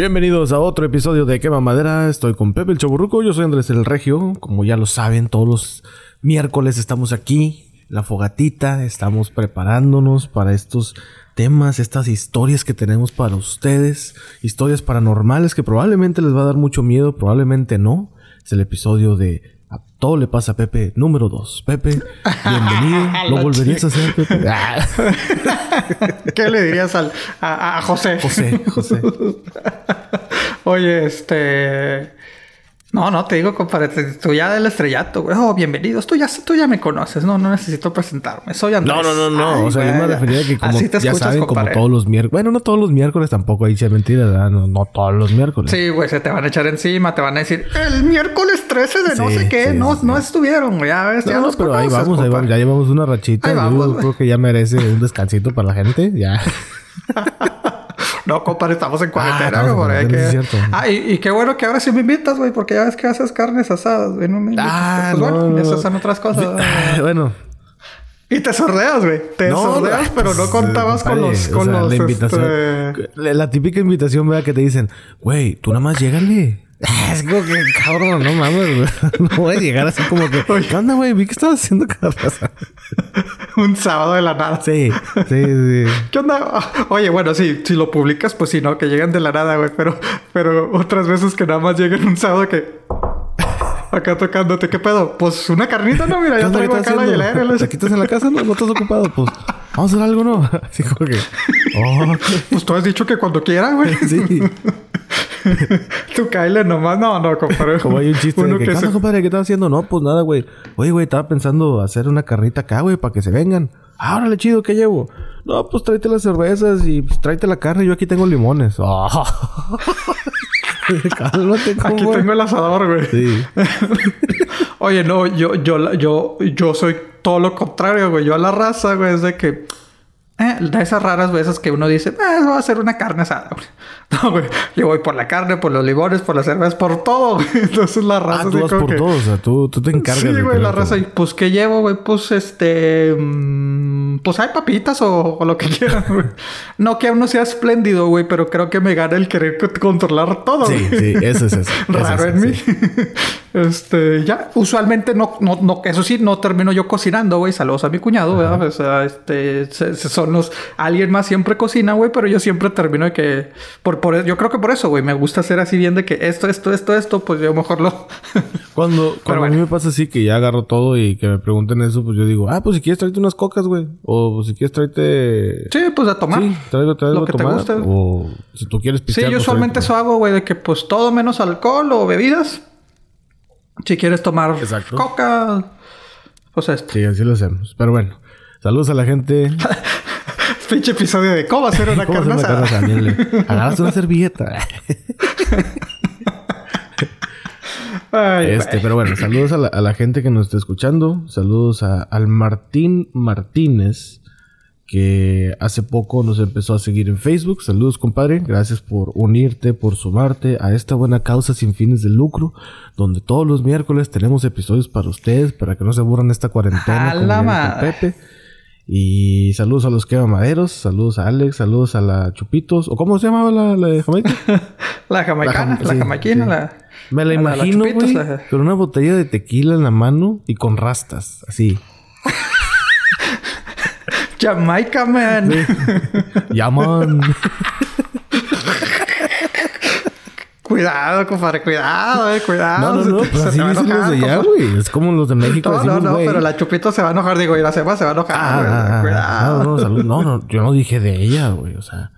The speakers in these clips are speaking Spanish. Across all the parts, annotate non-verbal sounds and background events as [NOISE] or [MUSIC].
Bienvenidos a otro episodio de Quema Madera. Estoy con Pepe el Chaburruco. Yo soy Andrés el Regio. Como ya lo saben, todos los miércoles estamos aquí, la fogatita. Estamos preparándonos para estos temas, estas historias que tenemos para ustedes. Historias paranormales que probablemente les va a dar mucho miedo, probablemente no. Es el episodio de todo le pasa a Pepe número 2. Pepe, bienvenido. [LAUGHS] ¿Lo volverías a hacer, Pepe? [LAUGHS] Ah. ¿Qué le dirías al, a, a José? José, José. [LAUGHS] Oye, este... No, no, te digo, compadre, tú ya del estrellato, güey. Oh, bienvenidos. Tú ya, tú ya me conoces, no, no necesito presentarme. Soy Andrés. No, no, no, no. o sea, yo me refería a que como ya saben, como todos los miércoles. Bueno, no todos los miércoles tampoco, ahí se mentira, ¿verdad? No, no, todos los miércoles. Sí, güey, se te van a echar encima, te van a decir, el miércoles 13 de no sé qué, no, no estuvieron, güey. Ya ves, ya no, los pero ahí vamos, ahí vamos, ya llevamos una rachita. yo creo que ya merece un descansito para la gente, ya. [LAUGHS] No, compadre, estamos en cuarentena, ah, güey. que... Ah, y, qué bueno que ahora sí me invitas, güey, porque ya ves que haces carnes asadas, güey. No me Ah, pues, bueno, esas son otras cosas. bueno. Y te sordeas, güey. Te sordeas, pero no contabas con los... Con los la, invitación, este... la, típica invitación, ¿verdad? Que te dicen, güey, tú nada más llégale. Es como que, cabrón, no mames, güey. [LAUGHS] No voy a llegar así como que, ¿qué onda, güey? Vi que estabas haciendo cada [LAUGHS] Un sábado de la nada. Sí, sí, sí. ¿Qué onda? [LAUGHS] Oye, bueno, sí, si lo publicas, pues sí, ¿no? Que lleguen de la nada, güey. Pero, pero otras veces que nada más lleguen un sábado que... Acá tocándote, ¿qué pedo? Pues una carnita, ¿no? Mira, ya traigo acá la hielera. ¿Te quitas en la casa? No, no estás ocupado. Pues vamos a hacer algo, ¿no? Así como que... Oh, pues tú has dicho que cuando quiera, güey. Sí. Tú caile nomás. No, no, compadre. Como hay un chiste de que, ¿qué se... compadre? ¿Qué estás haciendo? No, pues nada, güey. Oye, güey, estaba pensando hacer una carnita acá, güey, para que se vengan. Ah, órale, chido, ¿qué llevo? No, pues tráete las cervezas y pues, tráete la carne. Yo aquí tengo limones. Oh. [LAUGHS] [LAUGHS] Cálmate, Aquí tengo el asador, güey. Sí. [LAUGHS] Oye, no, yo, yo, yo, yo soy todo lo contrario, güey. Yo a la raza, güey, es de que... Eh, de esas raras veces que uno dice, eh, va a hacer una carne asada, güey. [LAUGHS] No, güey. Yo voy por la carne, por los limones, por las cervezas, por todo, güey. [LAUGHS] Entonces la raza... Ah, tú vas por todo. O sea, tú, tú te encargas Sí, güey. La raza. Y pues, ¿qué llevo, güey? Pues, este... Mmm, pues hay papitas o, o lo que [LAUGHS] quieran, güey. no que aún no sea espléndido, güey. Pero creo que me gana el querer controlar todo, Sí, sí. Eso es eso. Raro en mí. este... Ya. Usualmente no, no, no... Eso sí, no termino yo cocinando, güey. Saludos a mi cuñado, ¿verdad? O sea, este... son los... Alguien más siempre cocina, güey. Pero yo siempre termino de que... Por por, yo creo que por eso, güey, me gusta hacer así bien de que esto, esto, esto, esto, pues yo mejor lo. [LAUGHS] cuando cuando a mí me pasa así que ya agarro todo y que me pregunten eso, pues yo digo, ah, pues si quieres tráete unas cocas, güey. O pues, si quieres tráete. Sí, pues a tomar. Sí, traigo, traigo lo que tomar. te guste. O si tú quieres pistear, Sí, yo pues, usualmente eso hago, güey, de que pues todo menos alcohol o bebidas. Si quieres tomar coca, pues esto. Sí, así lo hacemos. Pero bueno, saludos a la gente. [LAUGHS] Pinche episodio de cómo hacer una carne asada. Agarras una servilleta. [LAUGHS] este, pero bueno, saludos a la, gente que nos está escuchando. Saludos a, al Martín Martínez, que hace poco nos empezó a seguir en Facebook. Saludos, compadre. Gracias por unirte, por sumarte a esta buena causa sin fines de lucro, donde todos los miércoles tenemos episodios para ustedes, para que no se aburran esta cuarentena. A Pepe. Y saludos a los que Maderos, saludos a Alex, saludos a la Chupitos. ¿O cómo se llamaba la, la de Jamaica? [LAUGHS] la jamaicana, la, jamaicana, la... Me la imagino, güey, con una botella de tequila en la mano y con rastas, así. [LAUGHS] Jamaica, man. [LAUGHS] Ya, man. Cuidado, compadre, cuidado, eh, cuidado. No, no, no, pues así dicen los de allá, güey. Es como los de México. No, no, no, pero la Chupito se va a enojar, digo, y la Seba se va a enojar, ah, cuidado. No, no, salud. no, no, yo no dije de ella, güey, o sea.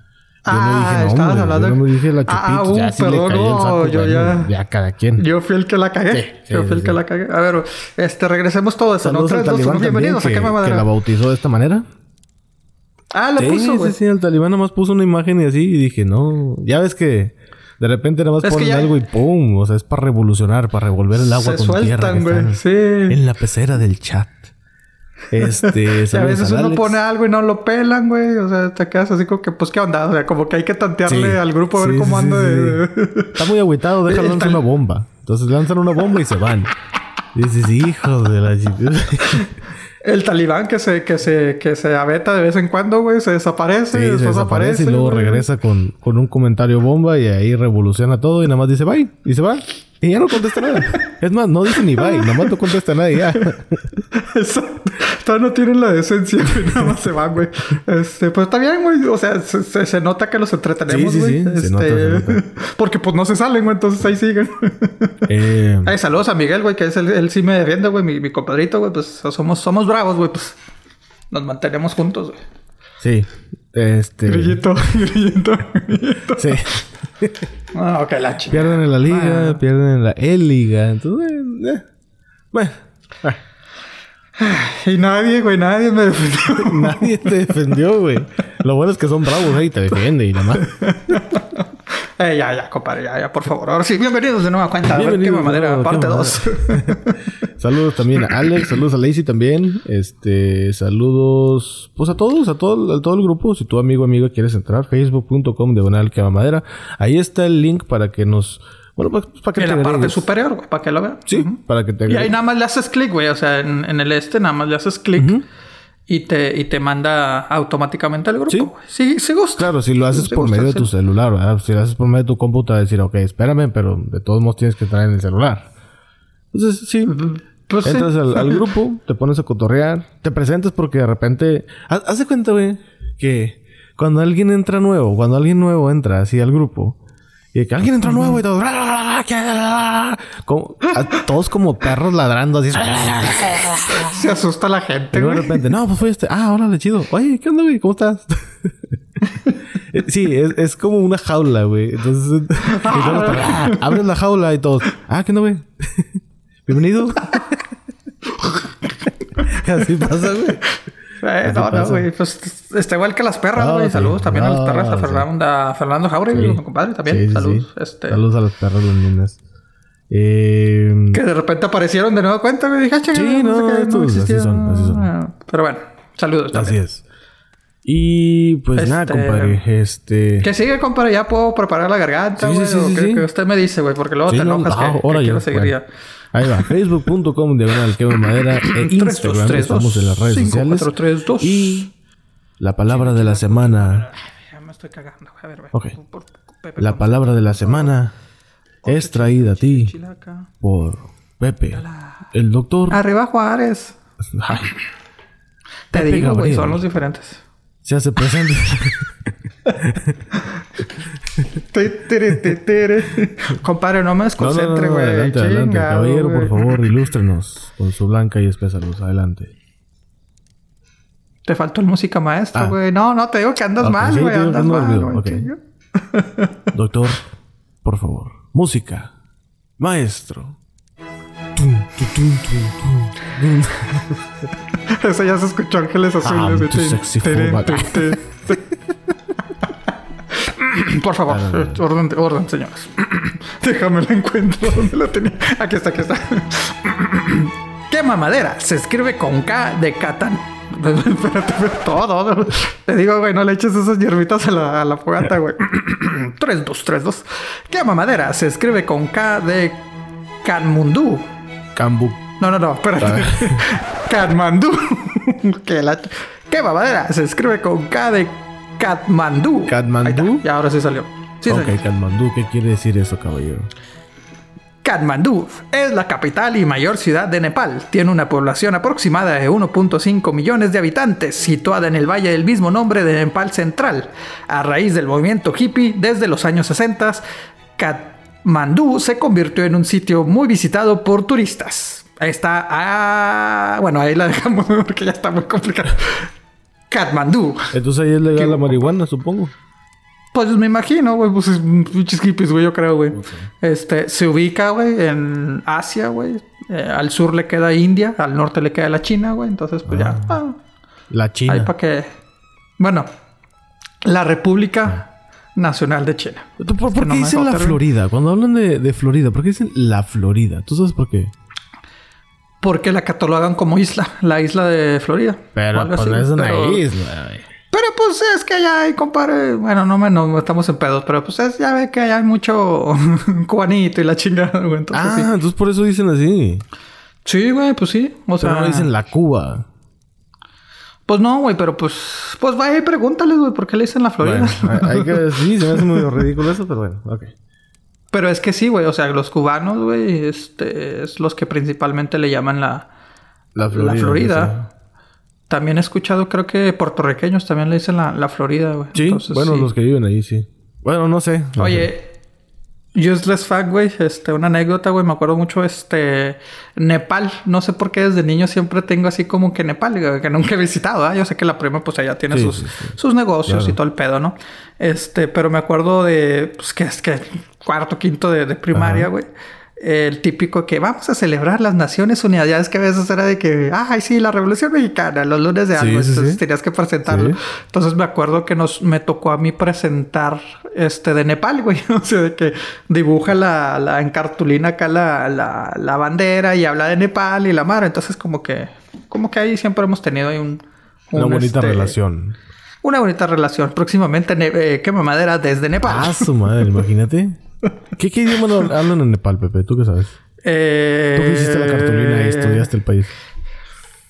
Yo ah, no dije hablando. Yo no dije la Chupito. Ah, uh, ya perdón, le cayó el saco, yo ya... ya cada quien. Yo fui el que la cagué. Sí, yo fui el que la cagué. A ver, este, regresemos todo eso. Saludos al talibán bienvenidos que, a que la bautizó de esta manera. Ah, la puso, güey. Sí, sí, el talibán nomás puso una imagen y así. Y dije, no... Ya ves que... De repente nada más ponen algo y ¡pum! O sea, es para revolucionar, para revolver el agua se con tierra. Güey. Sí. En la pecera del chat. Este, [LAUGHS] y a veces uno pone algo y no lo pelan, güey. O sea, te quedas así como que, pues, ¿qué onda? O sea, como que hay que tantearle al grupo a ver cómo anda. Está muy agüitado, [LAUGHS] déjalo lanzar una bomba. Entonces lanzan una bomba y se van. [LAUGHS] Dices, hijo de la El talibán que se, que se, que se abeta de vez en cuando, güey, se desaparece, sí, se desaparece y luego regresa con, con un comentario bomba y ahí revoluciona todo y nada más dice bye y se va. Y ya no contesta nada. Es más, no dice ni bye, nada más no contesta nada y ya. [LAUGHS] Todavía no tienen la decencia, [LAUGHS] güey. Nada más se van, güey. Este, pues está bien, güey. O sea, se, se, nota que los entretenemos. Sí, sí, sí. Este, [LAUGHS] Porque pues no se salen, güey. Entonces ahí siguen. Eh... Ay, saludos a Miguel, güey, que es el, él sí me defiende, güey. Mi, mi compadrito, güey. Pues somos, somos bravos, güey. Pues nos mantenemos juntos, güey. Sí. Este. Grillito, [LAUGHS] grillito, grillito. Sí. [LAUGHS] Ah, ok, la chica. Pierden en la liga, ah. pierden en la E-Liga. Entonces, eh. bueno. Ah. Y nadie, güey, nadie me defendió. [LAUGHS] nadie te defendió, güey. Lo bueno es que son bravos, güey, y te defienden y nada más. Eh, ya, ya, compadre, ya, ya, por favor. Ahora sí, bienvenidos de nueva cuenta. Bienvenidos. Qué madera, parte [LAUGHS] 2. saludos también a Alex, saludos a Lacey también. Este, saludos, pues a todos, a todo, a todo el grupo. Si tu amigo o amiga quieres entrar, facebook.com de Bonal que madera. Ahí está el link para que nos bueno, pues, para que en la parte superior, güey, para que lo vean. Sí, para que te Y ahí nada más le haces clic, güey. O sea, en, el este nada más le haces clic. Y te, y te manda automáticamente al grupo. Sí, sí, sí gusta. Claro, si lo haces por medio de tu celular, ¿verdad? Si lo haces por medio de tu computadora, decir, ok, espérame, pero de todos modos tienes que estar en el celular. Entonces, sí. Pues Entras Al, [LAUGHS] grupo, te pones a cotorrear, te presentas porque de repente. Haz de cuenta, güey, que cuando alguien entra nuevo, cuando alguien nuevo entra así al grupo, y que alguien entró nuevo y todo. Como, todos como perros ladrando así. [LAUGHS] Se asusta la gente. Y de repente, no, pues fue este. Ah, hola, chido. Oye, ¿qué onda, güey? ¿Cómo estás? [LAUGHS] sí, es, es, como una jaula, güey. Entonces, [LAUGHS] ah, abres la jaula y todos. Ah, ¿qué onda, güey? Bienvenido. así pasa, güey. Eh, no, no, güey. Pues está igual que las perras, güey. Saludos también a las perras. A Fernando, a Fernando Jauregui, mi compadre, también. Saludos. Este... Saludos a las perras niños. Eh... Que de repente aparecieron de nuevo cuenta, me dije, ah, Sí, no, no así son, así son. Ah, pero bueno, saludos también. Así es. Y pues nada, este, compadre, este... Que sigue, compadre, ya puedo preparar la garganta, güey. Sí, sí, sí, que, usted me dice, güey, porque luego te enojas que, ahora que quiero seguir ya. Ahí va, [LAUGHS] facebook.com diagonal que madera e Instagram, estamos en las redes 5, sociales. 4, 3, 2. Y la palabra de la semana. Ya me estoy cagando, a ver, a ver. Okay. Por, Pepe, la palabra de la semana es traída a ti por Pepe, el doctor. Arriba Juárez. Ay. Te Pepe digo, güey, son los diferentes. Se hace presente. Compadre, no me desconcentre, güey. adelante, adelante. Caballero, por favor, ilústrenos con su blanca y espesa luz. Adelante. Te faltó el música maestra, ah. güey. No, no, te digo que andas mal, güey. andas mal, Doctor, por favor. Música. Maestro. [LAUGHS] [LAUGHS] Eso ya se escuchó Ángeles Azules. Ah, [LAUGHS] Por favor, orden, orden, señores. [CLEARS THROAT] Déjame la encuentro [LAUGHS] donde la tenía. Aquí está, aquí está. [CLEARS THROAT] ¿Qué mamadera? Se escribe con K de Catán. Espérate, todo. Te digo, güey, no le eches esas hierbitas a la, a la fogata, güey. 3, 2, 3, 2. ¿Qué mamadera? Se escribe con K de Kanmundú. Kambu. No, no, no, espérate. [LAUGHS] Katmandú. [LAUGHS] ¿Qué, la... ¿Qué mamadera? Se escribe con K de Katmandú. ¿Katmandú? Ya, ahora sí salió. Sí, ok, Katmandú. ¿Qué quiere decir eso, caballero? Katmandú es la capital y mayor ciudad de Nepal. Tiene una población aproximada de 1.5 millones de habitantes, situada en el valle del mismo nombre de Nepal Central. A raíz del movimiento hippie desde los años 60, Katmandú se convirtió en un sitio muy visitado por turistas. Ahí está. Ah, bueno, ahí la dejamos [LAUGHS] porque ya está muy complicado. Katmandú. Entonces ahí es legal la marihuana, supongo. Pues me imagino, güey, pues pinches hippies, güey, yo creo, güey. Este, se ubica, güey, en Asia, güey. Eh, al sur le queda India, al norte le queda la China, güey. Entonces, pues ya. Ah. Ah, la China. Ahí para que. Bueno, la República Nacional de China. ¿Por, qué dicen la Florida? Cuando hablan de, de Florida, ¿por qué dicen la Florida? ¿Tú sabes por qué? Porque la catalogan como isla, la isla de Florida. Pero pues es una isla, Pero pues es que allá hay, compadre. Bueno, no, no estamos en pedos, pero pues es, ya ve que allá hay mucho [LAUGHS] cubanito y la chingada, güey. Entonces, ah, entonces por eso dicen así. Sí, güey, pues sí. O sea, no dicen la Cuba. Pues no, güey, pero pues, pues vaya y pregúntale, güey, ¿por qué le dicen la Florida? hay que, [LAUGHS] sí, se me hace muy ridículo eso, pero bueno, ok. Pero es que sí, güey, o sea, los cubanos, güey, este, es los que principalmente le llaman la, la Florida. También he escuchado, creo que puertorriqueños también le dicen la, la Florida, güey. Sí, bueno, los que viven ahí, sí. Bueno, no sé. Oye, Useless fact, güey, este, una anécdota, güey, me acuerdo mucho, este, Nepal, no sé por qué desde niño siempre tengo así como que Nepal, que nunca he visitado, ¿ah? Yo sé que la prima, pues allá tiene sus, sus negocios y todo el pedo, ¿no? Este, pero me acuerdo de, pues que es que cuarto, quinto de, de primaria, güey el típico que vamos a celebrar las Naciones Unidas. Ya es que a veces era de que, ay, sí, la Revolución Mexicana, los lunes de algo. entonces tenías que presentarlo. Entonces me acuerdo que nos me tocó a mí presentar este de Nepal, güey. [LAUGHS] o sea, de que dibuja la, la en cartulina acá la, la, la, bandera y habla de Nepal y la mar. Entonces, como que, como que ahí siempre hemos tenido ahí un, una bonita este, relación. Una bonita relación. Próximamente, eh, quema madera desde Nepal. Ah, su madre, [LAUGHS] imagínate. ¿Qué, ¿Qué, idioma hablan en Nepal, Pepe? ¿Tú qué sabes? Eh, Tú que hiciste la cartulina y estudiaste el país.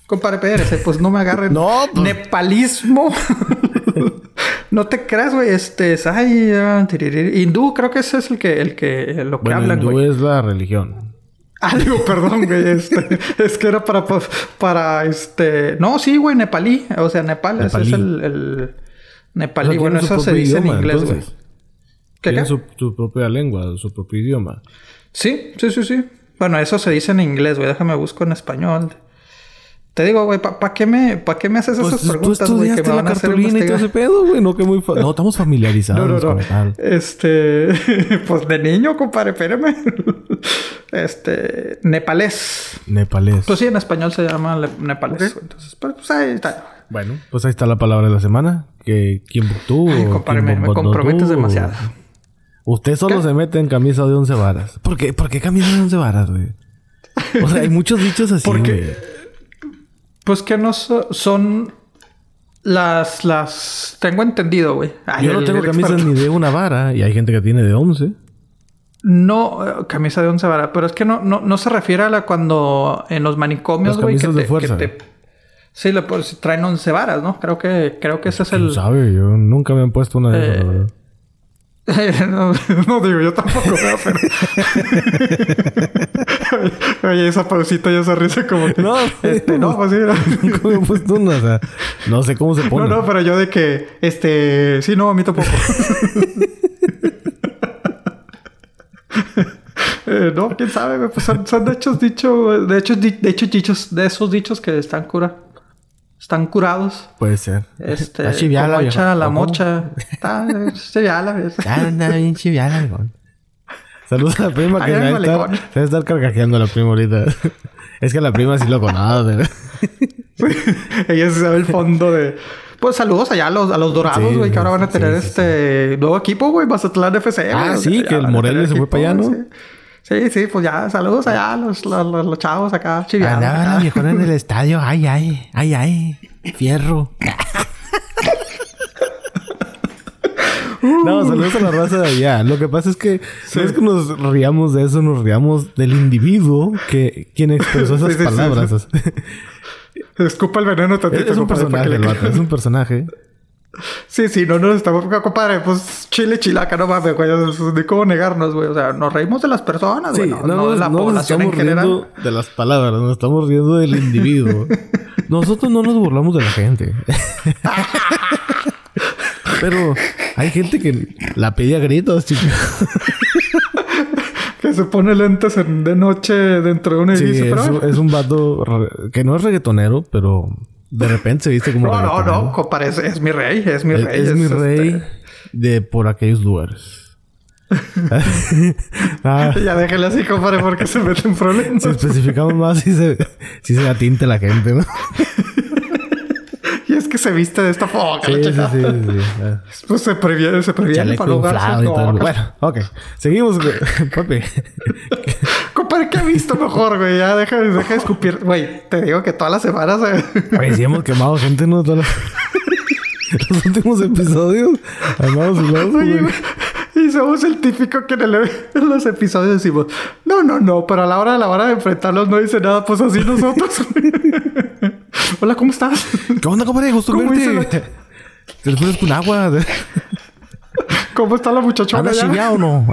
Compadre Pérez, pues no me agarren. no, pues... Nepalismo. [LAUGHS] no te creas, güey. Este es. Ay, hindú, creo que ese es el que, el que lo que bueno, hablan, hindú es la religión. Ah, digo, perdón, güey. Este, [LAUGHS] es que era para, para este. No, sí, güey, nepalí. O sea, Nepal, ese es el, el nepalí. bueno, eso se dice en inglés, güey. Tienen su, propia lengua, su propio idioma. Sí, sí, sí, sí. Bueno, eso se dice en inglés, güey. Déjame busco en español. Te digo, güey, ¿para qué, me, pa qué me haces pues, esas preguntas, güey? Que me van la cartulina y todo ese pedo, güey. No, que muy... no, estamos familiarizados no, no, no. Este... [LAUGHS] pues de niño, compadre, espérame. [LAUGHS] este... Nepalés. Nepalés. Pues sí, en español se llama nepalés. Entonces, pues ahí está. Bueno, pues ahí está la palabra de la semana. Que... ¿Quién tú? Ay, compadre, me, me comprometes demasiado. Usted solo se mete en camisa de once varas. ¿Por qué? ¿Por qué camisa de once varas, güey? O sea, hay muchos dichos así, Porque, Pues que no son las... las... Tengo entendido, güey. Yo no tengo camisas ni de una vara y hay gente que tiene de once. No, eh, camisa de once varas. Pero es que no, no, no se refiere a la cuando en los manicomios, güey, que, de fuerza. Sí, le, pues, traen once varas, ¿no? Creo que, creo que ese es el... sabe? Yo nunca me han puesto una de esas, eh, [LAUGHS] no, no, digo, yo tampoco veo, pero. [LAUGHS] Oye, esa pausita ya se risa como que. No, este, no, pues sí. [LAUGHS] Puesto una, o sea, no sé cómo se pone. No, no, pero yo de que, este, sí, no, a mí tampoco. eh, no, quién sabe, pues son, son de hechos dichos, de hecho, de hecho, dichos, de esos dichos que están cura están curados. Puede ser. Este, está chiviala, mocha, la mocha. Está chiviala. Ya anda bien chiviala, Saludos a la prima que va, estar, a estar carcajeando la prima ahorita. es que la prima sí lo conoce. [LAUGHS] Ella se sabe el fondo de... Pues saludos allá a los, a los dorados, güey, que ahora van a tener este nuevo equipo, güey, Mazatlán FC. Ah, sí, que el Morelia se fue para allá, ¿no? Sí, sí, pues ya, saludos allá a los, los, los, chavos acá, chivianos. Andaba la viejona en el [LAUGHS] estadio, ay, ay, ay, ay, fierro. No, saludos a la raza de allá. Lo que pasa es que no es que nos riamos de eso, nos riamos del individuo que quien expresó esas palabras. [LAUGHS] Escupa el veneno tantito. Es un personaje, es un personaje. Sí, sí, no nos estamos, compadre, pues chile chilaca, no mames, güey, ni cómo negarnos, güey, o sea, nos reímos de las personas, güey, no, no, de la población en general. de las palabras, nos estamos riendo del individuo. [LAUGHS] Nosotros no nos burlamos de la gente. [LAUGHS] Pero hay gente que la pide a gritos, chicos. [LAUGHS] que se pone lentes de noche dentro de un edificio. Sí, es, es un vato que no es reggaetonero, pero de repente se viste como. No, no, no, compadre, es, mi rey, es mi rey. Es, mi rey este de por aquellos lugares. [LAUGHS] ah. Ya déjale así, compadre, porque se mete en problemas. Si especificamos más, si se, si se atinte la gente, ¿no? [LAUGHS] y es que se viste de esta forma. Sí, sí, sí, sí, Pues se previene, se previene para lugares. Bueno, ok. Seguimos, [LAUGHS] papi. ¿Qué he visto mejor, güey? Ya deja, deja de escupir. Güey, te digo que todas las semanas... Güey, sí hemos quemado gente, ¿no? Todas las... [LAUGHS] Los últimos episodios. Armados y lados, güey. Y somos el típico que en, los episodios decimos, no, no, no, pero a la hora de la hora de enfrentarlos no dice nada, pues así nosotros. [LAUGHS] Hola, ¿cómo estás? ¿Qué onda, compadre? Gusto verte. Te pones con agua. ¿Cómo está la muchachona ya? o no?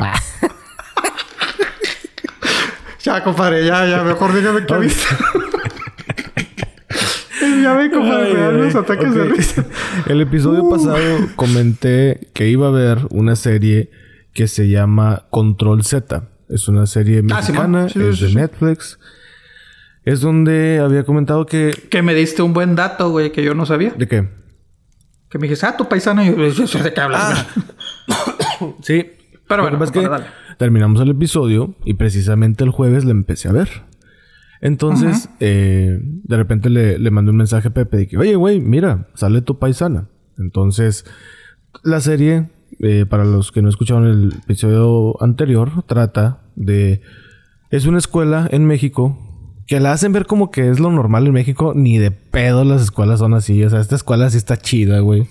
Ya, compadre, ya, ya. Mejor dígame qué viste. [LAUGHS] ya ve, compadre, los ataques de risa. [LAUGHS] El episodio uh. pasado comenté que iba a haber una serie que se llama Control Z. Es una serie ah, mexicana, es de Netflix. Es donde había comentado que... Que me diste un buen dato, güey, que yo no sabía. ¿De qué? Que me dijiste, ah, tu paisano. Y yo, sé de qué hablas. Ah. [LAUGHS] sí. Pero bueno, es que terminamos el episodio y precisamente el jueves le empecé a ver. Entonces, eh, de repente le, le, mandé un mensaje a Pepe de que, oye, güey, mira, sale tu paisana. Entonces, la serie, eh, para los que no escucharon el episodio anterior, trata de... Es una escuela en México que la hacen ver como que es lo normal en México. Ni de pedo las escuelas son así. O sea, esta escuela sí está chida, güey.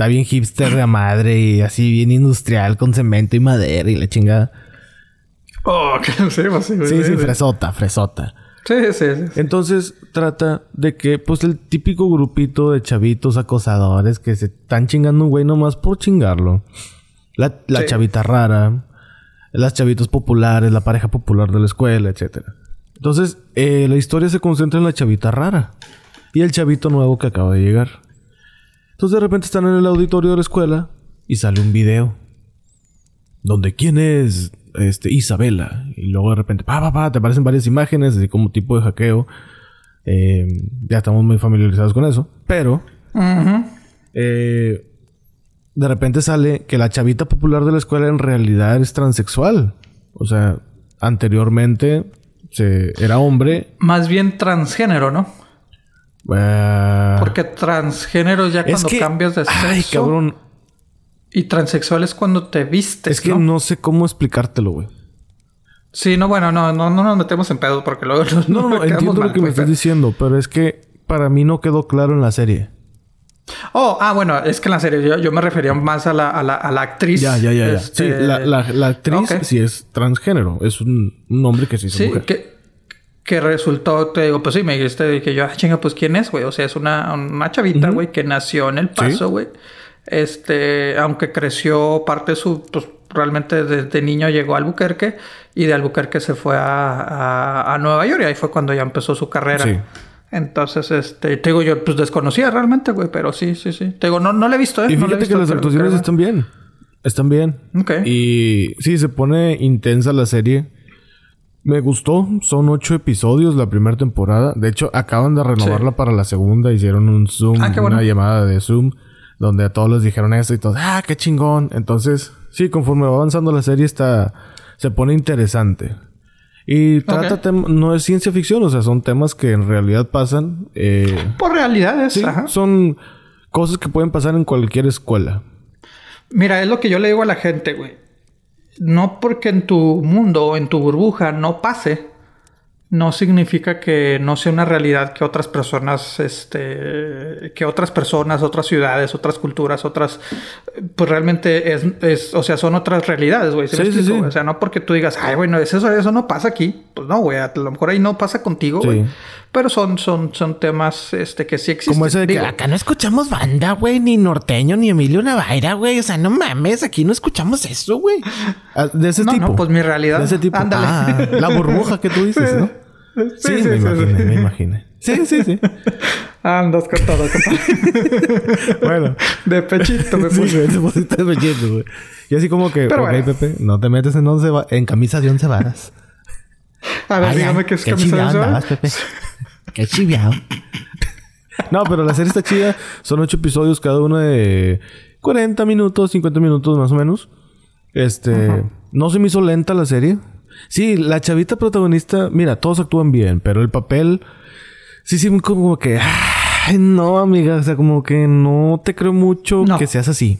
Está bien hipster de madre y así bien industrial con cemento y madera y la chingada. Oh, [LAUGHS] que no sé, sí, sí, sí, fresota, fresota. Sí, sí, sí, Entonces trata de que, pues, el típico grupito de chavitos acosadores que se están chingando un güey nomás por chingarlo. La, la chavita rara, las chavitos populares, la pareja popular de la escuela, etcétera. Entonces, eh, la historia se concentra en la chavita rara y el chavito nuevo que acaba de llegar. Entonces, de repente están en el auditorio de la escuela y sale un video. Donde, ¿quién es este, Isabela? Y luego de repente, pa, pa, pa, te aparecen varias imágenes, así como tipo de hackeo. Eh, ya estamos muy familiarizados con eso. Pero, eh, de repente sale que la chavita popular de la escuela en realidad es transexual. O sea, anteriormente era hombre. Más bien transgénero, ¿no? Eh, Porque transgénero ya cuando cambias de sexo. Ay, cabrón. Y transexual es cuando te vistes. Es que no, sé cómo explicártelo, güey. Sí, no, bueno, no, no, no nos metemos en pedo porque luego No, no, [LAUGHS] entiendo lo que me estás diciendo, pero es que para mí no quedó claro en la serie. Oh, ah, bueno, es que en la serie yo, me refería más a la, a la, a la actriz. Ya, ya, ya. Sí, este, la, la, actriz sí es transgénero. Es un, un hombre que se hizo sí, Que, que resultó, te digo, pues sí, me dijiste que yo, ah, chinga, pues quién es, güey. O sea, es una, una chavita, güey, que nació en El Paso, güey. Este, aunque creció parte de su, pues realmente desde niño llegó a Albuquerque y de Albuquerque se fue a, a, a Nueva York y ahí fue cuando ya empezó su carrera. Sí. Entonces, este, te digo, yo pues desconocía realmente, güey, pero sí, sí, sí. Te digo, no, no le he visto, ¿eh? Y fíjate que las actuaciones están bien. Están bien. Ok. Y sí, se pone intensa la serie. Me gustó. Son ocho episodios la primera temporada. De hecho, acaban de renovarla para la segunda. Hicieron un Zoom, ah, una llamada de Zoom, donde a todos les dijeron eso y todos, ah, qué chingón. Entonces, sí, conforme va avanzando la serie, está, se pone interesante. Y trata no es ciencia ficción, o sea, son temas que en realidad pasan. Eh, Por realidades, sí, Son cosas que pueden pasar en cualquier escuela. Mira, es lo que yo le digo a la gente, güey. No porque en tu mundo o en tu burbuja no pase, no significa que no sea una realidad que otras personas, este, que otras personas, otras ciudades, otras culturas, otras, pues realmente es, es o sea, son otras realidades, güey. Sí, sí, sí, O sea, no porque tú digas, ay, bueno, eso, eso no pasa aquí. Pues no, güey, a lo mejor ahí no pasa contigo, güey. Pero son, son, son temas, este, que sí existen. Como ese de que acá no escuchamos banda, güey, ni norteño, ni Emilio Navaira, güey. O sea, no mames, aquí no escuchamos eso, güey. Ah, de ese tipo. No, pues mi realidad. De ese tipo. Ándale. Ah, la burbuja que tú dices, ¿no? Sí, sí, me imaginé, me imaginé. Sí, sí, sí. Andas con todo, [LAUGHS] bueno. De pechito me [LAUGHS] puse. Sí, güey, te de pechito, güey. Y así como que, Pero ok, Pepe, no te metes en, once en camisa de once varas. A ver, dígame qué es qué camisa de once varas. Pepe. Qué chiviao. no, pero la serie está chida. Son ocho episodios, cada uno de 40 minutos, 50 minutos más o menos. Este... No se me hizo lenta la serie. Sí, la chavita protagonista, mira, todos actúan bien, pero el papel sí, sí, como que, ay, no, amiga, o sea, como que no te creo mucho que seas así.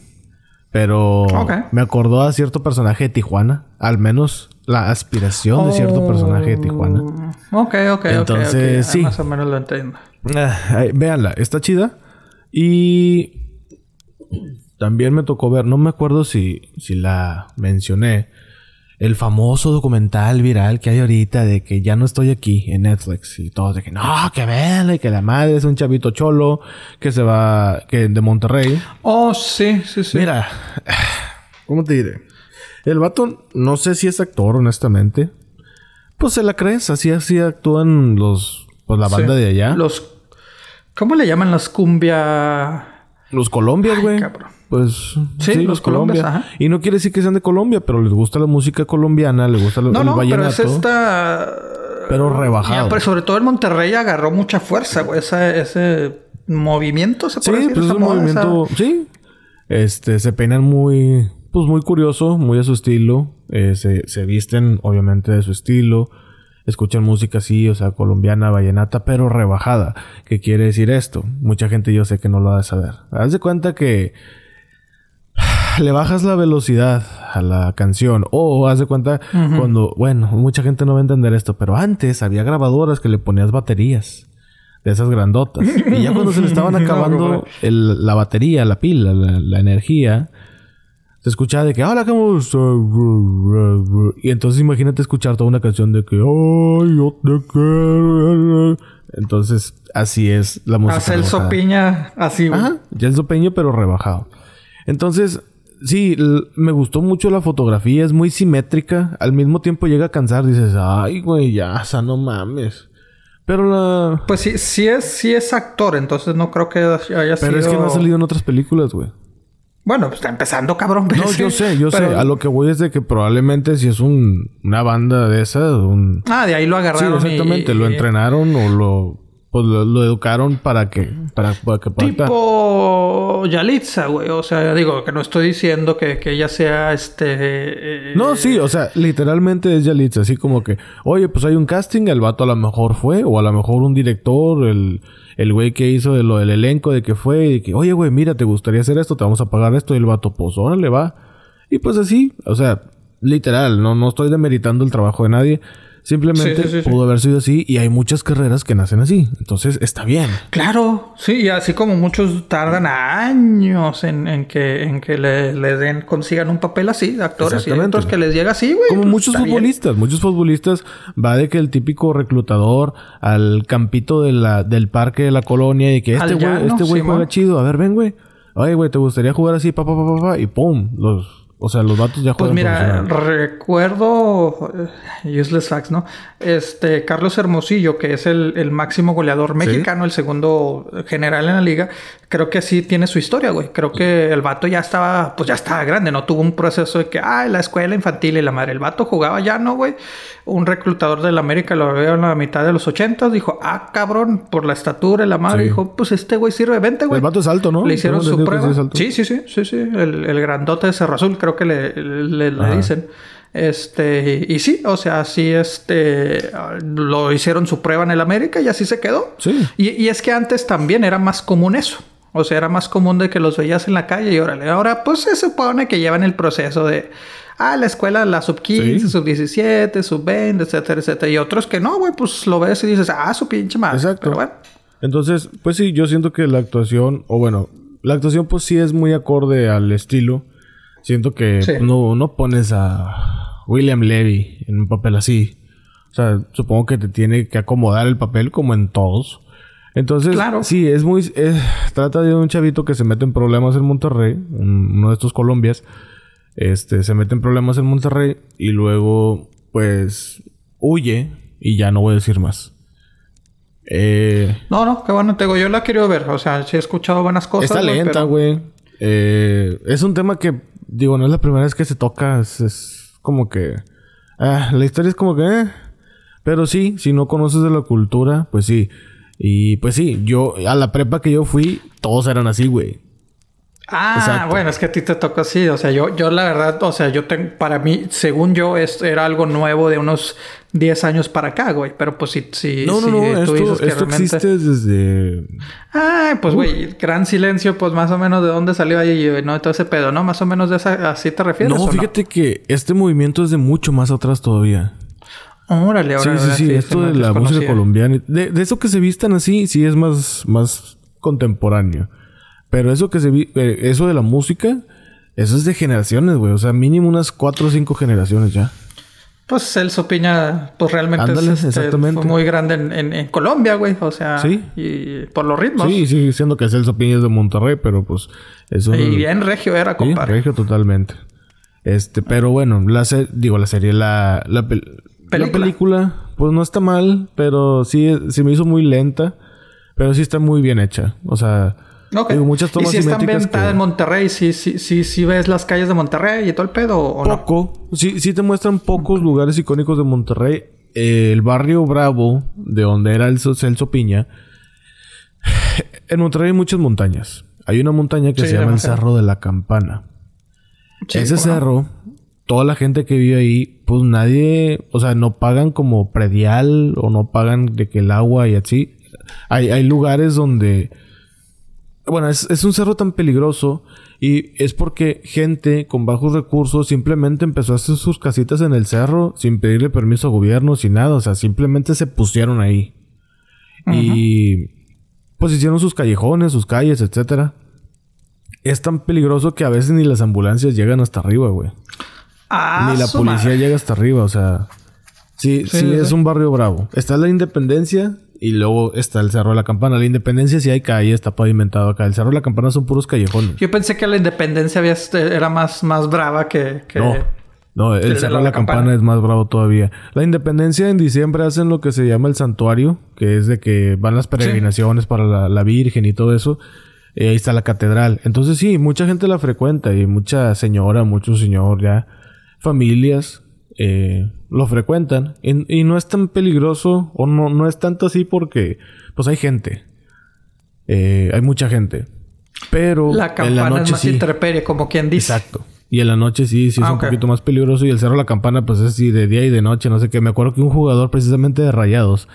Pero me acordó a cierto personaje de Tijuana, al menos la aspiración de cierto personaje de Tijuana. Ok, ok, Entonces, sí. Más o menos lo entiendo. Ah, véanla, está chida. Y también me tocó ver, no me acuerdo si, si la mencioné, el famoso documental viral que hay ahorita de que ya no estoy aquí en Netflix y todos de que no, que véanle, que la madre es un chavito cholo que se va que de Monterrey. Oh, sí, sí, sí. Mira, ¿cómo te diré? El vato, no sé si es actor, honestamente. Pues se la crees, así así actúan los pues la banda de allá. Los ¿Cómo le llaman las cumbia? Los colombias, güey. Pues sí, los, Colombia. Y no quiere decir que sean de Colombia, pero les gusta la música colombiana, les gusta no, no, Pero es esta... Pero rebajado. pero sobre todo en Monterrey agarró mucha fuerza, güey. Ese, ese movimiento, se puede sí, decir. Pues es un movimiento... Sí. Este, se peinan muy... Pues muy curioso, muy a su estilo. Eh, se, se visten, obviamente, de su estilo escuchan música así, o sea, colombiana, vallenata, pero rebajada. ¿Qué quiere decir esto? Mucha gente yo sé que no lo va a saber. Haz de cuenta que le bajas la velocidad a la canción. O haz de cuenta cuando, bueno, mucha gente no va a entender esto, pero antes había grabadoras que le ponías baterías de esas grandotas. Y ya cuando se le estaban [LAUGHS] acabando la batería, la pila, la, energía, se escuchaba de que, ahora que Y entonces imagínate escuchar toda una canción de que, ay, yo te quiero. Entonces, así es la música. Hace el sopiña así, Ajá, ya el sopeño, pero rebajado. Entonces, sí, me gustó mucho la fotografía, es muy simétrica. Al mismo tiempo llega a cansar, dices, ay, güey, ya, o sea, no mames. Pero la. Pues sí, sí es, sí es actor, entonces no creo que haya sido. Pero es que no ha salido en otras películas, güey. Bueno, pues está empezando, cabrón. No, yo sé, yo sé. A lo que voy es de que probablemente si es un, una banda de esas, un... Ah, de ahí lo agarraron. Sí, exactamente. Lo entrenaron o lo pues lo, educaron para que para, que pueda tipo Yalitza güey o sea digo que no estoy diciendo que, ella sea este eh, no sí o sea literalmente es Yalitza así como que oye pues hay un casting el vato a lo mejor fue o a lo mejor un director el el güey que hizo de lo del elenco de que fue y que oye güey mira te gustaría hacer esto te vamos a pagar esto y el vato pues órale va y pues así o sea literal no no estoy demeritando el trabajo de nadie Simplemente pudo haber sido así y hay muchas carreras que nacen así. Entonces está bien. Claro, sí, y así como muchos tardan años en, que, en que le, den, consigan un papel así, de actores y otros que les llega así, güey. Como pues, muchos futbolistas, muchos futbolistas va de que el típico reclutador al campito de la, del parque de la colonia y que este güey, este güey juega chido. A ver, ven, güey. Oye, güey, ¿te gustaría jugar así? Pa, pa, pa, pa, y pum, los o sea, los datos ya Pues mira, recuerdo. Eh, useless facts, ¿no? Este, Carlos Hermosillo, que es el, máximo goleador mexicano, el segundo general en la liga, creo que sí tiene su historia, güey. Creo que el vato ya estaba, pues ya estaba grande, ¿no? Tuvo un proceso de que, ay, la escuela infantil y la madre. El vato jugaba ya, ¿no, güey? Un reclutador de la América lo veo en la mitad de los ochentas, dijo, ah, cabrón, por la estatura y la madre, dijo, pues este güey sirve, vente, güey. El vato es alto, ¿no? Le hicieron su prueba. Sí, sí, sí, sí, sí. El, el grandote de Cerro Azul, creo que le, le, dicen. Este, y sí, o sea, sí, este, lo hicieron su prueba en el América y así se quedó. Sí. Y, es que antes también era más común eso. O sea, era más común de que los veías en la calle y órale. Ahora, pues se supone que llevan el proceso de, ah, la escuela, la sub 15, sub 17, sub 20, etcétera, etcétera. Y otros que no, güey, pues lo ves y dices, ah, su pinche madre. Exacto. bueno. Entonces, pues sí, yo siento que la actuación, o bueno, la actuación, pues sí es muy acorde al estilo. Siento que no, no pones a William Levy en un papel así. O sea, supongo que te tiene que acomodar el papel como en todos. Entonces, sí, es muy... trata de un chavito que se mete en problemas en Monterrey, uno de estos Colombias. Este, se mete en problemas en Monterrey y luego, pues, huye y ya no voy a decir más. Eh, no, no, qué bueno, te digo, yo la quiero ver. O sea, sí he escuchado buenas cosas. Está lenta, güey. Eh, es un tema que digo, no es la primera vez que se toca, es, como que... Ah, la historia es como que... Eh, pero sí, si no conoces de la cultura, pues sí. Y pues sí, yo a la prepa que yo fui, todos eran así, güey. Ah, bueno, es que a ti te tocó así. O sea, yo, yo la verdad, o sea, yo tengo, para mí, según yo, esto era algo nuevo de unos 10 años para acá, güey. Pero pues si, si, no, no, no, tú esto, dices que esto existe desde. Ah, pues güey, gran silencio, pues más o menos de dónde salió ahí, no, todo ese pedo, ¿no? Más o menos de esa, así te refieres. No, fíjate que este movimiento es de mucho más atrás todavía. Órale, órale. Sí, sí, sí. Esto de la música colombiana. De, de, eso que se vistan así, sí es más, más contemporáneo. Pero eso que se vi, eh, eso de la música, eso es de generaciones, güey. O sea, mínimo unas cuatro o cinco generaciones ya. Pues Celso Piña, pues realmente es, este, fue muy grande en, Colombia, güey. O sea, ¿Sí? y por los ritmos. Sí, sí, siendo que Celso Piña es de Monterrey, pero pues eso. Y bien regio era, compadre. regio totalmente. Este, pero bueno, la digo, la serie, la, la, película, pues no está mal, pero sí se me hizo muy lenta, pero sí está muy bien hecha. O sea, Okay. muchas tomas y si está ambientada en Monterrey, si sí, sí, sí, ves las calles de Monterrey y todo el pedo o Poco. Sí, sí te muestran pocos lugares icónicos de Monterrey. el barrio Bravo, de donde era el Celso Piña. [SIGHS] En Monterrey hay muchas montañas. Hay una montaña que se llama el Cerro de la Campana. Ese cerro, toda la gente que vive ahí, pues nadie, o sea, no pagan como predial o no pagan de que el agua y así. Hay, hay lugares donde bueno, es, un cerro tan peligroso y es porque gente con bajos recursos simplemente empezó a hacer sus casitas en el cerro sin pedirle permiso a gobierno, sin nada. O sea, simplemente se pusieron ahí. Y pues hicieron sus callejones, sus calles, etcétera. Es tan peligroso que a veces ni las ambulancias llegan hasta arriba, güey. Ah, ni la policía llega hasta arriba, o sea. Sí, sí, sí, es un barrio bravo. Está la independencia, y luego está el Cerro de la Campana. La Independencia sí hay calle, está pavimentado acá. El Cerro de la Campana son puros callejones. Yo pensé que la Independencia había, era más, más brava que... no, no, el, Cerro de la, Campana. es más bravo todavía. La Independencia en diciembre hacen lo que se llama el santuario, que es de que van las peregrinaciones para la, Virgen y todo eso. Y ahí está la catedral. Entonces sí, mucha gente la frecuenta y mucha señora, mucho señor ya, familias. Eh, lo frecuentan. Y, no es tan peligroso, o no, no es tanto así porque, pues hay gente. Eh, hay mucha gente. Pero la en la noche es más como quien dice. Exacto. Y en la noche sí, sí es ah, un poquito más peligroso. Y el cerro de la campana, pues es así de día y de noche, no sé qué. Me acuerdo que un jugador precisamente de Rayados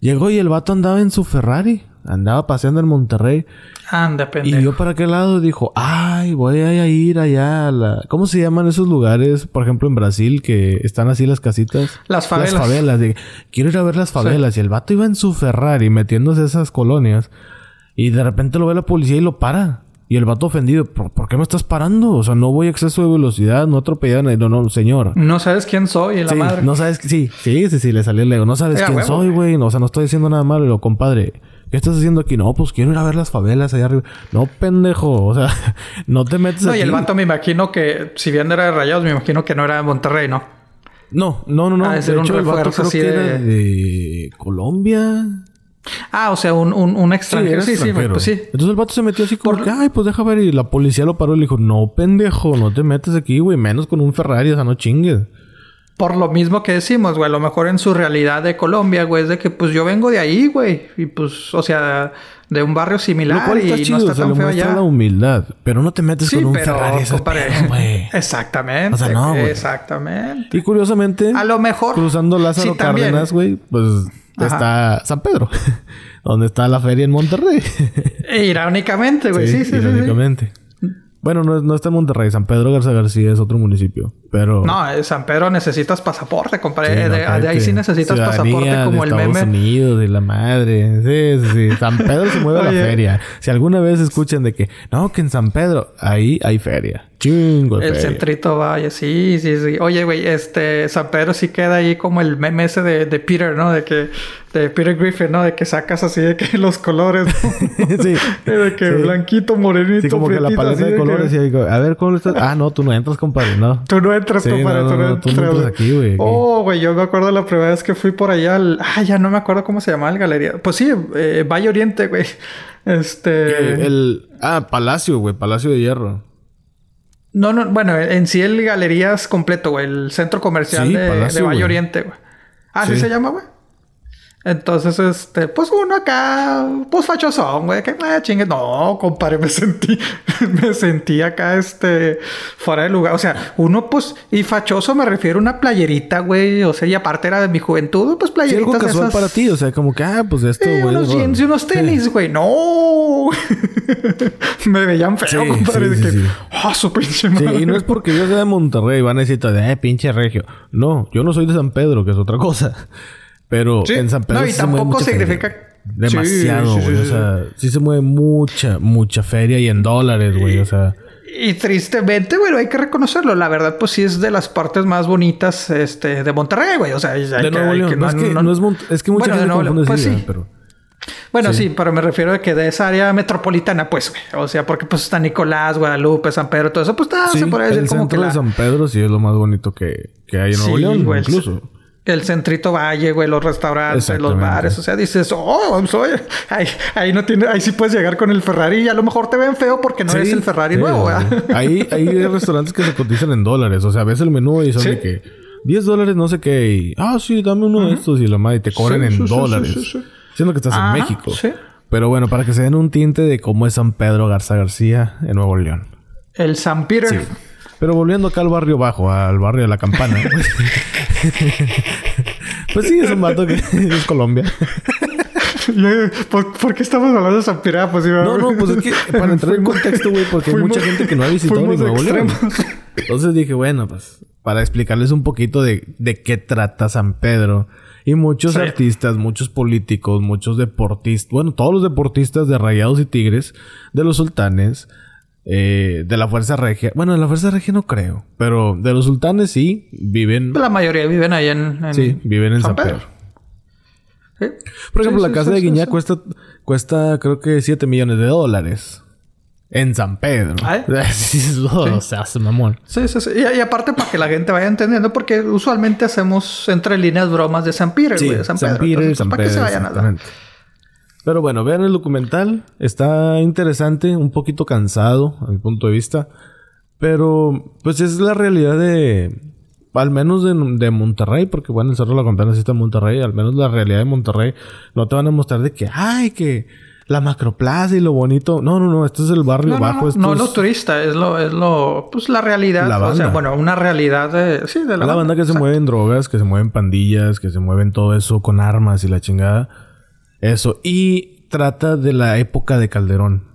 llegó y el vato andaba en su Ferrari. Andaba paseando en Monterrey. Anda, pendejo. Y yo para qué lado dijo, ay, voy a ir allá a la... ¿Cómo se llaman esos lugares, por ejemplo, en Brasil, que están así las casitas? Las favelas. Las favelas. Quiero ir a ver las favelas. Y el vato iba en su Ferrari metiéndose esas colonias. Y de repente lo ve la policía y lo para. Y el vato ofendido, ¿por, qué me estás parando? O sea, no voy a exceso de velocidad, no atropellar No, no, señor. No sabes quién soy, la madre. No sabes... Sí, sí, sí, sí, le salió el ego. No sabes quién soy, güey. o sea, no estoy diciendo nada malo, compadre. ¿Qué estás haciendo aquí? No, pues quiero ir a ver las favelas allá arriba. No, pendejo. O sea, [LAUGHS] no te metes no, y el vato me imagino que, si bien era de Rayados, me imagino que no era de Monterrey, ¿no? No, no, no, no. de hecho, el vato creo que de... de Colombia. Ah, o sea, un, un, un extranjero. Sí, sí, pues sí. Entonces el vato se metió así como que, ay, pues deja ver. Y la policía lo paró y le dijo, no, pendejo, no te metes aquí, güey. Menos con un Ferrari, o sea, no chingues por lo mismo que decimos, güey, a lo mejor en su realidad de Colombia, güey, es de que pues yo vengo de ahí, güey, y pues, o sea, de un barrio similar y no está tan feo allá. la humildad, pero no te metes con un Ferrari güey. [LAUGHS] Exactamente. O sea, no, güey. Exactamente. Y curiosamente, a lo mejor cruzando Lázaro Cárdenas, güey, pues está San Pedro, [LAUGHS] donde está la feria en Monterrey. irónicamente, güey, sí, sí, sí. Irónicamente. Bueno, no, no está en Monterrey. San Pedro Garza García es otro municipio. Pero... No, San Pedro necesitas pasaporte, compadre. de, ahí sí necesitas pasaporte como el Estados meme. Unidos, de la madre. Sí, sí, sí. San Pedro se mueve a la [LAUGHS] feria. Si alguna vez escuchan de que... No, que en San Pedro... Ahí hay feria. Chingo El centrito vaya. Sí, sí, sí. Oye, güey. Este... San Pedro sí queda ahí como el meme ese de, de Peter, ¿no? De que de Peter Griffin, ¿no? De que sacas así de que [LAUGHS] los colores. [LAUGHS] sí. De que blanquito, morenito, Sí, como que la paleta de, colores y digo, a ver, ¿cómo estás? Ah, no, tú no entras, compadre, no. Tú no entras, compadre, tú no, entras. Tú no entras aquí, güey. Oh, güey, yo me acuerdo la primera vez que fui por allá al... Ah, ya no me acuerdo cómo se llamaba el galería. Pues sí, eh, Valle Oriente, güey. Este... El... Ah, Palacio, güey. Palacio de Hierro. No, no, bueno, en sí el galerías completo, güey. El centro comercial de, de Valle Oriente, güey. Ah, ¿sí se llama, güey? Entonces, este, pues uno acá, pues fachosón, güey, que ah, chingue. No, compadre, me sentí, [LAUGHS] me sentí acá, este, fuera de lugar. O sea, uno, pues, y fachoso me refiero a una playerita, güey. O sea, y aparte era de mi juventud, pues playeritas. Sí, algo casual para ti, o sea, como que, ah, pues esto, güey. unos jeans y unos tenis, güey. No. [LAUGHS] me veían feo, compadre. de que, ah, su pinche madre. Sí, y no es porque yo sea de Monterrey, van a decir, eh, pinche regio. No, yo no soy de San Pedro, que es otra cosa. Pero en San Pedro. No, y tampoco significa. Demasiado, güey. o sea, sí se mueve mucha, mucha feria y en dólares, güey. O sea. Y tristemente, bueno, hay que reconocerlo. La verdad, pues sí es de las partes más bonitas este, de Monterrey, güey. O sea, hay de Nuevo León. es, que, no, es, es que mucha bueno, gente pues sí. pero... Bueno, sí. pero me refiero a que de esa área metropolitana, pues, güey. O sea, porque pues está Nicolás, Guadalupe, San Pedro, todo eso, pues está, se puede decir como que la... de San Pedro sí es lo más bonito que, que hay en Nuevo León, incluso el centrito valle, güey, los restaurantes, los bares. O sea, dices, oh, soy. Ahí, ahí, no tiene, ahí sí puedes llegar con el Ferrari y a lo mejor te ven feo porque no es el Ferrari nuevo, güey. [LAUGHS] Ahí, hay [LAUGHS] restaurantes que se cotizan en dólares. O sea, ves el menú y son de que 10 dólares, no sé qué. Y, ah, sí, dame uno de estos y más, y te cobran en dólares. Siendo que estás en México. Pero bueno, para que se den un tinte de cómo es San Pedro Garza García en Nuevo León. El San Peter. Pero volviendo acá al barrio bajo, al barrio de la campana. [LAUGHS] pues sí, es un vato que [LAUGHS] es Colombia. ¿Por, qué estamos hablando de San Pirá? Pues, no, no, pues es que para entrar en contexto, güey, porque hay mucha gente que no ha visitado ni Nuevo León. Entonces dije, bueno, pues para explicarles un poquito de, de qué trata San Pedro. Y muchos artistas, muchos políticos, muchos deportistas, bueno, todos los deportistas de Rayados y Tigres, de los Sultanes, eh, de la Fuerza Regia. Bueno, de la Fuerza Regia no creo. Pero de los sultanes sí viven. La mayoría viven ahí en. sí, viven en San, Pedro. Por ejemplo, la casa de Guiñá cuesta, cuesta creo que 7 millones de dólares. En San Pedro. ¿Ah? [LAUGHS] Sí, o sea, hace mamón. Sí, sí, sí. Y, aparte para que la gente vaya entendiendo, porque usualmente hacemos entre líneas bromas de San Peter, de San, San Pedro. Peter, San Pedro, para que se vayan a. Pero bueno, vean el documental. Está interesante, un poquito cansado a mi punto de vista. Pero pues es la realidad de... Al menos de, de Monterrey, porque bueno, el Cerro de la Campana sí está en Monterrey. Al menos la realidad de Monterrey no te van a mostrar de que, ay, que la macroplaza y lo bonito. No, no, no, esto es el barrio bajo. No, no, es... lo turista, es lo, es lo, pues la realidad. La O sea, bueno, una realidad de, sí, de la, la banda. que se mueve en drogas, que se mueven pandillas, que se mueven todo eso con armas y la chingada. Eso. Y trata de la época de Calderón.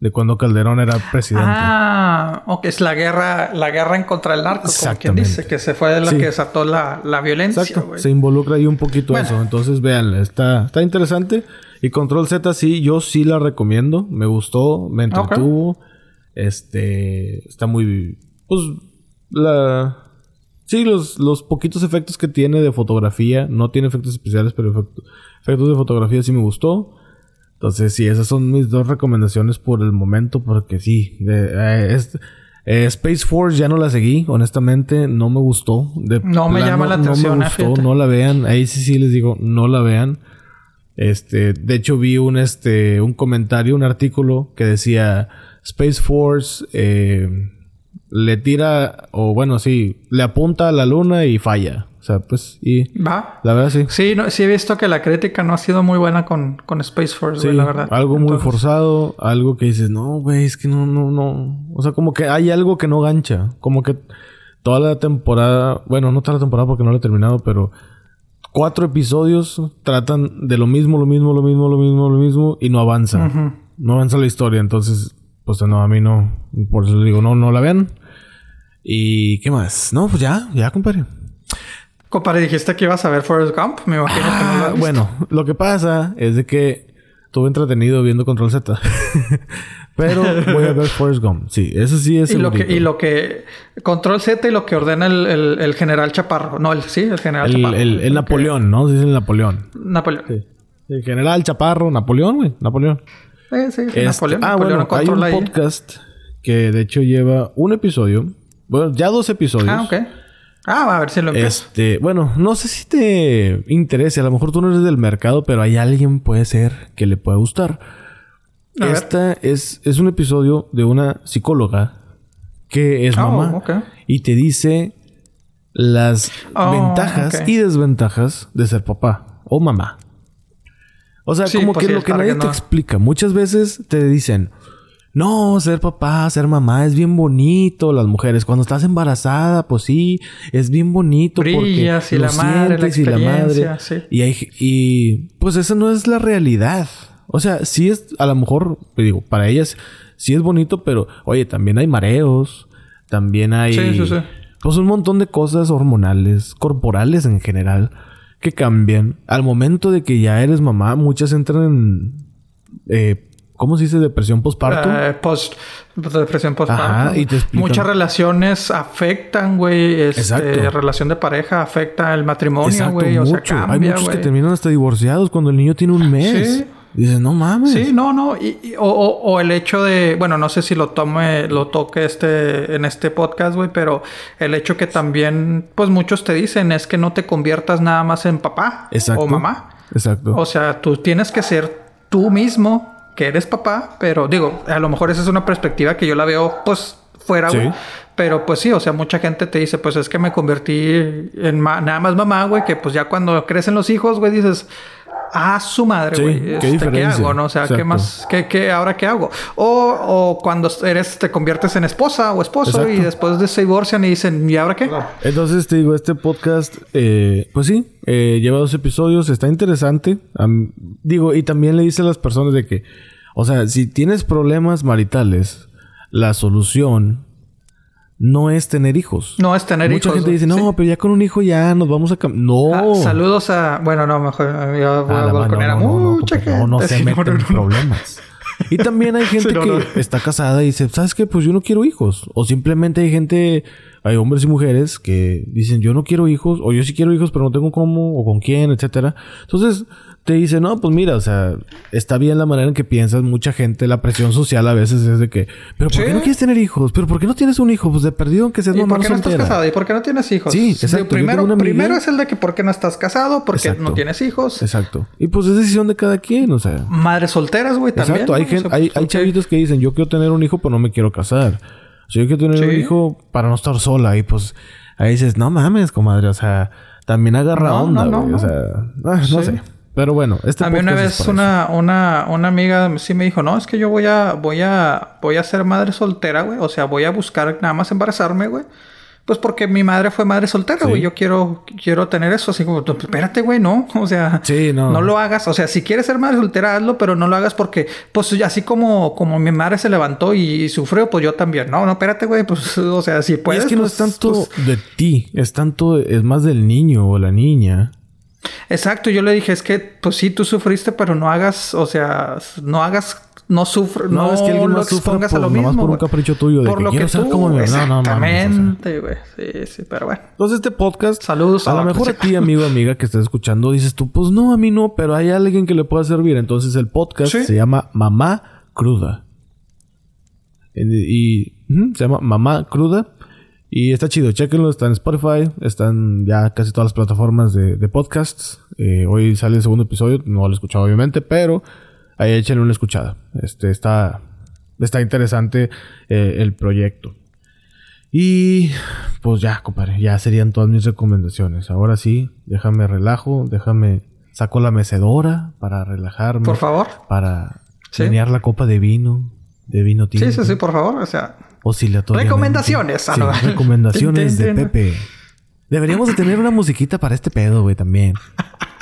De cuando Calderón era presidente. Ah, ok. Es la guerra, la guerra en contra del narco, como quien dice, que se fue de la que desató la, la violencia. Exacto. Se involucra ahí un poquito eso. Entonces, véanla. Está, está interesante. Y Control Z sí, yo sí la recomiendo. Me gustó, me entretuvo. Este. Está muy. Pues. La. Sí, los, los poquitos efectos que tiene de fotografía. No tiene efectos especiales, pero efectos Efectos de fotografía sí me gustó. Entonces, sí, esas son mis dos recomendaciones por el momento, porque sí, eh, eh, Space Force ya no la seguí, honestamente, no me gustó. no me llama la atención. No me gustó, no la vean. Ahí sí, sí les digo, no la vean. Este, de hecho, vi un, este, un comentario, un artículo que decía Space Force eh, le tira, o bueno, sí, le apunta a la luna y falla sea, pues, y... Va. La verdad, sí. Sí, sí he visto que la crítica no ha sido muy buena con, con Space Force, la verdad. Algo muy forzado, algo que dices, no, güey, es que no, no, no. O sea, como que hay algo que no gancha. Como que toda la temporada, bueno, no toda la temporada porque no la he terminado, pero cuatro episodios tratan de lo mismo, lo mismo, lo mismo, lo mismo, lo mismo, y no avanza. No avanza la historia, entonces, pues no, a mí no. Por eso digo, no, no la vean. ¿Y qué más? No, pues ya, ya, compadre. Compadre, dijiste que ibas a ver Forrest Gump. Me imagino que no lo ah, Bueno, lo que pasa es de que estuve entretenido viendo Control Z. [LAUGHS] Pero voy a ver Forrest Gump. Sí, eso sí es y lo que Y lo que... Control Z y lo que ordena el, el, general Chaparro. No, el, sí, el general el, Chaparro. El, Napoleón, ¿no? Dice el Napoleón. Napoleón. Sí. El general Chaparro. Napoleón, güey. Napoleón. Sí, sí. Este, Napoleón. Ah, bueno. Hay un podcast que de hecho lleva un episodio. Bueno, ya dos episodios. Ah, ok Ah, a ver si lo empiezo. Este, bueno, no sé si te interese. A lo mejor tú no eres del mercado, pero hay alguien puede ser que le pueda gustar. Esta es, es un episodio de una psicóloga que es oh, mamá y te dice las oh, ventajas y desventajas de ser papá o mamá. O sea, como pues que lo que nadie te explica. Muchas veces te dicen, no, ser papá, ser mamá es bien bonito. Las mujeres, cuando estás embarazada, pues sí, es bien bonito. Brillas porque y la madre, la y la madre. Y, hay, y pues esa no es la realidad. O sea, sí es, a lo mejor, digo, para ellas sí es bonito, pero oye, también hay mareos, también hay. Sí, sí, sí. Pues un montón de cosas hormonales, corporales en general, que cambian. Al momento de que ya eres mamá, muchas entran en... Eh, ¿Cómo se dice? Depresión postparto. Eh, post, depresión postparto. y te Muchas relaciones afectan, güey. Este, relación de pareja afecta el matrimonio, güey. O sea, cambia, Hay muchos que terminan hasta divorciados cuando el niño tiene un mes. Sí. Dices, no mames. Sí, no, no. Y, o, o, el hecho de, bueno, no sé si lo tome, lo toque este, en este podcast, güey, pero el hecho que también, pues muchos te dicen es que no te conviertas nada más en papá o mamá. Exacto. O sea, tú tienes que ser tú mismo que eres papá, pero digo, a lo mejor esa es una perspectiva que yo la veo pues fuera, güey. Pero pues sí, o sea, mucha gente te dice, pues es que me convertí en nada más mamá, güey, que pues ya cuando crecen los hijos, güey, dices, ah, su madre, güey. ¿qué, este, ¿qué, hago? ¿No? O sea, ¿qué más? ¿Qué, qué, ahora qué hago? O, o, cuando eres, te conviertes en esposa o esposo y después de se divorcian y dicen, ¿y ahora qué? Entonces te digo, este podcast, eh, pues sí, eh, lleva dos episodios, está interesante. digo, y también le dice a las personas de que, o sea, si tienes problemas maritales, la solución no es tener hijos. No es tener hijos. Mucha gente dice, no, pero ya con un hijo ya nos vamos a No. Ah, saludos a. Bueno, no, mejor. Yo voy a balconear a mucha gente. No, no se meten en problemas. Y también hay [LAUGHS] gente que está casada y dice, ¿sabes qué? Pues yo no quiero hijos. O simplemente hay gente, hay hombres y mujeres que dicen, yo no quiero hijos, o yo sí quiero hijos, pero no tengo cómo, o con quién, etcétera. Entonces, te dice, no, pues mira, o sea, está bien la manera en que piensas. Mucha gente, la presión social a veces es de que, pero ¿por qué no quieres tener hijos? ¿Pero por qué no tienes un hijo? Pues de perdido que seas mamá ¿Por qué no estás casado? ¿Y por qué no tienes hijos? Sí, exacto. Primero, primero es el de que ¿por qué no estás casado? ¿Por qué no tienes hijos? Exacto. Y pues es decisión de cada quien, o sea. Madres solteras, güey, también. Exacto. Hay, gente, hay, hay chavitos que dicen, yo quiero tener un hijo, pero no me quiero casar. O sea, yo quiero tener un hijo para no estar sola. Y pues ahí dices, no mames, comadre. O sea, también agarra onda, güey. O sea, ah, no sé. Pero bueno, este A mí una vez una, una, una amiga sí me dijo, no, es que yo voy a, voy a, voy a ser madre soltera, güey. O sea, voy a buscar nada más embarazarme, güey. Pues porque mi madre fue madre soltera, güey. Yo quiero, quiero tener eso. Así como, espérate, güey, no. [LAUGHS] O sea, no. no. lo hagas. O sea, si quieres ser madre soltera, hazlo, pero no lo hagas porque, pues así como, como mi madre se levantó y, sufrió, pues yo también. No, no, espérate, güey. Pues, [LAUGHS] o sea, si puedes. Y es que no pues, es tanto pues de ti, es tanto, es más del niño o la niña. Exacto, yo le dije, es que, pues sí, tú sufriste, pero no hagas, o sea, no hagas, no sufres, no, es que alguien lo expongas a lo mismo. por un capricho tuyo de por que lo quiero que ser tú, como mi Exactamente, güey. sí, sí, pero bueno. Entonces, este podcast, saludos a, lo mejor a ti, amigo, amiga, que estás escuchando, dices tú, pues no, a mí no, pero hay alguien que le pueda servir. Entonces, el podcast se llama Mamá Cruda. Y, se llama Mamá Cruda. Y está chido, chequenlo, está en Spotify, están ya casi todas las plataformas de, podcasts. Eh, hoy sale el segundo episodio, no lo he escuchado obviamente, pero ahí échenle una escuchada. Este está, está interesante eh, el proyecto. Y pues ya, compadre, ya serían todas mis recomendaciones. Ahora sí, déjame relajo, déjame, saco la mecedora para relajarme. Por favor. Para ¿Sí? la copa de vino, de vino tinto. Sí, sí, sí, por favor, o sea Recomendaciones. Ah, recomendaciones de Pepe. Deberíamos de tener una musiquita para este pedo, güey, también.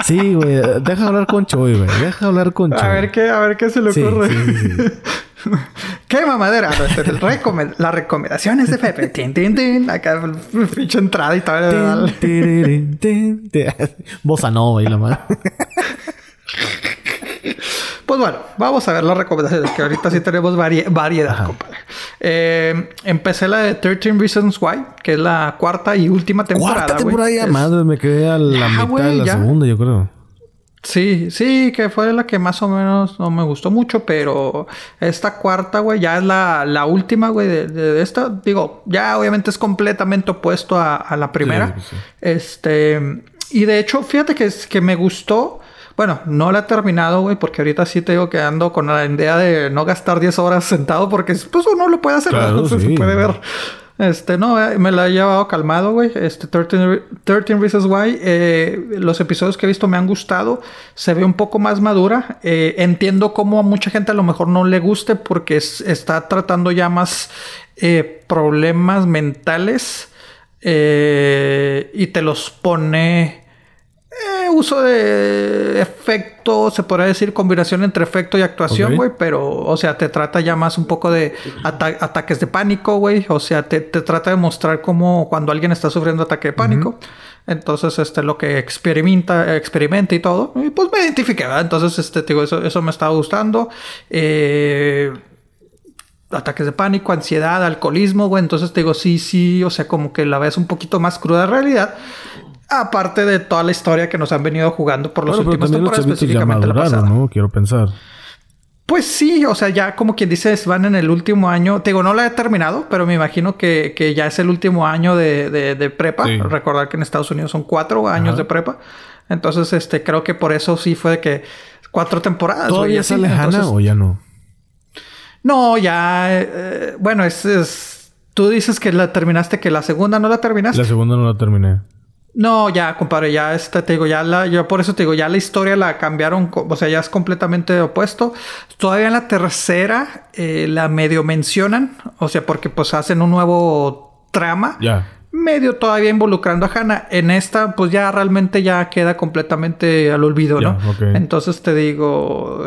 Sí, güey. Deja hablar con Choy, güey. Deja hablar con Choy. A ver qué, a ver qué se le ocurre. [LAUGHS] ¿Qué mamadera? las recomendaciones de Pepe. Tin, tin, tin. Acá, pinche entrada y tal. [LAUGHS] Bossa nova y la madre. [LAUGHS] Pues bueno, vamos a ver las recomendaciones, que ahorita sí tenemos variedad, compadre. Eh, empecé la de 13 Reasons Why, que es la cuarta y última temporada. Cuarta temporada ya, madre, me quedé a la mitad de la segunda, yo creo. Sí, sí, que fue la que más o menos no me gustó mucho, pero esta cuarta, güey, ya es la, la última, güey, de, esta. Digo, ya obviamente es completamente opuesto a, la primera. Pues este, y de hecho, fíjate que, que me gustó bueno, no la he terminado, güey, porque ahorita sí te digo que ando con la idea de no gastar 10 horas sentado porque pues uno lo puede hacer, claro, se puede ver. Este, no, eh, me la he llevado calmado, güey. Este, 13, 13 Reasons Why. Eh, los episodios que he visto me han gustado. Se ve un poco más madura. Eh, entiendo cómo a mucha gente a lo mejor no le guste porque está tratando ya más problemas mentales. y te los pone eh, uso de efecto, se podría decir combinación entre efecto y actuación, güey, pero, o sea, te trata ya más un poco de ataques de pánico, güey, o sea, te, trata de mostrar cómo cuando alguien está sufriendo ataque de pánico. Entonces, este, lo que experimenta, experimenta y todo. Y pues me identifiqué, ¿verdad? Entonces, este, digo, eso, eso me estaba gustando. Eh, ataques de pánico, ansiedad, alcoholismo, güey. Entonces te digo, sí, sí, o sea, como que la ves un poquito más cruda realidad. Aparte de toda la historia que nos han venido jugando por los últimos temporadas, específicamente la pasada. ¿no? Quiero pensar. Pues sí, o sea, ya como quien dice, van en el último año. Te digo, no la he terminado, pero me imagino que, que ya es el último año de, de, prepa. Recordar que en Estados Unidos son cuatro años de prepa. Entonces, este, creo que por eso sí fue de que cuatro temporadas. ¿Todavía es lejana o ya no? No, ya. Eh, bueno, es, es, Tú dices que la terminaste, que la segunda no la terminaste. La segunda no la terminé. No, ya, compadre, ya este, te digo, ya la, yo por eso te digo, ya la historia la cambiaron, o sea, ya es completamente opuesto. Todavía en la tercera eh, la medio mencionan, o sea, porque pues hacen un nuevo trama. Ya medio todavía involucrando a Hannah. En esta, pues ya realmente ya queda completamente al olvido, ¿no? Entonces te digo,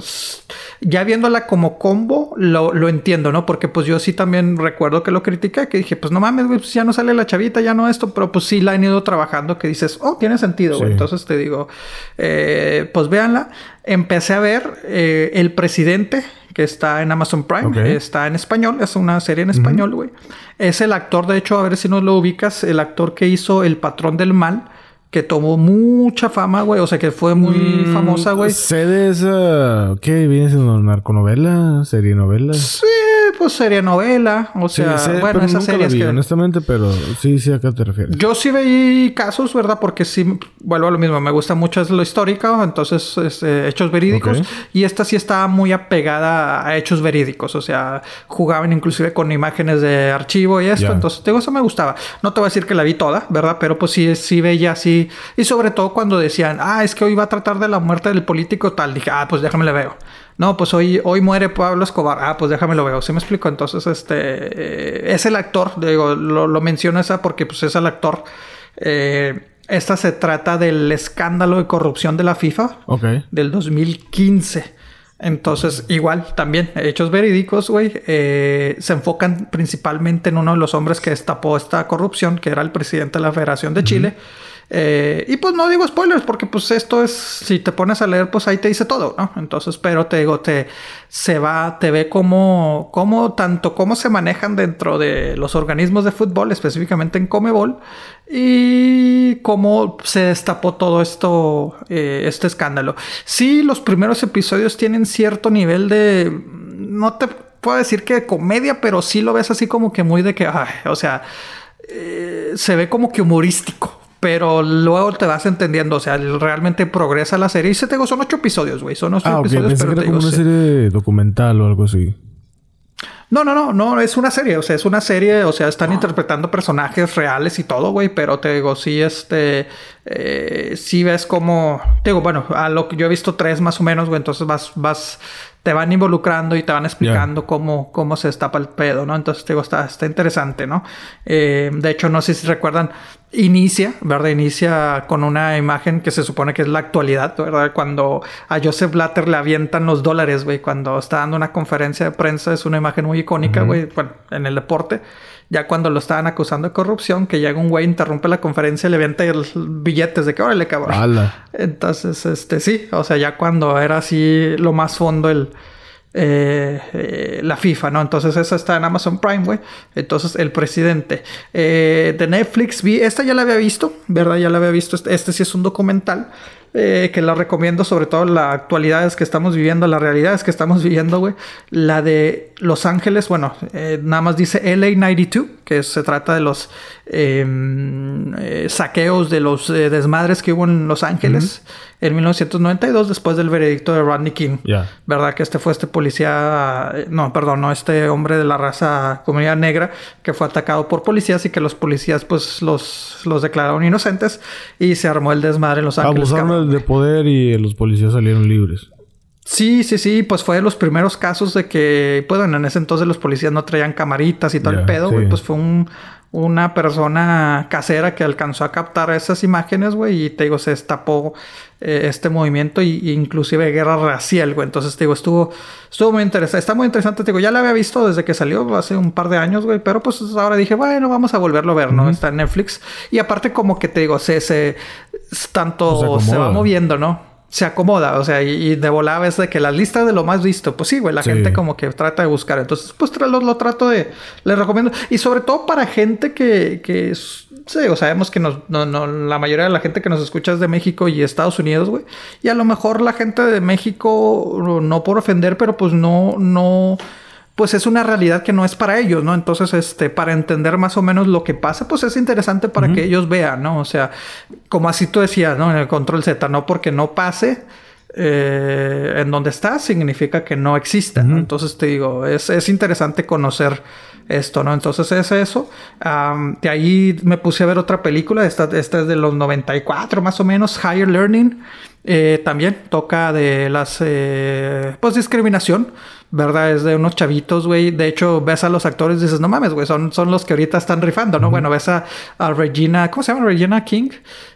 ya viéndola como combo, lo, entiendo, ¿no? Porque pues yo sí también recuerdo que lo critiqué, que dije, pues no mames, güey, pues ya no sale la chavita, ya no esto, pero pues sí la han ido trabajando, que dices, oh, tiene sentido, güey. Entonces te digo, eh, pues véanla. Empecé a ver eh, El Presidente, que está en Amazon Prime, está en español, es una serie en español, güey. Es el actor, de hecho, a ver si nos lo ubicas, el actor que hizo El Patrón del Mal, que tomó mucha fama, güey. O sea, que fue muy mm, famosa, güey. ¿Sé de esa... ¿Qué? ¿Viene siendo narconovela? ¿Serie novela? Sí, pues serie novela. O sea, bueno, esas series que... honestamente, pero sí, sí, ¿a qué te refieres? Yo sí veí casos, ¿verdad? Porque sí, vuelvo a lo mismo. Me gusta mucho lo histórico, entonces, este, hechos verídicos. Y esta sí estaba muy apegada a hechos verídicos. O sea, jugaban inclusive con imágenes de archivo y esto. Entonces, digo, eso me gustaba. No te voy a decir que la vi toda, ¿verdad? Pero pues sí, sí veía así. Y sobre todo cuando decían, ah, es que hoy va a tratar de la muerte del político tal. Dije, ah, pues déjame le veo. No, pues hoy, hoy muere Pablo Escobar. Ah, pues déjame lo veo. ¿Sí me explico? Entonces, este eh, es el actor. Digo, lo, lo menciono esa porque pues es el actor. Eh, esta se trata del escándalo de corrupción de la FIFA del 2015. Entonces, igual, también, hechos verídicos, güey, eh, se enfocan principalmente en uno de los hombres que destapó esta corrupción, que era el presidente de la Federación de Chile. Eh, y pues no digo spoilers, porque pues esto es, si te pones a leer, pues ahí te dice todo, ¿no? Entonces, pero te digo, te se va, te ve como, como tanto cómo se manejan dentro de los organismos de fútbol, específicamente en Comebol, y cómo se destapó todo esto, eh, este escándalo. Sí, los primeros episodios tienen cierto nivel de, no te puedo decir que de comedia, pero sí lo ves así como que muy de que, o sea, eh, se ve como que humorístico. Pero luego te vas entendiendo, o sea, realmente progresa la serie. Y se te digo, son ocho episodios, güey. Son ocho ah, episodios. pero como una serie documental o algo así. No, no, no, no, es una serie, o sea, es una serie, o sea, están interpretando personajes reales y todo, güey, pero te digo, sí, este, eh, sí ves como, te digo, bueno, a lo que yo he visto tres más o menos, güey, entonces vas, vas te van involucrando y te van explicando cómo, cómo se destapa el pedo, ¿no? Entonces, te digo, está, está interesante, ¿no? Eh, de hecho, no sé si recuerdan, inicia, ¿verdad? Inicia con una imagen que se supone que es la actualidad, ¿verdad? Cuando a Joseph Blatter le avientan los dólares, güey, cuando está dando una conferencia de prensa, es una imagen muy icónica, güey, bueno, en el deporte. Ya cuando lo estaban acusando de corrupción, que llega un güey, interrumpe la conferencia y le avienta billetes de que órale, cabrón. Entonces, este, sí, o sea, ya cuando era así lo más fondo el, eh, eh, la FIFA, ¿no? Entonces esa está en Amazon Prime, güey. Entonces el presidente eh, de Netflix, vi, esta ya la había visto, ¿verdad? Ya la había visto, este, este sí es un documental. Eh, que la recomiendo, sobre todo la actualidad es que estamos viviendo, la realidad es que estamos viviendo, güey. La de Los Ángeles, bueno, eh, nada más dice LA 92, que se trata de los em, eh, saqueos, de los desmadres que hubo en Los Ángeles en 1992, después del veredicto de Rodney King. ¿Verdad? Que este fue este policía, no, perdón, no, este hombre de la raza comunidad negra que fue atacado por policías y que los policías, pues, los, los declararon inocentes y se armó el desmadre en Los Ángeles de poder y los policías salieron libres. Sí, sí, sí, pues fue de los primeros casos de que, pues en ese entonces los policías no traían camaritas y todo el pedo, pues fue un, una persona casera que alcanzó a captar esas imágenes, güey, y te digo, se destapó eh, este movimiento y, inclusive guerra racial, güey. Entonces, te digo, estuvo, estuvo muy interesante, está muy interesante, te digo, ya la había visto desde que salió hace un par de años, güey, pero pues ahora dije, bueno, vamos a volverlo a ver, ¿no? Está en Netflix. Y aparte como que te digo, se, se tanto se va moviendo, ¿no? Se acomoda, o sea, y, de volada es de que la lista de lo más visto, pues sí, güey, la gente como que trata de buscar. Entonces, pues lo, lo, trato de, les recomiendo. Y sobre todo para gente que, que sí, o sabemos que nos, no, no, la mayoría de la gente que nos escucha es de México y Estados Unidos, güey. Y a lo mejor la gente de México, no por ofender, pero pues no, no pues es una realidad que no es para ellos, ¿no? Entonces, este, para entender más o menos lo que pasa, pues es interesante para que ellos vean, ¿no? O sea, como así tú decías, ¿no? En el control Z, no porque no pase eh, en donde está, significa que no exista, ¿no? Entonces te digo, es, es, interesante conocer esto, ¿no? Entonces es eso. de ahí me puse a ver otra película, esta, esta es de los 94 más o menos, Higher Learning. Eh, también toca de las, eh, pues discriminación. ¿Verdad? Es de unos chavitos, güey. De hecho, ves a los actores y dices, no mames, güey, son, son los que ahorita están rifando, ¿no? Bueno, ves a, Regina, ¿cómo se llama? Regina King,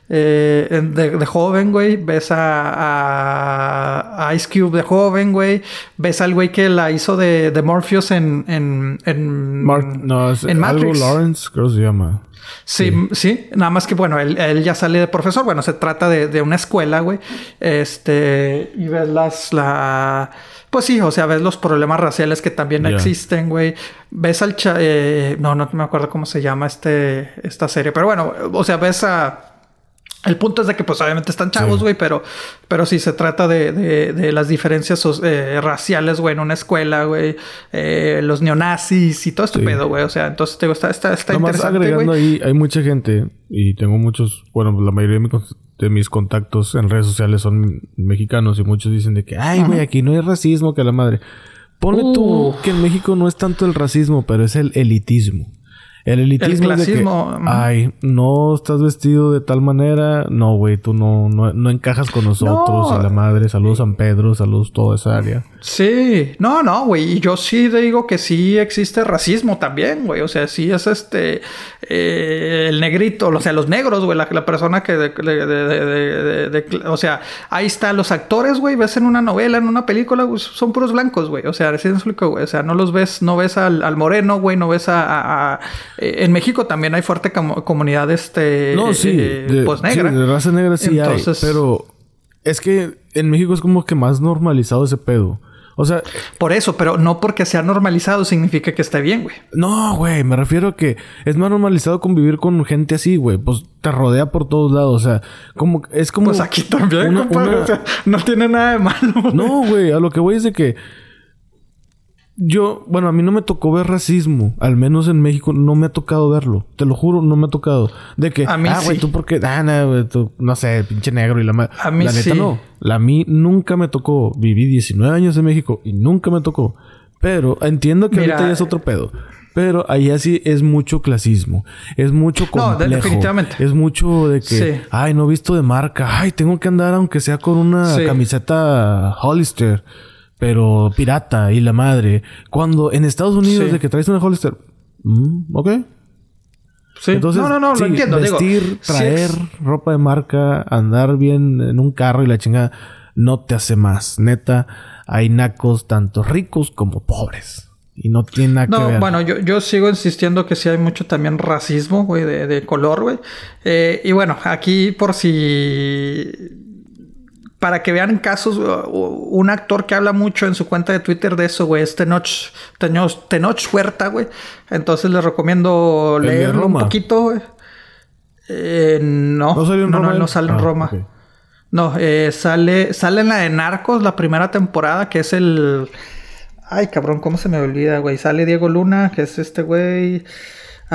eh, de, joven, güey. Ves a, a, Ice Cube de joven, güey. Ves al güey que la hizo de, de Morpheus en, en, en, no, es en Matrix. Algo Lawrence, creo que se llama. Sí, sí, nada más que bueno, él, él, ya sale de profesor. Bueno, se trata de, de una escuela, güey. Este, y ves las, la, pues sí, o sea, ves los problemas raciales que también existen, güey. Ves al... Eh, no, no me acuerdo cómo se llama este, esta serie. Pero bueno, o sea, ves a... El punto es de que, pues, obviamente están chavos, güey, pero, pero sí se trata de, de, las diferencias eh, raciales, güey, en una escuela, güey, eh, los neonazis y todo esto pedo, güey. O sea, entonces, te digo, está, está, está interesante. agregando ahí, hay mucha gente, y tengo muchos, bueno, la mayoría de mis, de mis contactos en redes sociales son mexicanos, y muchos dicen de que, ay, güey, aquí no hay racismo, que la madre. Ponle tú que en México no es tanto el racismo, pero es el elitismo. El elitismo el clasismo, ay, no estás vestido de tal manera. No, güey, tú no, no, encajas con nosotros. Y la madre, saludos San Pedro, saludos toda esa área. Sí, no, no, güey. Y yo sí digo que sí existe racismo también, güey. O sea, sí es este, eh, el negrito, o sea, los negros, güey, la, persona que, de, o sea, ahí están los actores, güey. Ves en una novela, en una película, son puros blancos, güey. O sea, güey. O sea, no los ves, no ves al, moreno, güey, no ves a eh, en México también hay fuerte comunidad este no sí eh, de, pues negra sí, de raza negra sí hay pero es que en México es como que más normalizado ese pedo o sea por eso pero no porque sea normalizado significa que esté bien güey. No güey me refiero a que es más normalizado convivir con gente así güey pues te rodea por todos lados o sea como es como pues aquí también no tiene nada de malo no güey a lo que voy es de que yo, bueno, a mí no me tocó ver racismo, al menos en México no me ha tocado verlo, te lo juro, no me ha tocado. De que, a mí ah, güey, tú porque, ah, no, güey, tú, no sé, pinche negro y la madre. A mí la neta no, la a mí nunca me tocó, viví 19 años en México y nunca me tocó. Pero entiendo que ahorita ya es otro pedo. Pero ahí así es mucho clasismo. Es mucho complejo. No, definitivamente. Es mucho de que... Ay, no he visto de marca. Ay, tengo que andar aunque sea con una camiseta Hollister pero pirata y la madre. Cuando en Estados Unidos de que traes una Hollister, mm, ok. Sí. Entonces, no, no, no, lo entiendo. Vestir, traer ropa de marca, andar bien en un carro y la chingada, no te hace más. Neta, hay nacos tanto ricos como pobres. Y no tiene nada que ver. bueno, yo, yo sigo insistiendo que sí hay mucho también racismo, güey, de, de color, güey. Eh, y bueno, aquí por si para que vean casos, un actor que habla mucho en su cuenta de Twitter de eso, güey, es Tenoch, Tenoch, Huerta, güey. Entonces les recomiendo leerlo un poquito, güey. Eh, no, no, no, no, no, sale en ah, Roma. No, eh, sale, sale en la de Narcos, la primera temporada, que es el... Ay, cabrón, ¿cómo se me olvida, güey? Sale Diego Luna, que es este güey...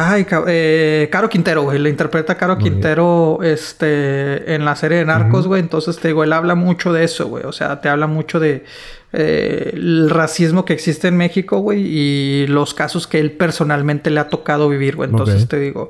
Ay, eh, Caro Quintero, güey. Le interpreta Caro Quintero este, en la serie de Narcos, güey. Entonces, te digo, él habla mucho de eso, güey. O sea, te habla mucho de eh, el racismo que existe en México, güey. Y los casos que él personalmente le ha tocado vivir, güey. Entonces, te digo...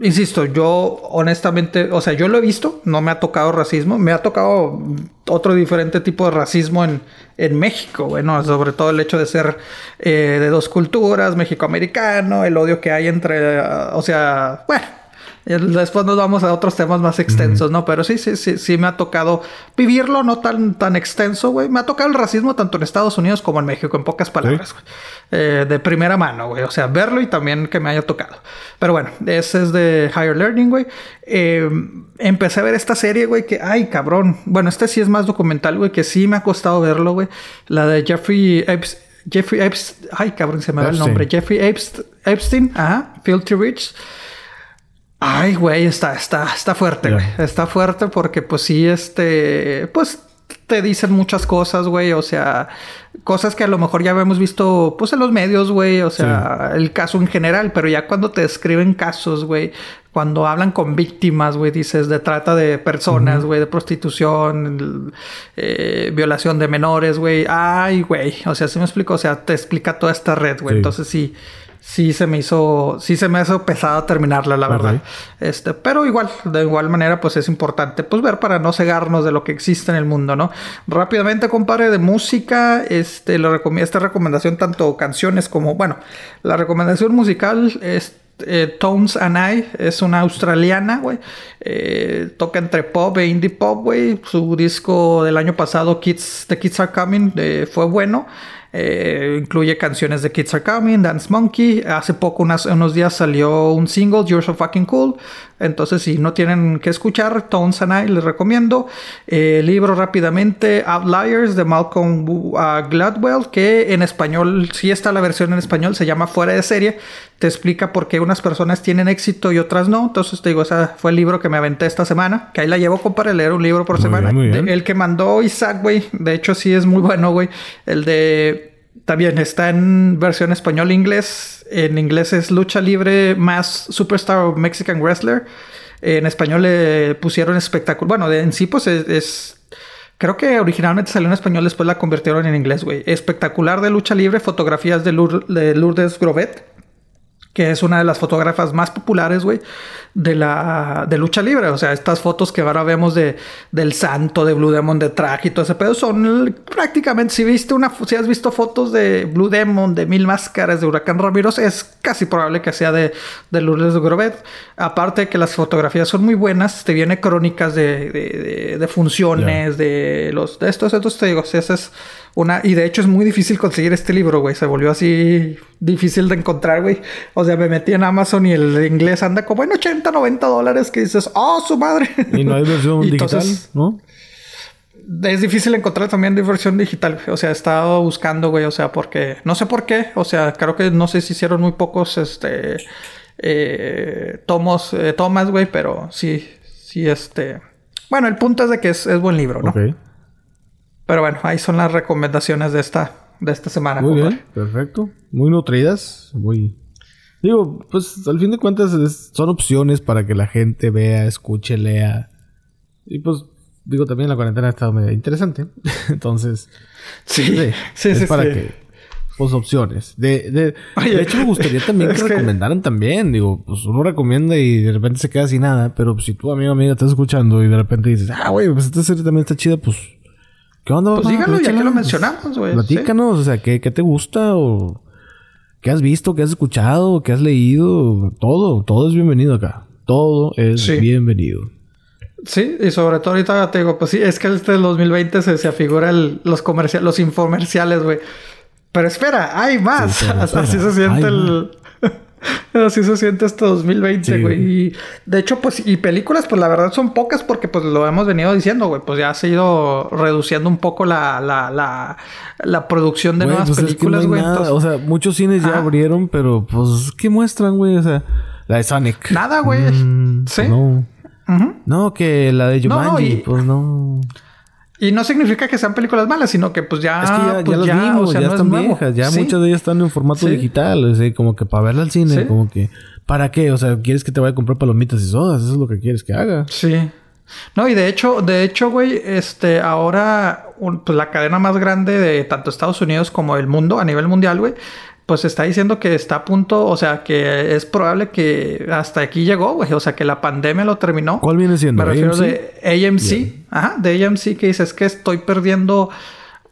insisto, yo honestamente, o sea, yo lo he visto, no me ha tocado racismo, me ha tocado otro diferente tipo de racismo en, en México, bueno, sobre todo el hecho de ser eh, de dos culturas, México-americano, el odio que hay entre, o sea, bueno Después nos vamos a otros temas más extensos, ¿no? Pero sí, sí, sí, sí me ha tocado vivirlo, no tan, tan extenso, güey. Me ha tocado el racismo tanto en Estados Unidos como en México, en pocas palabras, güey. Eh, de primera mano, güey. O sea, verlo y también que me haya tocado. Pero bueno, ese es de Higher Learning, güey. Eh, empecé a ver esta serie, güey, que, ay, cabrón. Bueno, este sí es más documental, güey, que sí me ha costado verlo, güey. La de Jeffrey Epstein. Jeffrey Epstein, ay cabrón, se me va el nombre. Jeffrey Epstein, ajá, Filthy Rich. Ay, güey, está, está, está fuerte, güey. Está fuerte porque, pues sí, este, pues te dicen muchas cosas, güey. O sea, cosas que a lo mejor ya habíamos visto, pues en los medios, güey. O sea, el caso en general, pero ya cuando te describen casos, güey, cuando hablan con víctimas, güey, dices de trata de personas, güey, de prostitución, eh, violación de menores, güey. Ay, güey. O sea, sí me explico. O sea, te explica toda esta red, güey. Entonces sí sí se me hizo, sí se me hizo pesado terminarla, la verdad. Este, pero igual, de igual manera, pues es importante, pues ver para no cegarnos de lo que existe en el mundo, ¿no? Rápidamente, compadre, de música, este, recomiendo esta recomendación, tanto canciones como, bueno, la recomendación musical es eh, Tones and I es una australiana, güey. Eh, toca entre pop e indie pop, güey. Su disco del año pasado, Kids, The Kids Are Coming, eh, fue bueno. Eh, incluye canciones de Kids Are Coming, Dance Monkey. Hace poco, unos días, salió un single, You're So Fucking Cool. Entonces, si no tienen que escuchar, Tones and I les recomiendo. Eh, libro rápidamente, Outliers de Malcolm uh, Gladwell, que en español, si está la versión en español, se llama Fuera de Serie. Te explica por qué unas personas tienen éxito y otras no. Entonces, te digo, ese fue el libro que me aventé esta semana. Que ahí la llevo para leer un libro por semana. el que mandó Isaac, güey. De hecho, sí es muy bueno, güey. El de también está en versión español e. En inglés es lucha libre más superstar Mexican wrestler. En español le pusieron espectáculo. Bueno, en sí, pues es, Creo que originalmente salió en español, después la convirtieron en inglés, güey. Espectacular de lucha libre, fotografías de, de Lourdes Grobet que es una de las fotógrafas más populares, güey, de la de lucha libre. O sea, estas fotos que ahora vemos de del santo, de Blue Demon, de traje y todo ese pedo, son prácticamente, si viste una, si has visto fotos de Blue Demon, de Mil Máscaras, de Huracán Ramiro, es casi probable que sea de, de Lourdes de Grobet. Aparte de que las fotografías son muy buenas, te viene crónicas de, de, de funciones, de los, de estos, estos te digo, si esa es una, y de hecho es muy difícil conseguir este libro, güey. Se volvió así difícil de encontrar, güey. O sea, me metí en Amazon y el inglés anda como en 80, 90 dólares que dices, ¡oh, su madre! Y no hay versión [LAUGHS] digital, ¿no? Es difícil encontrar también de versión digital. O sea, he estado buscando, güey. O sea, porque... No sé por qué. O sea, creo que no sé si hicieron muy pocos, este... Eh, tomos, eh, tomas, güey. Pero sí, sí, este... Bueno, el punto es de que es, es buen libro, ¿no? Pero bueno, ahí son las recomendaciones de esta, de esta semana. Muy bien, perfecto. Muy nutridas, muy... Digo, pues al fin de cuentas son opciones para que la gente vea, escuche, lea. Y pues, digo, también la cuarentena ha estado medio interesante. [LAUGHS] Entonces, sí, sí, [LAUGHS] sí, es para que pues opciones. De, de, de hecho, me gustaría [LAUGHS] también que, recomendaran también. Digo, pues uno recomienda y de repente se queda sin nada. Pero si tú, amigo, amiga, estás escuchando y de repente dices, ah, güey, pues esta serie también está chida, pues ¿Qué onda? Pues díganlo ya que lo mencionamos, güey. Platícanos, o sea, ¿qué, ¿qué, te gusta o qué has visto, qué has escuchado, qué has leído? Todo, todo es bienvenido acá. Todo es bienvenido. Sí, y sobre todo ahorita te digo, pues sí, es que este 2020 se, se afigura los comerciales, los infomerciales, güey. Pero espera, hay más. [LAUGHS] Así se siente el... [LAUGHS] Así se siente este 2020, güey. y de hecho, pues, y películas, pues la verdad son pocas porque, pues, lo hemos venido diciendo, güey. Pues ya ha ido reduciendo un poco la, la, la, la producción de nuevas pues películas, güey. O sea, muchos cines ya abrieron, pero, pues, ¿qué muestran, güey? O sea, la de Sonic. Nada, güey. Mm, sí. No. No, que la de Jumanji, pues no. Y no significa que sean películas malas, sino que pues ya... Es que ya, pues, las vimos, ya están viejas. Ya muchas de ellas están en formato digital. O sea, como que para verla al cine, como que... ¿Para qué? O sea, ¿quieres que te vaya a comprar palomitas y sodas? Eso es lo que quieres que haga. Sí. No, y de hecho, de hecho, güey, este, ahora pues la cadena más grande de tanto Estados Unidos como el mundo, a nivel mundial, güey, pues está diciendo que está a punto, o sea, que es probable que hasta aquí llegó, güey. O sea, que la pandemia lo terminó. ¿Cuál viene siendo? Me refiero de AMC. Ajá, de AMC que dices que estoy perdiendo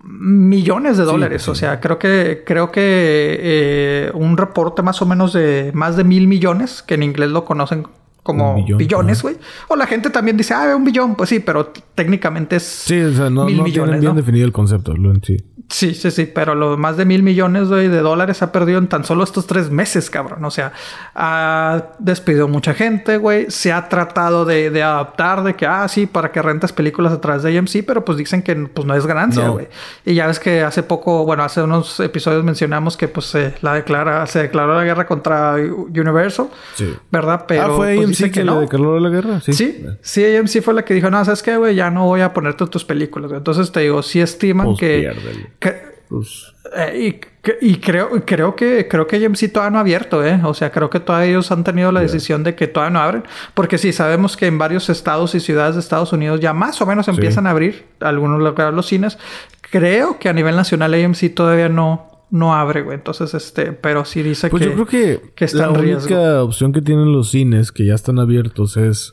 millones de dólares. O sea, creo que, creo que eh, un reporte más o menos de más de mil millones, que en inglés lo conocen como billones, güey. O la gente también dice, ah, un billón. Pues sí, pero técnicamente es. Sí, o sea, no, mil millones, bien definido el concepto, lo en sí. Sí, sí, sí, pero lo más de mil millones de dólares ha perdido en tan solo estos tres meses, cabrón. O sea, ha despedido mucha gente, güey. Se ha tratado de, adaptar, de que, ah, sí, para que rentes películas a través de AMC, pero pues dicen que pues no es ganancia, güey. Y ya ves que hace poco, bueno, hace unos episodios mencionamos que pues se la declara, se declaró la guerra contra Universal, sí. ¿verdad? Pero ah, fue pues, AMC que, no. declaró la guerra, sí. Sí, sí, AMC fue la que dijo, no, ¿sabes qué, güey? Ya no voy a ponerte tus películas. Entonces te digo, sí estiman pues que pues, eh, y, creo, creo que creo que AMC todavía no ha abierto, ¿eh? O sea, creo que todavía ellos han tenido la decisión de que todavía no abren. Porque sí, sabemos que en varios estados y ciudades de Estados Unidos ya más o menos empiezan a abrir algunos lugares los cines. Creo que a nivel nacional AMC todavía no, no abre, güey. Entonces, este, pero sí dice pues que. yo creo que, que está la única opción que tienen los cines que ya están abiertos es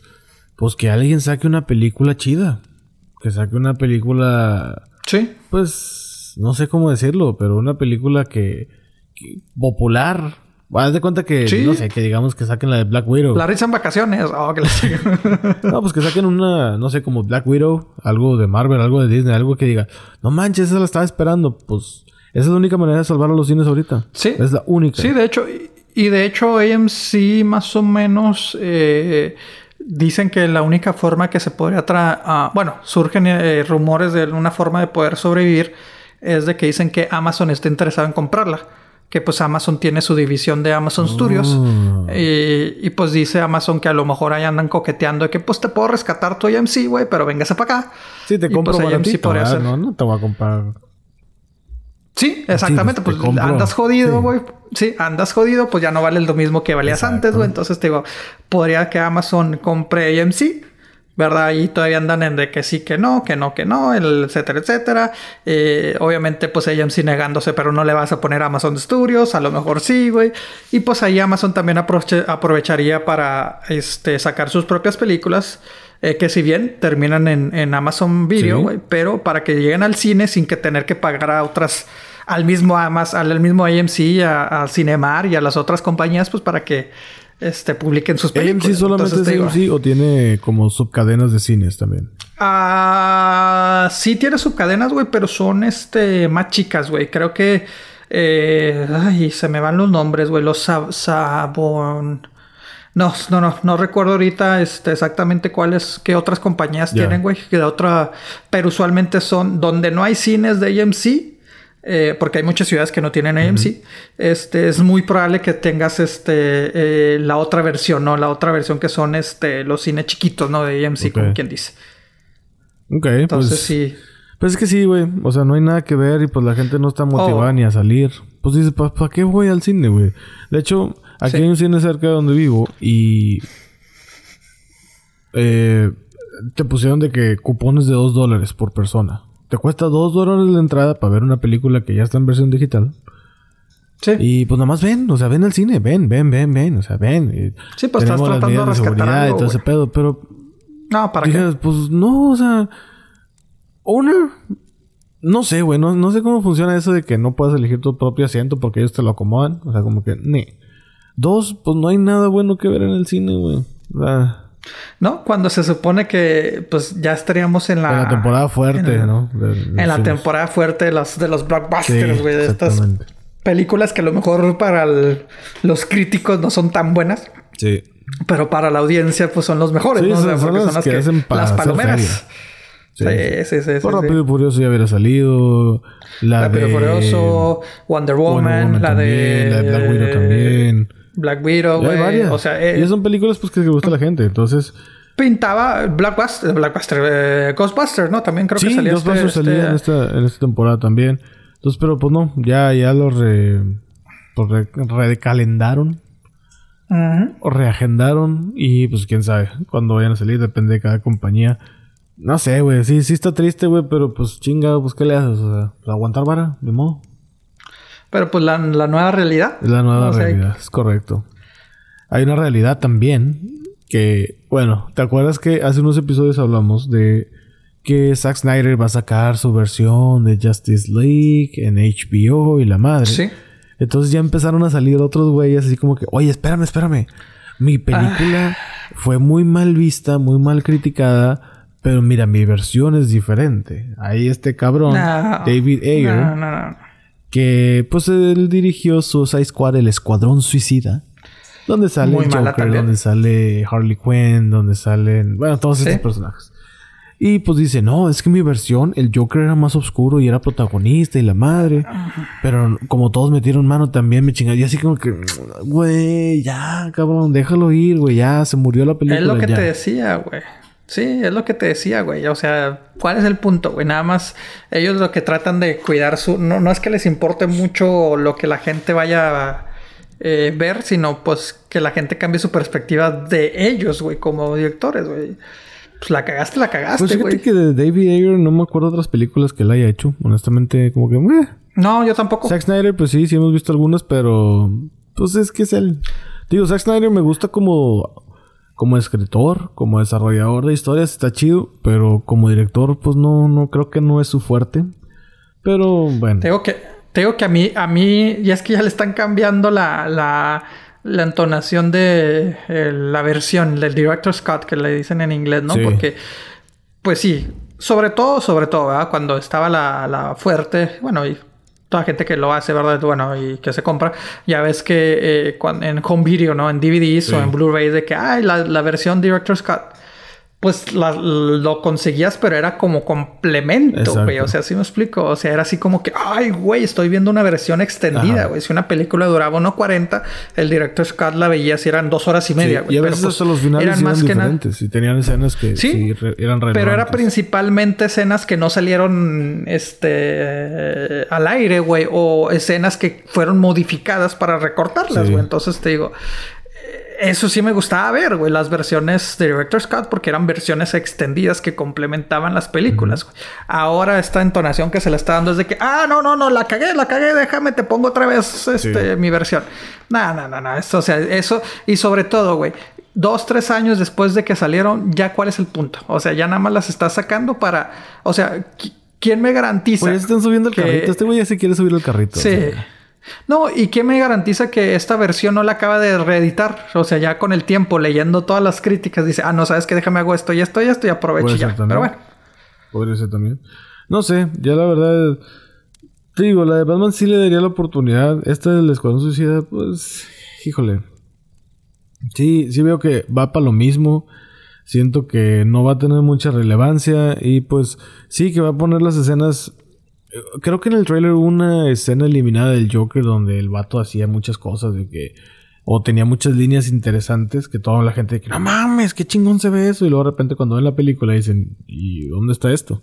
pues que alguien saque una película chida. Que saque una película. Sí. Pues no sé cómo decirlo, pero una película que, popular. Haz de cuenta que, no sé, que digamos que saquen la de Black Widow. La risa en vacaciones. Oh, que [LAUGHS] no, pues que saquen una, no sé, como Black Widow, algo de Marvel, algo de Disney, algo que diga, no manches, esa la estaba esperando. Pues esa es la única manera de salvar a los cines ahorita. Sí. Es la única. Sí, de hecho, y, de hecho, AMC más o menos. Eh, dicen que la única forma que se podría traer, ah, bueno, surgen eh, rumores de una forma de poder sobrevivir es de que dicen que Amazon está interesado en comprarla. Que pues Amazon tiene su división de Amazon Studios. Oh. Y, pues dice Amazon que a lo mejor ahí andan coqueteando de que pues te puedo rescatar tu AMC, güey, pero véngase para acá. Sí, te compro pues, AMC por eso. No, no te voy a comprar. Sí, exactamente. pues, andas jodido, güey. Sí. andas jodido, pues ya no vale lo mismo que valías antes, güey. Entonces te digo, podría que Amazon compre AMC ¿verdad? Y todavía andan en de que sí, que no, que no, que no, etcétera, etcétera. Eh, obviamente, pues AMC negándose, pero no le vas a poner Amazon Studios, a lo mejor sí, güey. Y pues ahí Amazon también aprovecharía para este, sacar sus propias películas. Eh, que si bien terminan en, Amazon Video, güey, pero para que lleguen al cine sin que tener que pagar a otras, al mismo al mismo AMC, a, a Cinemar y a las otras compañías, pues para que este, publiquen sus películas. ¿AMC solamente es AMC o tiene como subcadenas de cines también? Ah, sí tiene subcadenas, güey, pero son este más chicas, güey. Creo que eh, ay, se me van los nombres, güey. Los Sabon. No, no, no, no recuerdo ahorita este, exactamente cuáles, qué otras compañías tienen, güey. Que de otra, pero usualmente son donde no hay cines de AMC eh, porque hay muchas ciudades que no tienen AMC, este, es muy probable que tengas este, eh, la otra versión, ¿no? La otra versión que son este, los cines chiquitos, ¿no? De AMC, como quien dice. Ok, pues Entonces pues, sí. Pues es que sí, güey. O sea, no hay nada que ver y pues la gente no está motivada oh. ni a salir. Pues dices, ¿para qué voy al cine, güey? De hecho, aquí hay un cine cerca de donde vivo y... Eh, te pusieron de que cupones de dos dólares por persona. Te cuesta dos dólares la entrada para ver una película que ya está en versión digital. Sí. Y pues nomás ven, o sea, ven al cine, ven, ven, ven, ven, o sea, ven. sí, pues estás tratando de, seguridad y todo ese pedo, pero. No, ¿para qué? Pues no, o sea. Una. No sé, güey, no, no, sé cómo funciona eso de que no puedas elegir tu propio asiento porque ellos te lo acomodan. O sea, como que, ni. Dos, pues no hay nada bueno que ver en el cine, güey. O sea. ¿No? Cuando se supone que pues ya estaríamos en la... En la temporada fuerte, ¿no? en la temporada fuerte de los, de los blockbusters, güey. de estas películas que a lo mejor para los críticos no son tan buenas. Sí. Pero para la audiencia pues son los mejores, ¿no? son, las que, hacen las palomeras. Sí, sí, sí. Por Rápido y Furioso ya hubiera salido. La Rápido y Furioso, Wonder Woman, la, de... La de Black Widow también. Black Widow, güey. O sea, eh, y son películas pues que gusta a la gente, entonces pintaba Blackbuster, Blackbuster, eh, Ghostbusters, ¿no? También creo que salía Ghostbusters este, salía en este esta en esta temporada también. Entonces, pero pues no, ya ya lo re, pues, recalendaron. O reagendaron y pues quién sabe cuándo vayan a salir, depende de cada compañía. No sé, güey, sí, sí está triste, güey, pero pues chinga, pues qué le haces, o sea, pues, aguantar vara, de modo. Pero pues la, nueva realidad. La nueva realidad, es correcto. Hay una realidad también que, bueno, ¿te acuerdas que hace unos episodios hablamos de que Zack Snyder va a sacar su versión de Justice League en HBO y la madre? Sí. Entonces ya empezaron a salir otros güeyes así como que, oye, espérame, espérame. Mi película ah. fue muy mal vista, muy mal criticada, pero mira, mi versión es diferente. Ahí este cabrón, David Ayer, que pues él dirigió Suicide Squad, el Escuadrón Suicida. Donde sale Joker, donde sale Harley Quinn, donde salen, bueno, todos estos personajes. Y pues dice, no, es que mi versión, el Joker era más oscuro y era protagonista y la madre. Pero como todos metieron mano también me chingaron. Y así como que, güey, ya, cabrón, déjalo ir, güey, ya, se murió la película. Es lo que te decía, güey. Sí, es lo que te decía, güey. O sea, ¿cuál es el punto, güey? Nada más ellos lo que tratan de cuidar su... No, no es que les importe mucho lo que la gente vaya a eh, ver, sino pues que la gente cambie su perspectiva de ellos, güey, como directores, güey. Pues la cagaste, la cagaste, pues fíjate que de David Ayer no me acuerdo otras películas que él haya hecho. Honestamente, como que... Eh. No, yo tampoco. Zack Snyder, pues sí, sí hemos visto algunas, pero... Pues es que es él. Digo, Zack Snyder me gusta como como escritor, como desarrollador de historias está chido, pero como director pues no, no creo que no es su fuerte. Pero bueno. Tengo que, tengo que a mí, a mí, y es que ya le están cambiando la, la, la entonación de eh, la versión del director Scott que le dicen en inglés, ¿no? Porque, pues sí, sobre todo, sobre todo, ¿verdad? Cuando estaba la, la fuerte, bueno, y toda gente que lo hace, ¿verdad? Bueno, y que se compra, ya ves que eh, en home video, ¿no? En DVDs o en Blu-ray de que, ay, la, la versión Director's Cut pues lo conseguías, pero era como complemento, güey. O sea, así me explico. O sea, era así como que, ay, güey, estoy viendo una versión extendida, güey. Si una película duraba 1.40, el director Scott la veía si eran dos horas y media, güey. y a veces pues, los finales eran, más diferentes. Y tenían escenas que sí, eran relevantes. Pero era principalmente escenas que no salieron este al aire, güey. O escenas que fueron modificadas para recortarlas, güey. Entonces te digo, eso sí me gustaba ver, güey, las versiones de Director's Cut porque eran versiones extendidas que complementaban las películas. Ahora esta entonación que se le está dando es de que, ah, no, no, no, la cagué, la cagué, déjame, te pongo otra vez este, mi versión. No, no, no, no, eso, o sea, eso, y sobre todo, güey, dos, tres años después de que salieron, ya cuál es el punto. O sea, ya nada más las estás sacando para, o sea, ¿quién me garantiza? Pues están subiendo el carrito, este güey ya se quiere subir el carrito. Sí. No, ¿y qué me garantiza que esta versión no la acaba de reeditar? O sea, ya con el tiempo, leyendo todas las críticas, dice, ah, no, sabes que déjame hago esto y esto y esto y aprovecho ya. Pero bueno. Podría ser también. No sé, ya la verdad. Te digo, la de Batman sí le daría la oportunidad. Esta del Escuadrón Suicida, pues. Híjole. Sí, sí veo que va para lo mismo. Siento que no va a tener mucha relevancia. Y pues sí, que va a poner las escenas Creo que en el trailer hubo una escena eliminada del Joker donde el vato hacía muchas cosas de que. O tenía muchas líneas interesantes que toda la gente que no mames, qué chingón se ve eso. Y luego de repente cuando ven la película dicen, ¿y dónde está esto?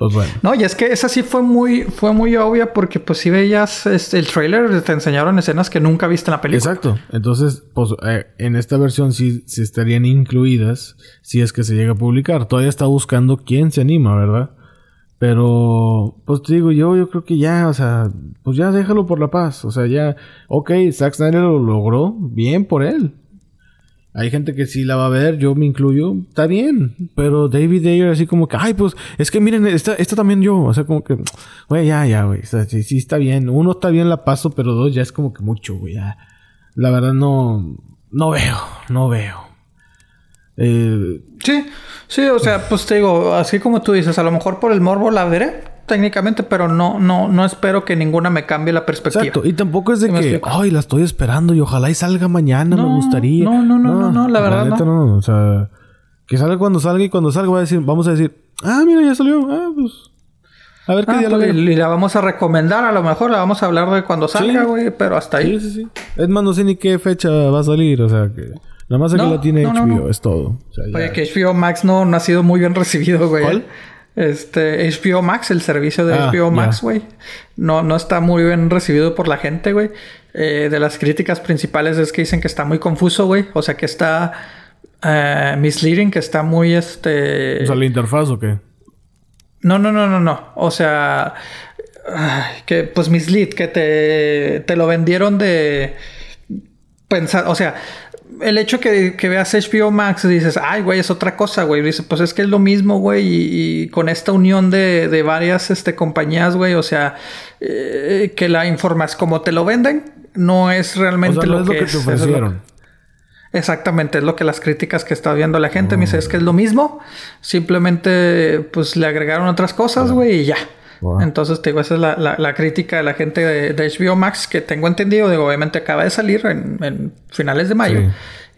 Pues bueno. No, y es que esa sí fue muy, fue muy obvia porque pues si veías este, el trailer te enseñaron escenas que nunca viste en la película. Exacto. Entonces, pues eh, en esta versión sí, sí estarían incluidas si es que se llega a publicar. Todavía está buscando quién se anima, ¿verdad? Pero, pues te digo, yo, yo creo que ya, o sea, pues ya déjalo por la paz. O sea, ya, ok, Zack Snyder lo logró, bien por él. Hay gente que sí la va a ver, yo me incluyo, está bien. Pero David Ayer así como que, ay, pues, es que miren, esta, esta también yo. O sea, como que, güey, ya, ya, güey. O sea, sí, sí está bien. Uno está bien la paso, pero dos ya es como que mucho, güey. La verdad no, no veo, no veo. Eh, sí, sí, o sea, pues te digo, así como tú dices, a lo mejor por el morbo la veré técnicamente, pero no, no, no espero que ninguna me cambie la perspectiva. Exacto, y tampoco es de que, ay, la estoy esperando y ojalá y salga mañana, me gustaría. No, no, no, no, la verdad no. O sea, que salga cuando salga y cuando salga va a decir, vamos a decir, ah, mira, ya salió, ah, pues. A ver qué ah, día pues, Y la vamos a recomendar, a lo mejor la vamos a hablar de cuando salga, güey, pero hasta ahí. Sí, sí, sí. Es más, no sé ni qué fecha va a salir, o sea que. Nada más aquí la tiene HBO, es todo. Oye, que HBO Max no, ha sido muy bien [LAUGHS] recibido, güey. ¿Cuál? Este, HBO Max, el servicio de HBO ah, Max, güey. No, no está muy bien recibido por la gente, güey. Eh, de las críticas principales es que dicen que está muy confuso, güey. O sea, que está eh, misleading, que está muy, este... O sea, ¿la interfaz o qué? No, no, no, no, no. O sea, que pues mislead, que te, te lo vendieron de pensar, o sea, el hecho que, que veas HBO Max dices, ay, güey, es otra cosa, güey. Dice, pues es que es lo mismo, güey. Y, con esta unión de, de varias este, compañías, güey, o sea, eh, que la informas como te lo venden, no es realmente lo, que, te ofrecieron. Exactamente, es lo que las críticas que está viendo la gente me dice, es que es lo mismo, simplemente pues le agregaron otras cosas, güey, y ya. Entonces, te digo, esa es la, crítica de la gente de, HBO Max que tengo entendido. Digo, obviamente acaba de salir en, finales de mayo.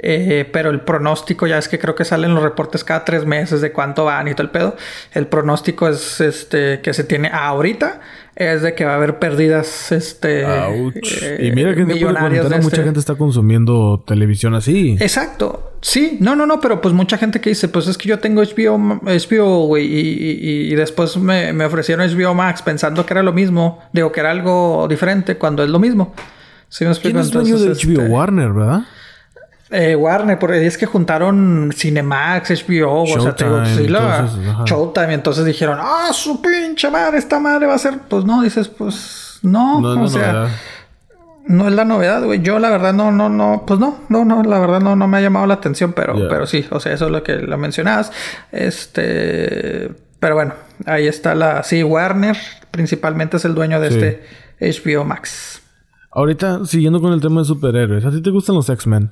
Eh, pero el pronóstico, ya es que creo que salen los reportes cada tres meses de cuánto van y todo el pedo. El pronóstico es este que se tiene ahorita es de que va a haber pérdidas este eh, y mira que mucha este gente está consumiendo televisión así exacto sí no no no pero pues mucha gente que dice pues es que yo tengo HBO HBO güey y, y, después me, me, ofrecieron HBO Max pensando que era lo mismo digo que era algo diferente cuando es lo mismo ¿Sí me explico? ¿Quién es dueño de HBO este, Warner verdad eh, Warner, porque es que juntaron Cinemax, HBO, o sea, te digo, sí, la Showtime, entonces dijeron, ah, su pinche madre, esta madre va a ser, pues no, dices, pues no, no o sea, no es la novedad, güey. Yo la verdad no, no, no, pues no, no, no, la verdad no, no me ha llamado la atención, pero, pero sí, o sea, eso es lo que lo mencionabas, este, pero bueno, ahí está la, sí, Warner, principalmente es el dueño de este HBO Max. Ahorita, siguiendo con el tema de superhéroes, ¿a ti te gustan los X-Men?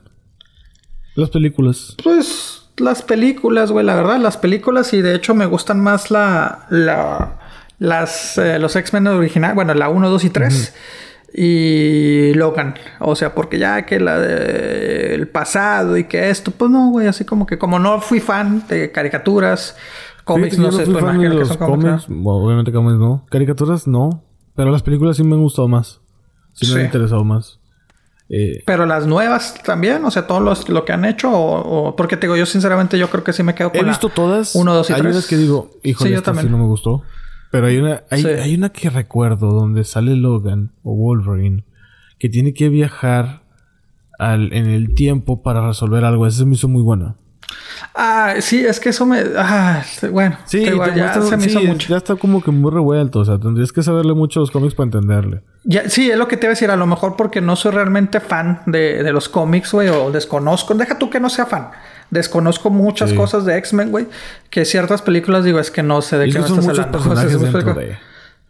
Las películas. Pues las películas, güey, la verdad, las películas y de hecho me gustan más la, la las, eh, los X-Men originales, bueno, la 1, 2 y 3 y Logan, o sea, porque ya que la de, el pasado y que esto, pues no, güey, así como que como no fui fan de caricaturas, cómics, no, sé, pues fan de los cómics, obviamente cómics no, caricaturas no, pero las películas sí me han gustado más, sí me han interesado más. Eh, pero las nuevas también, o sea, todos los, lo que han hecho, o, porque te digo, yo sinceramente yo creo que sí me quedo con He visto todas. Uno, dos y hay unas que digo, híjole, sí, esta sí no me gustó. Pero hay una, hay, hay, una que recuerdo donde sale Logan o Wolverine que tiene que viajar al, en el tiempo para resolver algo. Esa se me hizo muy buena. Ah, sí, es que eso me. Ah, bueno, sí, ya se me hizo mucho. Ya está como que muy revuelto. O sea, tendrías que saberle mucho a los cómics para entenderle. Ya, sí, es lo que te iba a decir. A lo mejor porque no soy realmente fan de, de los cómics, güey, o desconozco. Deja tú que no sea fan. Desconozco muchas cosas de X-Men, güey. Que ciertas películas digo, es que no sé de qué me estás hablando. [LAUGHS] Personajes dentro de...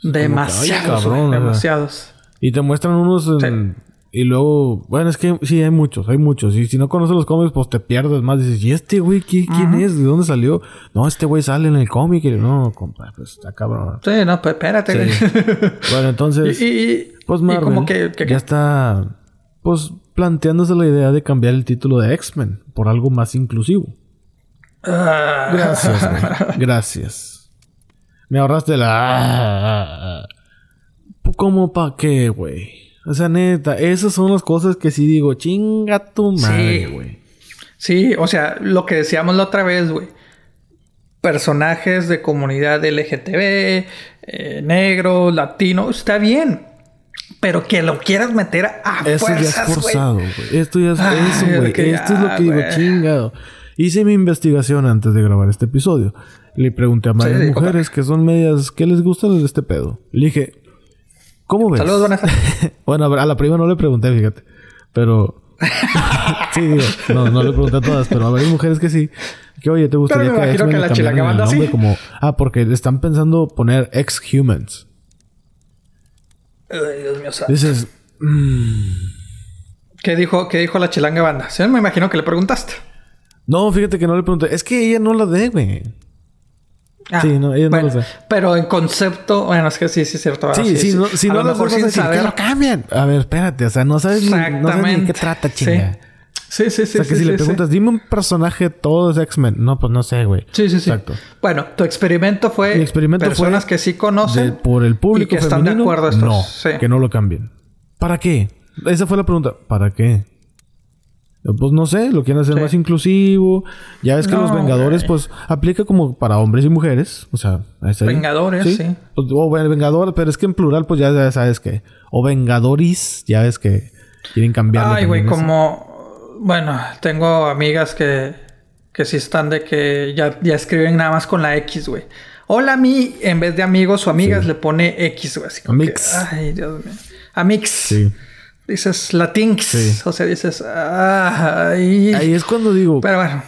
Demasiados, demasiados. Y te muestran unos en y luego, bueno, es que sí, hay muchos, hay muchos. Y si no conoces los cómics, pues te pierdes más. Dices, ¿y este güey quién es? ¿De dónde salió? No, este güey sale en el cómic. Y no, compa, pues está cabrón. Sí, no, pues espérate, bueno, entonces, [LAUGHS] y, pues Marvel como que, ya está, pues, planteándose la idea de cambiar el título de X-Men por algo más inclusivo. Ah. Gracias, güey. [LAUGHS] Gracias. Me ahorraste la... ¿Cómo pa' qué, güey? O sea, neta, esas son las cosas que sí digo, chinga tu madre, güey. Sí. o sea, lo que decíamos la otra vez, güey. Personajes de comunidad LGTB, eh, negro, latino, está bien. Pero que lo quieras meter a Eso ya es forzado, güey. Esto ya es eso, güey. Esto es lo que digo, chingado. Hice mi investigación antes de grabar este episodio. Le pregunté a varias mujeres que son medias, ¿qué les gusta de este pedo? Le dije, ¿Cómo ves? Saludos, Vanessa. [LAUGHS] bueno, a la prima no le pregunté, fíjate. Pero. [LAUGHS] sí, digo, no, no le pregunté a todas, pero a varias mujeres que sí. Que oye, ¿te gustaría que, que la cambiaran el nombre sí. como... Ah, porque están pensando poner ex-humans. Ay, Dios mío, Dices... Mm. ¿Qué dijo, ¿Qué dijo la chilanga banda? Sí, me imagino que le preguntaste. No, fíjate que no le pregunté. Es que ella no la debe. Ah, sí, no, ellos no lo sé. Pero en concepto, bueno, es que sí, sí es cierto. Sí, sí, no, si a no lo mejor sin saber. Que lo cambian. A ver, espérate, o sea, no sabes, ni, no sabes ni qué trata, chinga. Sí, sí, sí. O sea, que si le preguntas, dime un personaje todo es X-Men. No, pues no sé, güey. Sí, sí, sí. Exacto. Bueno, tu experimento fue Mi experimento personas que sí conocen. por el público y que están de acuerdo estos. No, que no lo cambien. ¿Para qué? Esa fue la pregunta. ¿Para qué? Pues no sé, lo quieren hacer más inclusivo. Ya ves que los Vengadores, pues, aplica como para hombres y mujeres. O sea, Vengadores, sí. Pues, o Vengador, pero es que en plural, pues ya, sabes que. O Vengadoris, ya ves que quieren cambiar. Ay, güey, como. Bueno, tengo amigas que, que sí están de que ya, ya escriben nada más con la X, güey. Hola a mí, en vez de amigos o amigas, le pone X, güey. Así Amix. ay, Dios mío. Amix. Sí. Dices Latinx. Sí. O sea, dices. Ay. Ahí es cuando digo. Pero bueno.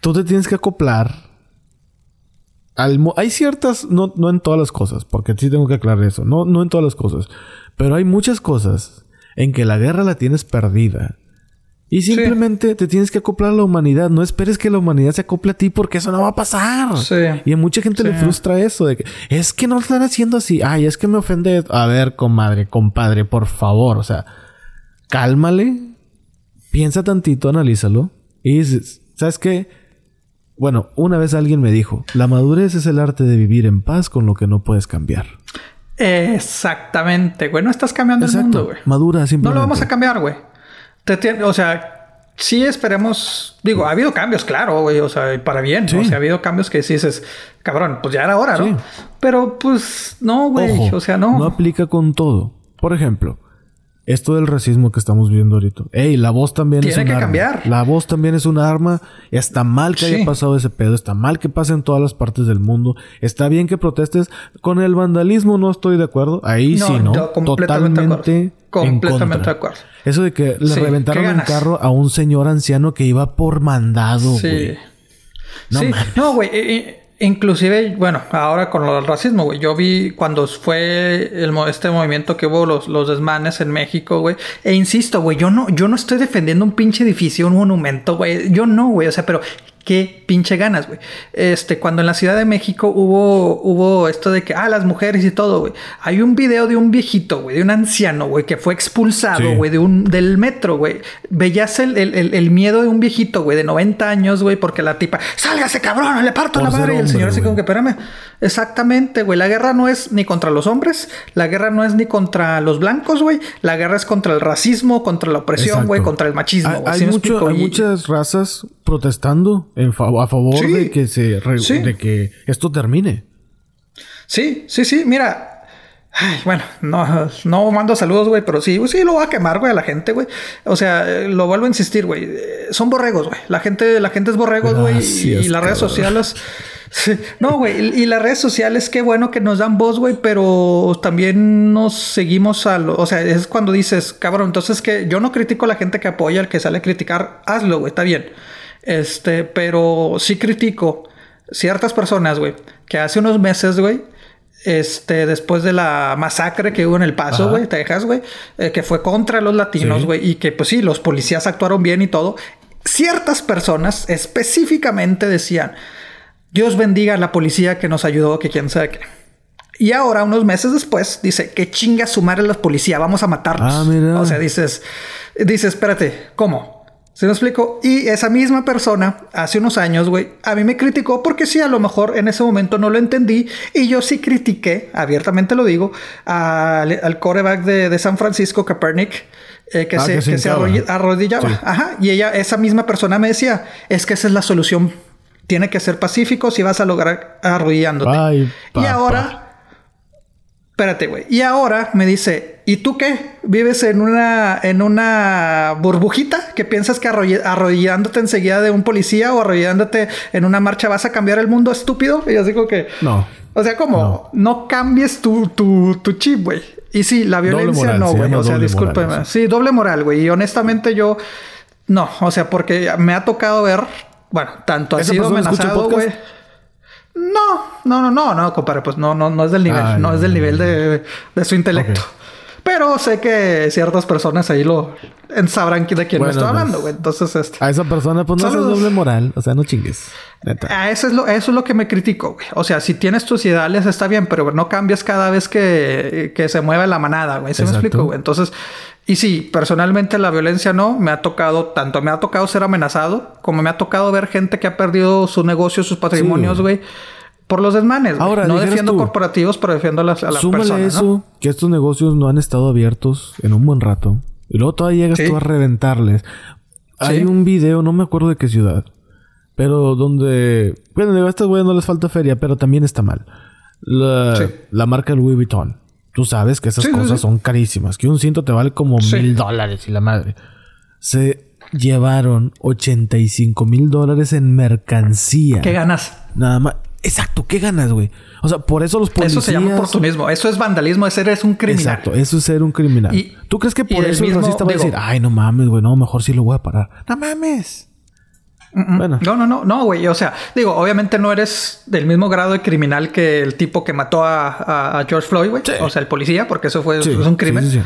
Tú te tienes que acoplar. Al hay ciertas, no, no en todas las cosas, porque sí tengo que aclarar eso, no, no en todas las cosas, pero hay muchas cosas en que la guerra la tienes perdida y simplemente te tienes que acoplar a la humanidad. No esperes que la humanidad se acople a ti porque eso no va a pasar. Y a mucha gente le frustra eso de que es que no están haciendo así. Ay, es que me ofende. A ver, comadre, compadre, por favor. O sea, cálmale. Piensa tantito, analízalo. Y dices, ¿sabes qué? Bueno, una vez alguien me dijo, la madurez es el arte de vivir en paz con lo que no puedes cambiar. Exactamente, güey. No estás cambiando el mundo, güey. Madura, simplemente. No lo vamos a cambiar, güey o sea, sí esperemos. Digo, ha habido cambios, claro, güey. O sea, para bien. O sea, ha habido cambios que sí dices, cabrón, pues ya era hora, ¿no? Pero pues no, güey. O sea, no. No aplica con todo. Por ejemplo, esto del racismo que estamos viendo ahorita. Ey, la voz también es un que cambiar. La voz también es un arma. Está mal que haya pasado ese pedo. Está mal que pase en todas las partes del mundo. Está bien que protestes. Con el vandalismo no estoy de acuerdo. Ahí sí, ¿no? Completamente Totalmente. Completamente de acuerdo. Eso de que le reventaron el carro a un señor anciano que iba por mandado, sí. No, sí. no, güey. Eh, Inclusive, bueno, ahora con lo del racismo, güey. Yo vi cuando fue el, este movimiento que hubo los, los desmanes en México, güey. E insisto, güey, yo no, yo no estoy defendiendo un pinche edificio, un monumento, güey. Yo no, güey. O sea, pero qué pinche ganas, güey. Este, cuando en la Ciudad de México hubo, hubo esto de que, ah, las mujeres y todo, güey. Hay un video de un viejito, güey, de un anciano, güey, que fue expulsado, güey, de un, del metro, güey. Veías el, el, el, miedo de un viejito, güey, de 90 años, güey, porque la tipa, sálgase cabrón, le parto la madre. Y el señor así como que, espérame. Exactamente, güey. La guerra no es ni contra los hombres, la guerra no es ni contra los blancos, güey. La guerra es contra el racismo, contra la opresión, güey, contra el machismo. Hay, hay muchas razas protestando a favor de que se de que esto termine. Sí, sí, sí. Mira, bueno, no, no mando saludos, güey, pero sí, sí lo voy a quemar, güey, a la gente, güey. O sea, lo vuelvo a insistir, güey. Son borregos, güey. La gente, la gente es borregos, güey. y, las redes sociales. No, güey. Y, las redes sociales, qué bueno que nos dan voz, güey, pero también nos seguimos a lo. O sea, es cuando dices, cabrón, entonces que yo no critico a la gente que apoya, al que sale a criticar, hazlo, güey, está bien. Este, pero sí critico ciertas personas, güey, que hace unos meses, güey, este, después de la masacre que hubo en El Paso, güey, Texas, güey, eh, que fue contra los latinos, güey, y que pues sí, los policías actuaron bien y todo. Ciertas personas específicamente decían, Dios bendiga a la policía que nos ayudó, que quién sabe qué. Y ahora, unos meses después, dice que chinga su madre la policía, vamos a matarlos. Ah, o sea, dices, dices, espérate, ¿cómo? ¿Se me explico? Y esa misma persona, hace unos años, güey, a mí me criticó porque sí, a lo mejor en ese momento no lo entendí. Y yo sí critiqué, abiertamente lo digo, al, al coreback de, San Francisco, Kaepernick. Eh, que, ah, se, que, se, arrodillaba. Ajá. Y ella, esa misma persona me decía, es que esa es la solución. Tiene que ser pacífico si vas a lograr arrodillándote. y ahora Espérate, güey. Y ahora me dice, ¿y tú qué? ¿Vives en una, en una burbujita que piensas que arrodillándote enseguida de un policía o arrodillándote en una marcha vas a cambiar el mundo estúpido? Y yo digo que... No. O sea, como, no, cambies tu, tu, tu chip, güey. Y sí, la violencia no, güey. O sea, discúlpeme. Sí, doble moral, güey. Y honestamente yo... No, o sea, porque me ha tocado ver... Bueno, tanto ha sido amenazado, güey. No, no, no, no, no, compadre, pues no, no, no es del nivel, no es del nivel de, de su intelecto. Pero sé que ciertas personas ahí lo sabrán de quién me estoy hablando, güey. Entonces, este, A esa persona, pues no es doble moral. O sea, no chingues. A eso es lo, eso es lo que me critico, güey. O sea, si tienes tus ideales está bien, pero no cambias cada vez que, que se mueve la manada, güey. ¿Se me explico, güey? Entonces, y sí, personalmente la violencia no. Me ha tocado, tanto me ha tocado ser amenazado, como me ha tocado ver gente que ha perdido su negocio, sus patrimonios, güey. Por los desmanes. Ahora, no defiendo corporativos, pero defiendo a las, a súmale eso, que estos negocios no han estado abiertos en un buen rato. Y luego todavía llegas tú a reventarles. Hay un video, no me acuerdo de qué ciudad. Pero donde... Bueno, a estas güeyes no les falta feria, pero también está mal. La, la marca Louis Vuitton. Tú sabes que esas cosas son carísimas. Que un cinto te vale como mil dólares y la madre. Se llevaron 85 mil dólares en mercancía. ¿Qué ganas? Nada más. Exacto, ¿qué ganas, güey? O sea, por eso los policías... Eso se llama oportunismo. Eso es vandalismo. Ese eres un criminal. Exacto. Eso es ser un criminal. Y, ¿Tú crees que por eso el racista va a decir... Ay, no mames, güey. No, mejor sí lo voy a parar. ¡No mames! Bueno. No, no, no. No, güey. O sea, digo, obviamente no eres del mismo grado de criminal que el tipo que mató a, George Floyd, güey. O sea, el policía, porque eso fue un crimen. Sí,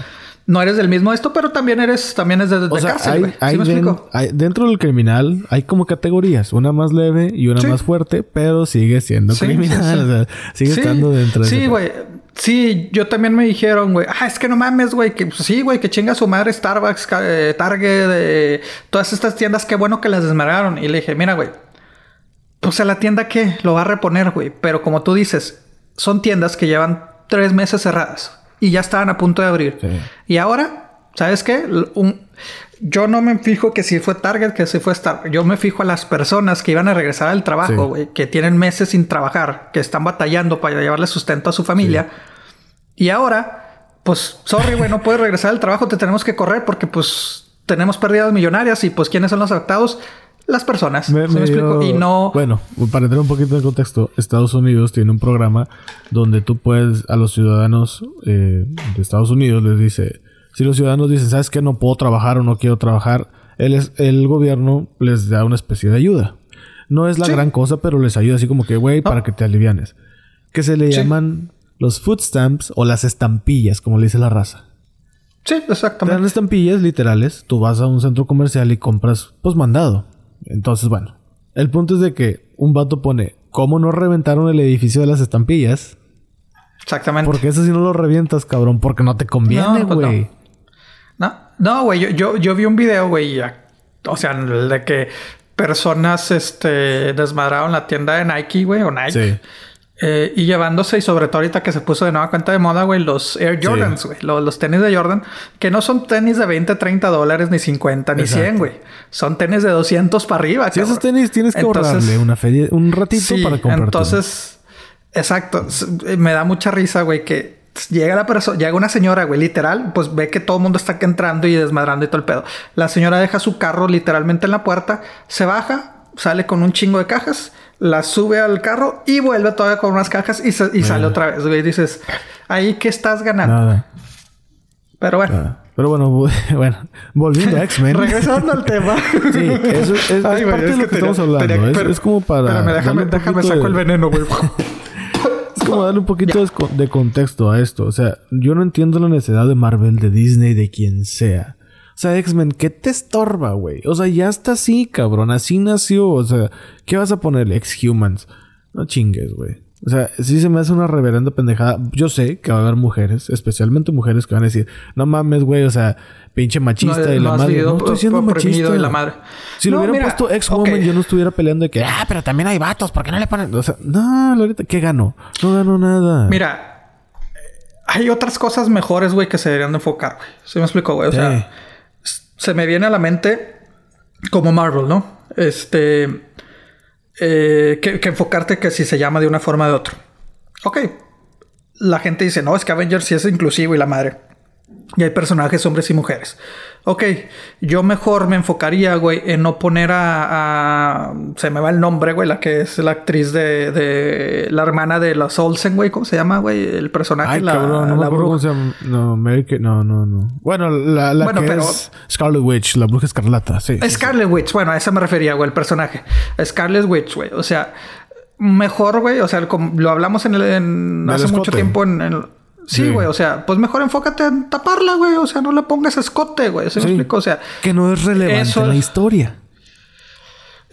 no eres del mismo esto, pero también eres, también es de, cárcel, hay, me explico? dentro del criminal hay como categorías, una más leve y una más fuerte, pero sigue siendo criminal. o sea, sigue estando dentro de Sí, güey. Sí, yo también me dijeron, güey, ah, es que no mames, güey, que pues, sí, güey, que chinga su madre Starbucks, eh, Target, eh, todas estas tiendas, qué bueno que las desmararon. Y le dije, mira, güey, pues a la tienda que lo va a reponer, güey. Pero como tú dices, son tiendas que llevan tres meses cerradas y ya estaban a punto de abrir. Y ahora, ¿sabes qué? yo no me fijo que si fue Target, que si fue Star. Yo me fijo a las personas que iban a regresar al trabajo, güey, que tienen meses sin trabajar, que están batallando para llevarle sustento a su familia. Y ahora, pues, sorry, güey, no puedes regresar al trabajo, te tenemos que correr porque, pues, tenemos pérdidas millonarias y, pues, ¿quiénes son los afectados? Las personas. Me, explico? Y no. Bueno, para entrar un poquito de contexto, Estados Unidos tiene un programa donde tú puedes a los ciudadanos eh, de Estados Unidos les dice, si los ciudadanos dicen, sabes que no puedo trabajar o no quiero trabajar, el, el gobierno les da una especie de ayuda. No es la gran cosa, pero les ayuda así como que, güey, para que te alivianes. Que se le llaman los food stamps o las estampillas, como le dice la raza. Sí, exactamente. Te dan estampillas literales. Tú vas a un centro comercial y compras, pues mandado. Entonces, bueno, el punto es de que un vato pone, ¿cómo no reventaron el edificio de las estampillas? Exactamente. Porque eso sí no lo revientas, cabrón, porque no te conviene, güey. no. no, güey, yo, yo, yo, vi un video, güey, o sea, de que personas este, desmadraron la tienda de Nike, güey, o Nike. Sí. Eh, y llevándose, y sobre todo ahorita que se puso de nueva cuenta de moda, güey, los Air Jordans, güey. Los, tenis de Jordan, que no son tenis de 20, 30 dólares, ni 50, ni 100, güey. Son tenis de 200 para arriba, Si esos tenis tienes que ahorrarle una feria, un ratito para comprarte. Entonces, exacto. Me da mucha risa, güey, que llega la persona, llega una señora, güey, literal, pues ve que todo el mundo está entrando y desmadrando y todo el pedo. La señora deja su carro literalmente en la puerta, se baja, sale con un chingo de cajas la sube al carro y vuelve todavía con unas cajas y, sale otra vez, güey. Dices, ahí que estás ganando. Nada. Pero bueno. Pero bueno, [LAUGHS] bueno, volviendo a X-Men. Regresando al tema. [LAUGHS] sí, eso es, parte de lo que, estamos hablando. es, como para. Espérame, déjame, déjame saco el veneno, güey. [LAUGHS] es como darle un poquito de contexto a esto. O sea, yo no entiendo la necesidad de Marvel, de Disney, de quien sea. O sea, X-Men, ¿qué te estorba, güey? O sea, ya está así, cabrón. Así nació. O sea, ¿qué vas a ponerle? X-Humans. No chingues, güey. O sea, sí se me hace una reverenda pendejada. Yo sé que va a haber mujeres, especialmente mujeres que van a decir, no mames, güey, o sea, pinche machista de la madre. no estoy siendo machista. De la madre. Si lo hubieran puesto ex-woman, yo no estuviera peleando de que, ah, pero también hay vatos, ¿por qué no le ponen? O sea, no, ahorita, ¿qué ganó? No ganó nada. Mira, hay otras cosas mejores, güey, que se deberían de enfocar, güey. ¿Sí me explico, güey? O sea se me viene a la mente como Marvel, ¿no? Este. Eh, que, enfocarte que si se llama de una forma o de otra. Ok. La gente dice, no, es que Avengers sí es inclusivo y la madre. Y hay personajes hombres y mujeres. Ok, yo mejor me enfocaría, güey, en no poner a, Se me va el nombre, güey, la que es la actriz de... de la hermana de los Olsen, güey. ¿Cómo se llama, güey? El personaje, Ay, la, cabrón, no la bruja. Cómo se llama. No, Mary No, no, no. Bueno, la, la que es Scarlet Witch, la bruja escarlata, sí. Scarlet Witch, bueno, a esa me refería, güey, el personaje. Scarlet Witch, güey. O sea, mejor, güey. O sea, como lo hablamos en, el, en hace mucho tiempo en, en Sí, güey, o sea, pues mejor enfócate en taparla, güey, o sea, no le pongas escote, güey, ¿se me explico? O sea, que no es relevante en la historia.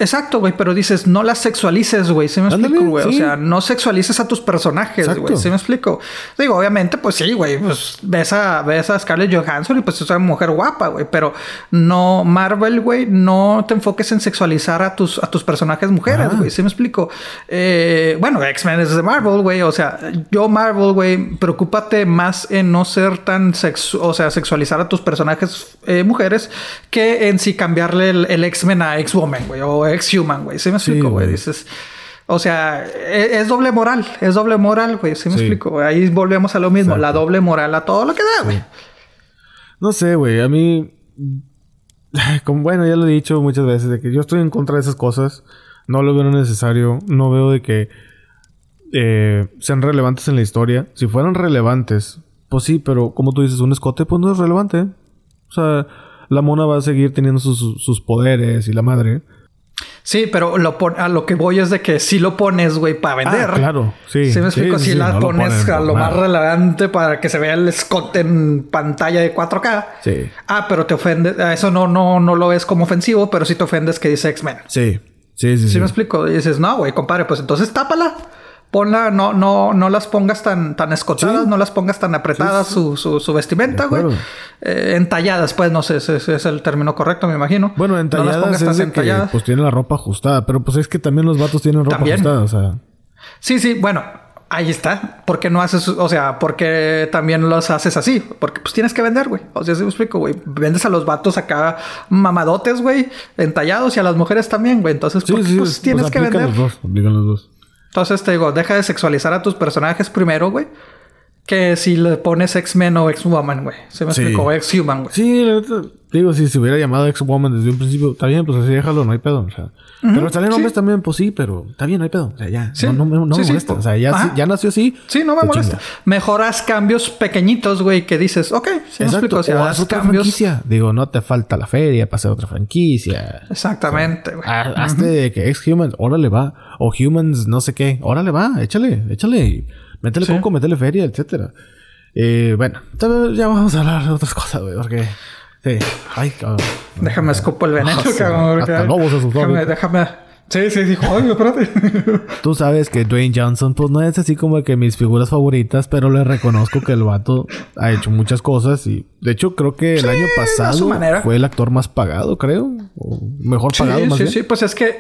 Exacto, güey, pero dices, no las sexualices, güey. ¿Sí me explico, güey? O sea, no sexualices a tus personajes, güey. ¿Sí me explico? Digo, obviamente, pues sí, güey. Pues ves a, ves a Scarlett Johansson y pues es una mujer guapa, güey. Pero no, Marvel, güey, no te enfoques en sexualizar a tus, a tus personajes mujeres, güey. ¿Sí me explico? Eh, bueno, X-Men es de Marvel, güey. O sea, yo, Marvel, güey, preocúpate más en no ser tan sexu o sea, sexualizar a tus personajes eh, mujeres que en sí cambiarle el, el X-Men a X-Woman, güey. O ex-human, güey. ¿Sí me explico, güey? Dices... O sea, e, es, doble moral, es doble moral, güey. ¿Sí me explico? Ahí volvemos a lo mismo, la doble moral a todo lo que da, güey. No sé, güey. A mí, [SIGHS] como bueno, ya lo he dicho muchas veces, de que yo estoy en contra de esas cosas. No lo veo necesario. No veo de que eh, sean relevantes en la historia. Si fueran relevantes, pues sí, pero como tú dices, un escote, pues no es relevante. O sea, la mona va a seguir teniendo sus, sus poderes y la madre. Sí, pero lo a lo que voy es de que si lo pones, güey, para ah, vender. claro, sí. Sí, me explico. si la pones a lo más relevante para que se vea el escote en pantalla de 4K. Sí. Ah, pero te ofende. Eso no, no, no lo ves como ofensivo, pero sí te ofendes que dice X-Men. Sí. Sí, sí, sí. me explico? Y dices, no, güey, compadre, pues entonces tápala ponla, no, no, no las pongas tan, tan escotadas, no las pongas tan apretadas Su, su, vestimenta, güey. Eh, entalladas, pues, no sé, ese, es el término correcto, me imagino. Bueno, entalladas es que, pues tiene la ropa ajustada, pero pues es que también los vatos tienen ropa ajustada, o sea. Sí, sí, bueno, ahí está. ¿Por qué no haces, o sea, porque también los haces así? Porque pues tienes que vender, güey. O sea, si me explico, güey. Vendes a los vatos acá mamadotes, güey, entallados y a las mujeres también, güey. Entonces, pues, tienes que vender. Los dos, obligan los dos. Entonces te digo, deja de sexualizar a tus personajes primero, güey. Que si le pones X-Men o X-Woman, güey. Se me explicó, X-Human, güey. Sí, digo, si se hubiera llamado X-Woman desde un principio, está bien, pues así déjalo, no hay pedo. O sea, pero salen hombres también, pues sí, pero está bien, no hay pedo. O sea, ya, no, no, no me molesta. o sea, ya, ya, nació así. Sí, no me molesta. Mejoras cambios pequeñitos, güey, que dices, ok, sí me explico. O sea, haz otra cambios... franquicia. Digo, no te falta la feria para hacer otra franquicia. Exactamente, güey. hazte que X-Humans, órale va. O Humans, no sé qué, órale va, échale, échale. Métele coco, métele feria, etcétera. Eh, bueno, ya vamos a hablar de otras cosas, güey, porque... Sí. Ay, cabrón. Déjame escupo el veneno, cabrón. Hasta lobos Déjame, déjame... Sí, sí, dijo, ay, espérate. [LAUGHS] Tú sabes que Dwayne Johnson, pues no es así como que mis figuras favoritas, pero le reconozco que el vato ha hecho muchas cosas y de hecho creo que el año pasado fue el actor más pagado, creo, o mejor pagado más Sí, bien. sí, pues es que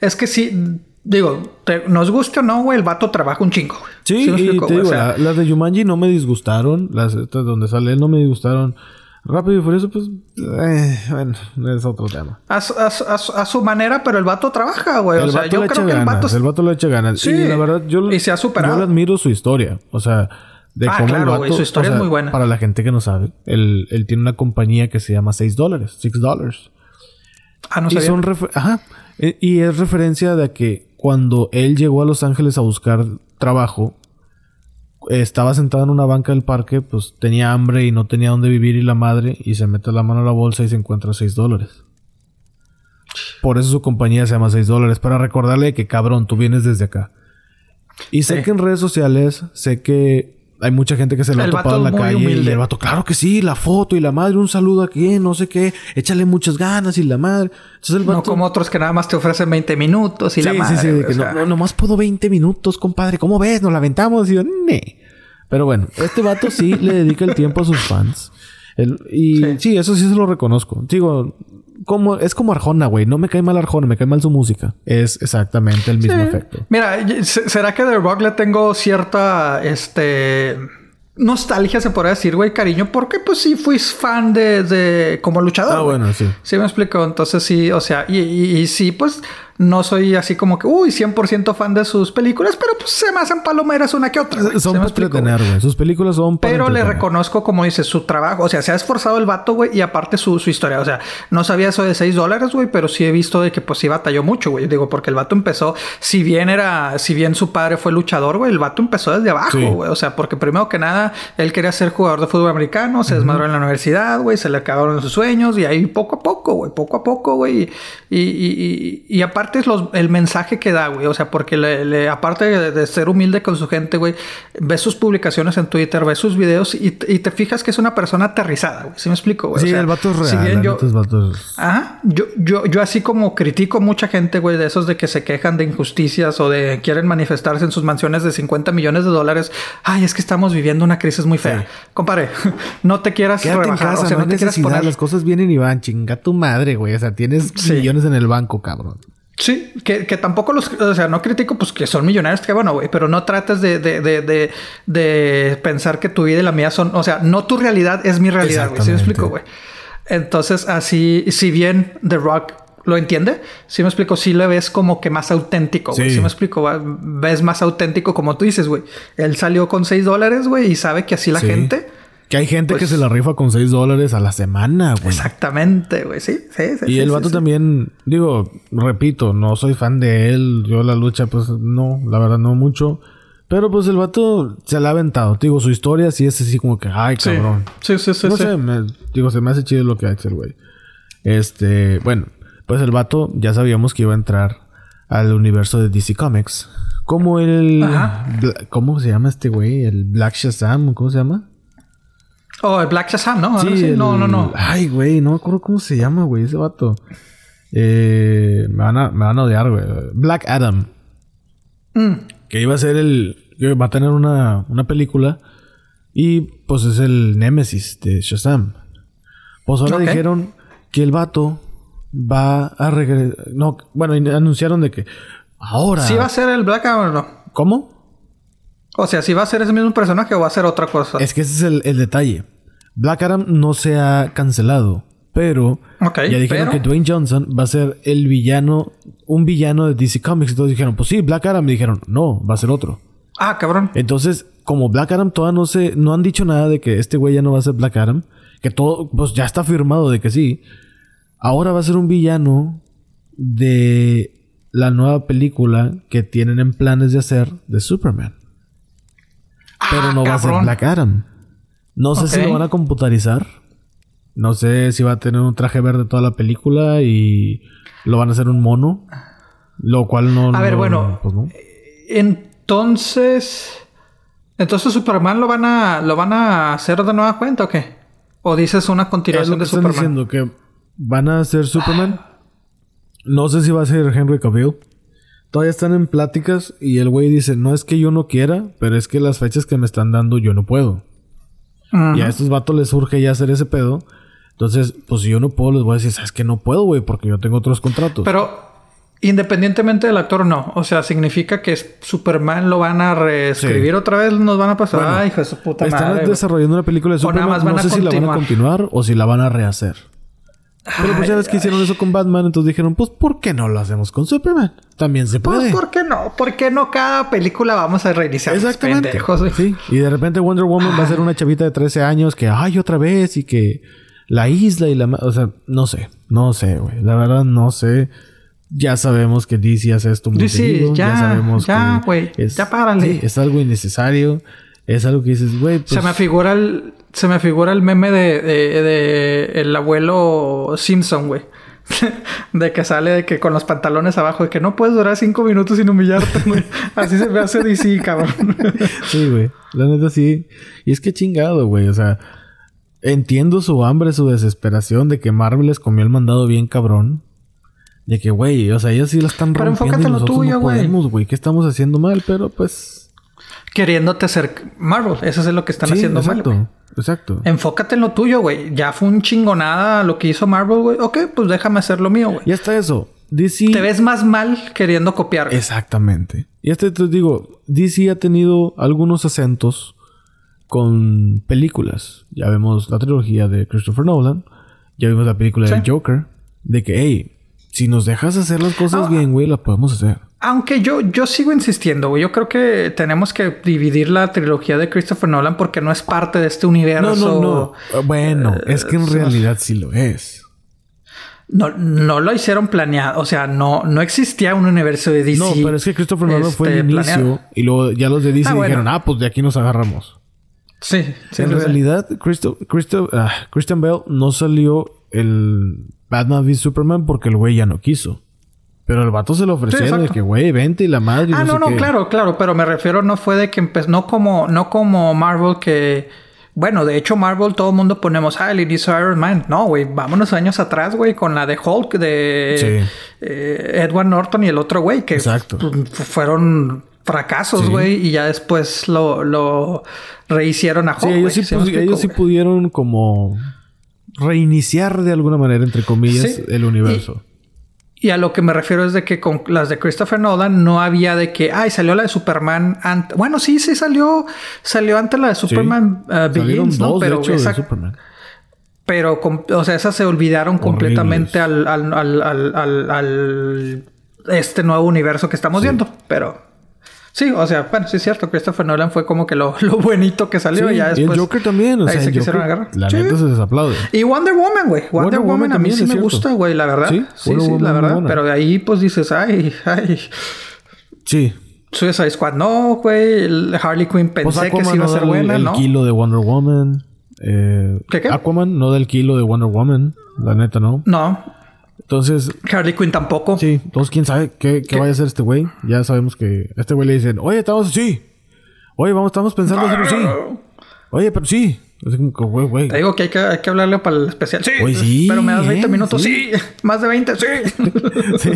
es que sí Digo, nos guste o no, güey, el vato trabaja un chingo, güey. Sí, te digo, las de Yumanji no me disgustaron. Las estas donde sale él no me disgustaron. Rápido y Furioso, pues, eh, bueno, es otro tema. A su, a, su, manera, pero el vato trabaja, güey. El o sea, yo creo que el vato... El vato le echa ganas. Sí, y la verdad, yo, y se ha superado. yo le admiro su historia. O sea, de ah, cómo claro, el vato... su historia es muy buena. Para la gente que no sabe, él, él tiene una compañía que se llama 6 dólares. 6 dólares. Ah, no sé. Ajá. E, y es referencia de que cuando él llegó a Los Ángeles a buscar trabajo, estaba sentado en una banca del parque, pues tenía hambre y no tenía dónde vivir y la madre, y se mete la mano a la bolsa y se encuentra 6 dólares. Por eso su compañía se llama 6 dólares, para recordarle que cabrón, tú vienes desde acá. Y sé que en redes sociales, sé que hay mucha gente que se lo ha topado en la calle y el vato, claro que sí, la foto y la madre, un saludo aquí, no sé qué, échale muchas ganas y la madre. Entonces el vato, no como otros que nada más te ofrecen 20 minutos y la madre. Sí, sí, sí, no, nomás puedo 20 minutos, compadre, ¿cómo ves? Nos la aventamos y yo. Pero bueno, este vato sí le dedica el tiempo a sus fans. y sí. eso sí se lo reconozco. Digo, como, es como Arjona, güey. No me cae mal Arjona, me cae mal su música. Es exactamente el mismo efecto. Mira, ¿será que de Rock le tengo cierta, este... Nostalgia, se podría decir, güey, cariño, porque pues sí fui fan de, como luchador. Ah, bueno, sí. Sí me explico. Entonces sí, o sea, y, y sí, pues no soy así como que, uy, 100% fan de sus películas, pero pues se me hacen palomeras una que otra. Son para entretener, güey. Sus películas son para Pero le reconozco, como dice, su trabajo. O sea, se ha esforzado el vato, güey, y aparte su, su historia. O sea, no sabía eso de 6 dólares, güey, pero sí he visto de que pues sí batalló mucho, güey. Digo, porque el vato empezó, si bien era, si bien su padre fue luchador, güey, el vato empezó desde abajo, güey. O sea, porque primero que nada, él quería ser jugador de fútbol americano, se desmadró en la universidad, güey, se le acabaron sus sueños y ahí poco a poco, güey, poco a poco, güey. Y, y, y, y, aparte los, el mensaje que da, güey. O sea, porque le, aparte de, ser humilde con su gente, güey, ves sus publicaciones en Twitter, ves sus videos y, te fijas que es una persona aterrizada, güey. ¿Sí me explico, güey? Sí, el vato es real. yo, Ajá. Yo, yo, yo así como critico mucha gente, güey, de esos de que se quejan de injusticias o de quieren manifestarse en sus mansiones de 50 millones de dólares. Ay, es que estamos viviendo una crisis muy fea. Compare, [LAUGHS] no te quieras Quédate rebajar, en casa, o sea, no, te quieras poner... Las cosas vienen y van, chinga tu madre, güey. O sea, tienes millones en el banco, cabrón. Sí, que, que, tampoco los, o sea, no critico pues que son millonarios, que bueno, güey, pero no trates de, de, de, de, pensar que tu vida y la mía son, o sea, no tu realidad es mi realidad, güey, ¿sí me explico, güey? Entonces, así, si bien The Rock lo entiende, sí me explico, sí le ves como que más auténtico, güey, sí. me explico, ves más auténtico como tú dices, güey. Él salió con 6 dólares, güey, y sabe que así la gente que hay gente que pues se la rifa con 6 dólares a la semana, güey. Exactamente, güey. Sí, sí, sí. Y el vato también, digo, repito, no soy fan de él. Yo la lucha, pues no, la verdad no mucho. Pero pues el vato se la ha aventado. Digo, su historia sí es así como que, ay, cabrón. Sí, sí, sí. no sé, me- digo, se me hace chido lo que hace el güey. Este, bueno, pues el vato ya sabíamos que iba a entrar al universo de DC Comics. Como el. Ajá. ¿Cómo se llama este güey? El Black Shazam, ¿cómo se llama? Oh, el Black Shazam, ¿no? El- No, no, no. Ay, güey, no me acuerdo cómo se llama, güey, ese vato. Eh, me, van a, me van a odiar, güey. Black Adam. Mm. Que iba a ser el. Va a tener una, una película. Y pues es el Némesis de Shazam. Pues ahora dijeron que el vato va a regresar. No, bueno, anunciaron de que ahora. ¿Sí va a ser el Black Adam o no? ¿Cómo? O sea, ¿sí va a ser ese mismo personaje o va a ser otra cosa? Es que ese es el, el detalle. Black Adam no se ha cancelado. Pero Ok, ya dijeron pero- que Dwayne Johnson va a ser el villano, un villano de DC Comics. Entonces dijeron, pues sí, Black Adam. Y dijeron, no, va a ser otro. Ah, cabrón. Entonces, como Black Adam todavía no se, no han dicho nada de que este güey ya no va a ser Black Adam, que todo, pues ya está firmado de que sí. Ahora va a ser un villano de la nueva película que tienen en planes de hacer de Superman. Pero Ah, no va a ser. Black Adam. No sé si lo van a computarizar. No sé si va a tener un traje verde toda la película y lo van a hacer un mono. Lo cual no. A ver, no- bueno. pues no. Entonces. Entonces Superman lo van a. lo van a hacer de nueva cuenta o qué? ¿O dices una Es continuación lo que de están Superman? diciendo que van a hacer Superman. No sé si va a ser Henry Cavill. Todavía están en pláticas y el güey dice, no es que yo no quiera, pero es que las fechas que me están dando yo no puedo. Y a estos vatos les surge ya hacer ese pedo. Entonces, pues si yo no puedo, les voy a decir, ¿sabes que No puedo, güey, porque yo tengo otros contratos. Pero independientemente del actor, no. O sea, significa que Superman lo van a reescribir Sí. otra vez, nos van a pasar. Bueno, Ay, hijo de su puta Están madre. güey. desarrollando una película de O nada Superman. más van no a sé si la van a continuar o si la van a rehacer. Pero pues ya ves que Ay, hicieron eso con Batman, entonces dijeron, pues ¿por qué no lo hacemos con Superman? También se puede. Pues, ¿por qué no? ¿Por qué no cada película vamos a reiniciar? Exactamente. pendejos, sí. Y de repente Wonder Woman va a ser una chavita de 13 años que, ay, otra vez y que la isla y la... O sea, no sé. No sé, güey. La verdad, no sé. Ya sabemos que DC hace esto muy DC, seguido. ya, sabemos ya, que güey, es- ya párale. sí, es algo innecesario. Es algo que dices, güey, pues... Se me figura el... Se me figura el meme de, de, de el abuelo Simpson, güey. [LAUGHS] de que sale de que con los pantalones abajo, de que no puedes durar cinco minutos sin humillarte, güey. Así se me hace DC, cabrón. [LAUGHS] Sí, güey. La neta sí. Y es que chingado, güey. O sea, entiendo su hambre, su desesperación de que Marvel les comió el mandado bien cabrón. De que, güey, o sea, ellos sí la están Pero rompiendo enfócate y en lo tuyo, no güey. güey. ¿Qué estamos haciendo mal? Pero pues... Queriéndote ser Marvel. Eso es lo que están sí, haciendo exacto. exacto. Enfócate en lo tuyo, güey. Ya fue un chingonada lo que hizo Marvel, güey. Ok, pues déjame hacer lo mío, güey. Y hasta eso. DC... Te ves más mal queriendo copiar. Exactamente. Y este te digo, DC ha tenido algunos acentos con películas. Ya vemos la trilogía de Christopher Nolan. Ya vimos la película Sí. de Joker. De que, hey, si nos dejas hacer las cosas Ah. bien, güey, las podemos hacer. Aunque yo, yo sigo insistiendo, güey. Yo creo que tenemos que dividir la trilogía de Christopher Nolan porque no es parte de este No, universo. no, no. Eh, Bueno, es que en realidad sí lo es. No, no lo hicieron planeado. O sea, no, no existía un universo de DC. No, pero es que Christopher Nolan fue el este, inicio. planeado. Y luego ya los de DC Ah, bueno. dijeron, ah, pues de aquí nos agarramos. Sí, sí. en realidad, Christo- Christo- ah, Christian Bale no salió el Batman v Superman porque el güey ya no quiso. Pero el vato se lo ofrecieron de exacto. que, güey, vente y la madre. Ah, no, sé no, qué. claro, claro, pero me refiero no fue de que empezó, no como, no como Marvel que, bueno, de hecho Marvel todo el mundo ponemos, ah, el inicio de Iron Man, no, güey, vámonos años atrás, güey, con la de Hulk de Sí. eh, Edward Norton y el otro güey que Exacto. fu- fueron fracasos, Sí. güey, y ya después lo, lo rehicieron a Hulk. Sí, ellos, sí, ¿sí explico, ellos sí pudieron como reiniciar de alguna manera, entre comillas, Sí. el universo. Y a lo que me refiero es de que con las de Christopher Nolan no había de que, ay, salió la de Superman antes. Bueno, sí, sí salió, salió antes la de Superman uh, Salieron Begins, ¿no? dos, Pero, hecho, esa- pero, o sea, esas se olvidaron Horribles. completamente al, al, al, al, al- al- este nuevo universo que estamos viendo. Pero sí, o sea, bueno, sí es cierto, Christopher Nolan fue como que lo, [LAUGHS] lo buenito que salió Sí, y ya y después. el Joker también, o ahí sea, se el quisieron Joker, agarrar. la Sí. neta se les aplaude. Y Wonder Woman, güey. Wonder, Wonder Woman, a mí sí me cierto. gusta, güey, la verdad. Sí, Sí, sí, la verdad. buena. Pero de ahí, pues dices, ay, ay. Sí, Suicide Squad no, güey. El Harley Quinn Pues pensé que sí iba a no ser del- buena, el ¿no? kilo de Wonder Woman. Eh, ¿Qué, qué? Aquaman no del kilo de Wonder Woman. La neta, ¿no? No. Entonces, Harley Quinn tampoco. sí. Entonces, ¿quién sabe qué, qué ¿Qué? vaya a hacer este güey? Ya sabemos que a este güey le dicen, oye, estamos así. Oye, vamos, estamos pensando hacerlo así. Oye, pero sí. Así como que, güey, güey. Te digo que hay que, hay que hablarle para el especial. Sí. Oye, sí, Pero me das 20 ¿eh? minutos. Sí. Sí. [LAUGHS] Más de 20, sí. [LAUGHS] Sí.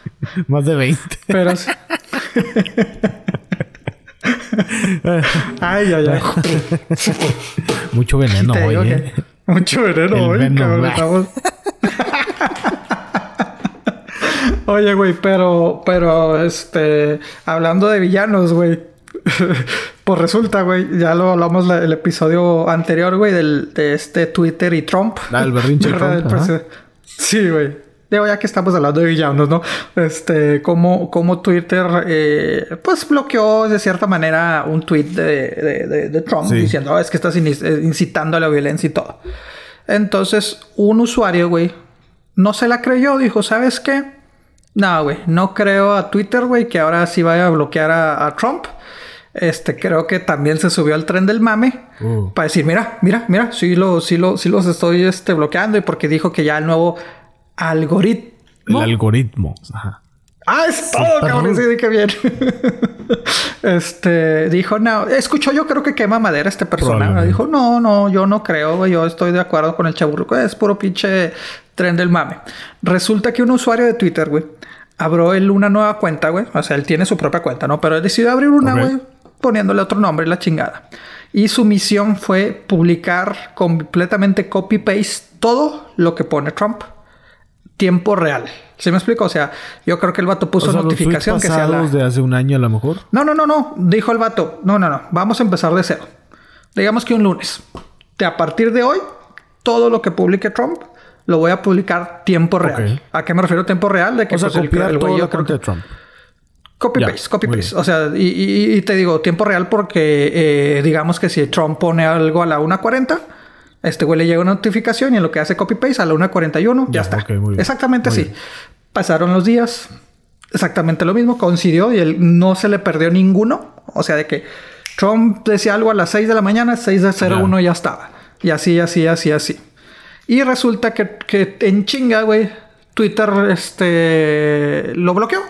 [LAUGHS] Más de 20. Pero sí. ay, ay, ay. Mucho veneno, oye. que mucho veneno El hoy, cabrón. estamos- Oye, güey, pero, pero, este, hablando de villanos, güey. [LAUGHS] pues resulta, güey, ya lo hablamos la- el episodio anterior, güey, del, de este Twitter y Trump. Ah, el berrinche. [LAUGHS] Trump, El Sí, güey. Digo, ya que estamos hablando de villanos, ¿no? Este, como, como Twitter, eh, pues bloqueó de cierta manera un tweet de, de, de- de Trump Sí. diciendo, "Oh, es que estás eh, incitando a la violencia y todo. Entonces, un usuario, güey, no se la creyó, dijo, ¿sabes qué? No, güey, no creo a Twitter, güey, que ahora sí vaya a bloquear a, a Trump. Este, creo que también se subió al tren del mame Uh. para decir, mira, mira, mira, sí, lo, sí, lo, sí los estoy este, bloqueando y porque dijo que ya el nuevo El algoritmo. algoritmo. Ajá. Ah, es todo, perro. cabrón. Sí, qué bien. [LAUGHS] este dijo, no, escuchó, yo creo que quema madera este persona. Probablemente. Dijo, no, no, yo no creo, yo estoy de acuerdo con el chaburruco, es puro pinche tren del mame. Resulta que un usuario de Twitter, güey, abrió él una nueva cuenta, güey. O sea, él tiene su propia cuenta, ¿no? Pero él decidió abrir una, güey, poniéndole otro nombre y la chingada. Y su misión fue publicar completamente copy-paste todo lo que pone Trump tiempo real. ¿Sí me explico? O sea, yo creo que el vato puso O sea, los tweets notificación que sea la... de hace un año a lo mejor. No, no, no, no. Dijo el vato. No, no, no. Vamos a empezar de cero. Digamos que un lunes. De a partir de hoy, todo lo que publique Trump lo voy a publicar tiempo real. ¿A qué me refiero tiempo real? De que O sea, pues, el- copiar el güey, toda yo la creo cuenta que- de Trump. Copy paste, copy paste. bien. O sea, y, y- y te digo tiempo real porque eh, digamos que si Trump pone algo a la 1.40, este güey le llega una notificación y en lo que hace copy paste a la 1.41 ya, Ya, está. ok, muy bien. Exactamente Muy así. bien. Pasaron los días, exactamente lo mismo, coincidió y él no se le perdió ninguno. O sea, de que Trump decía algo a las 6 de la mañana, 6 de 01 ya estaba. Y así, así, así, así. Y resulta que, que en chinga, güey, Twitter este, lo bloqueó.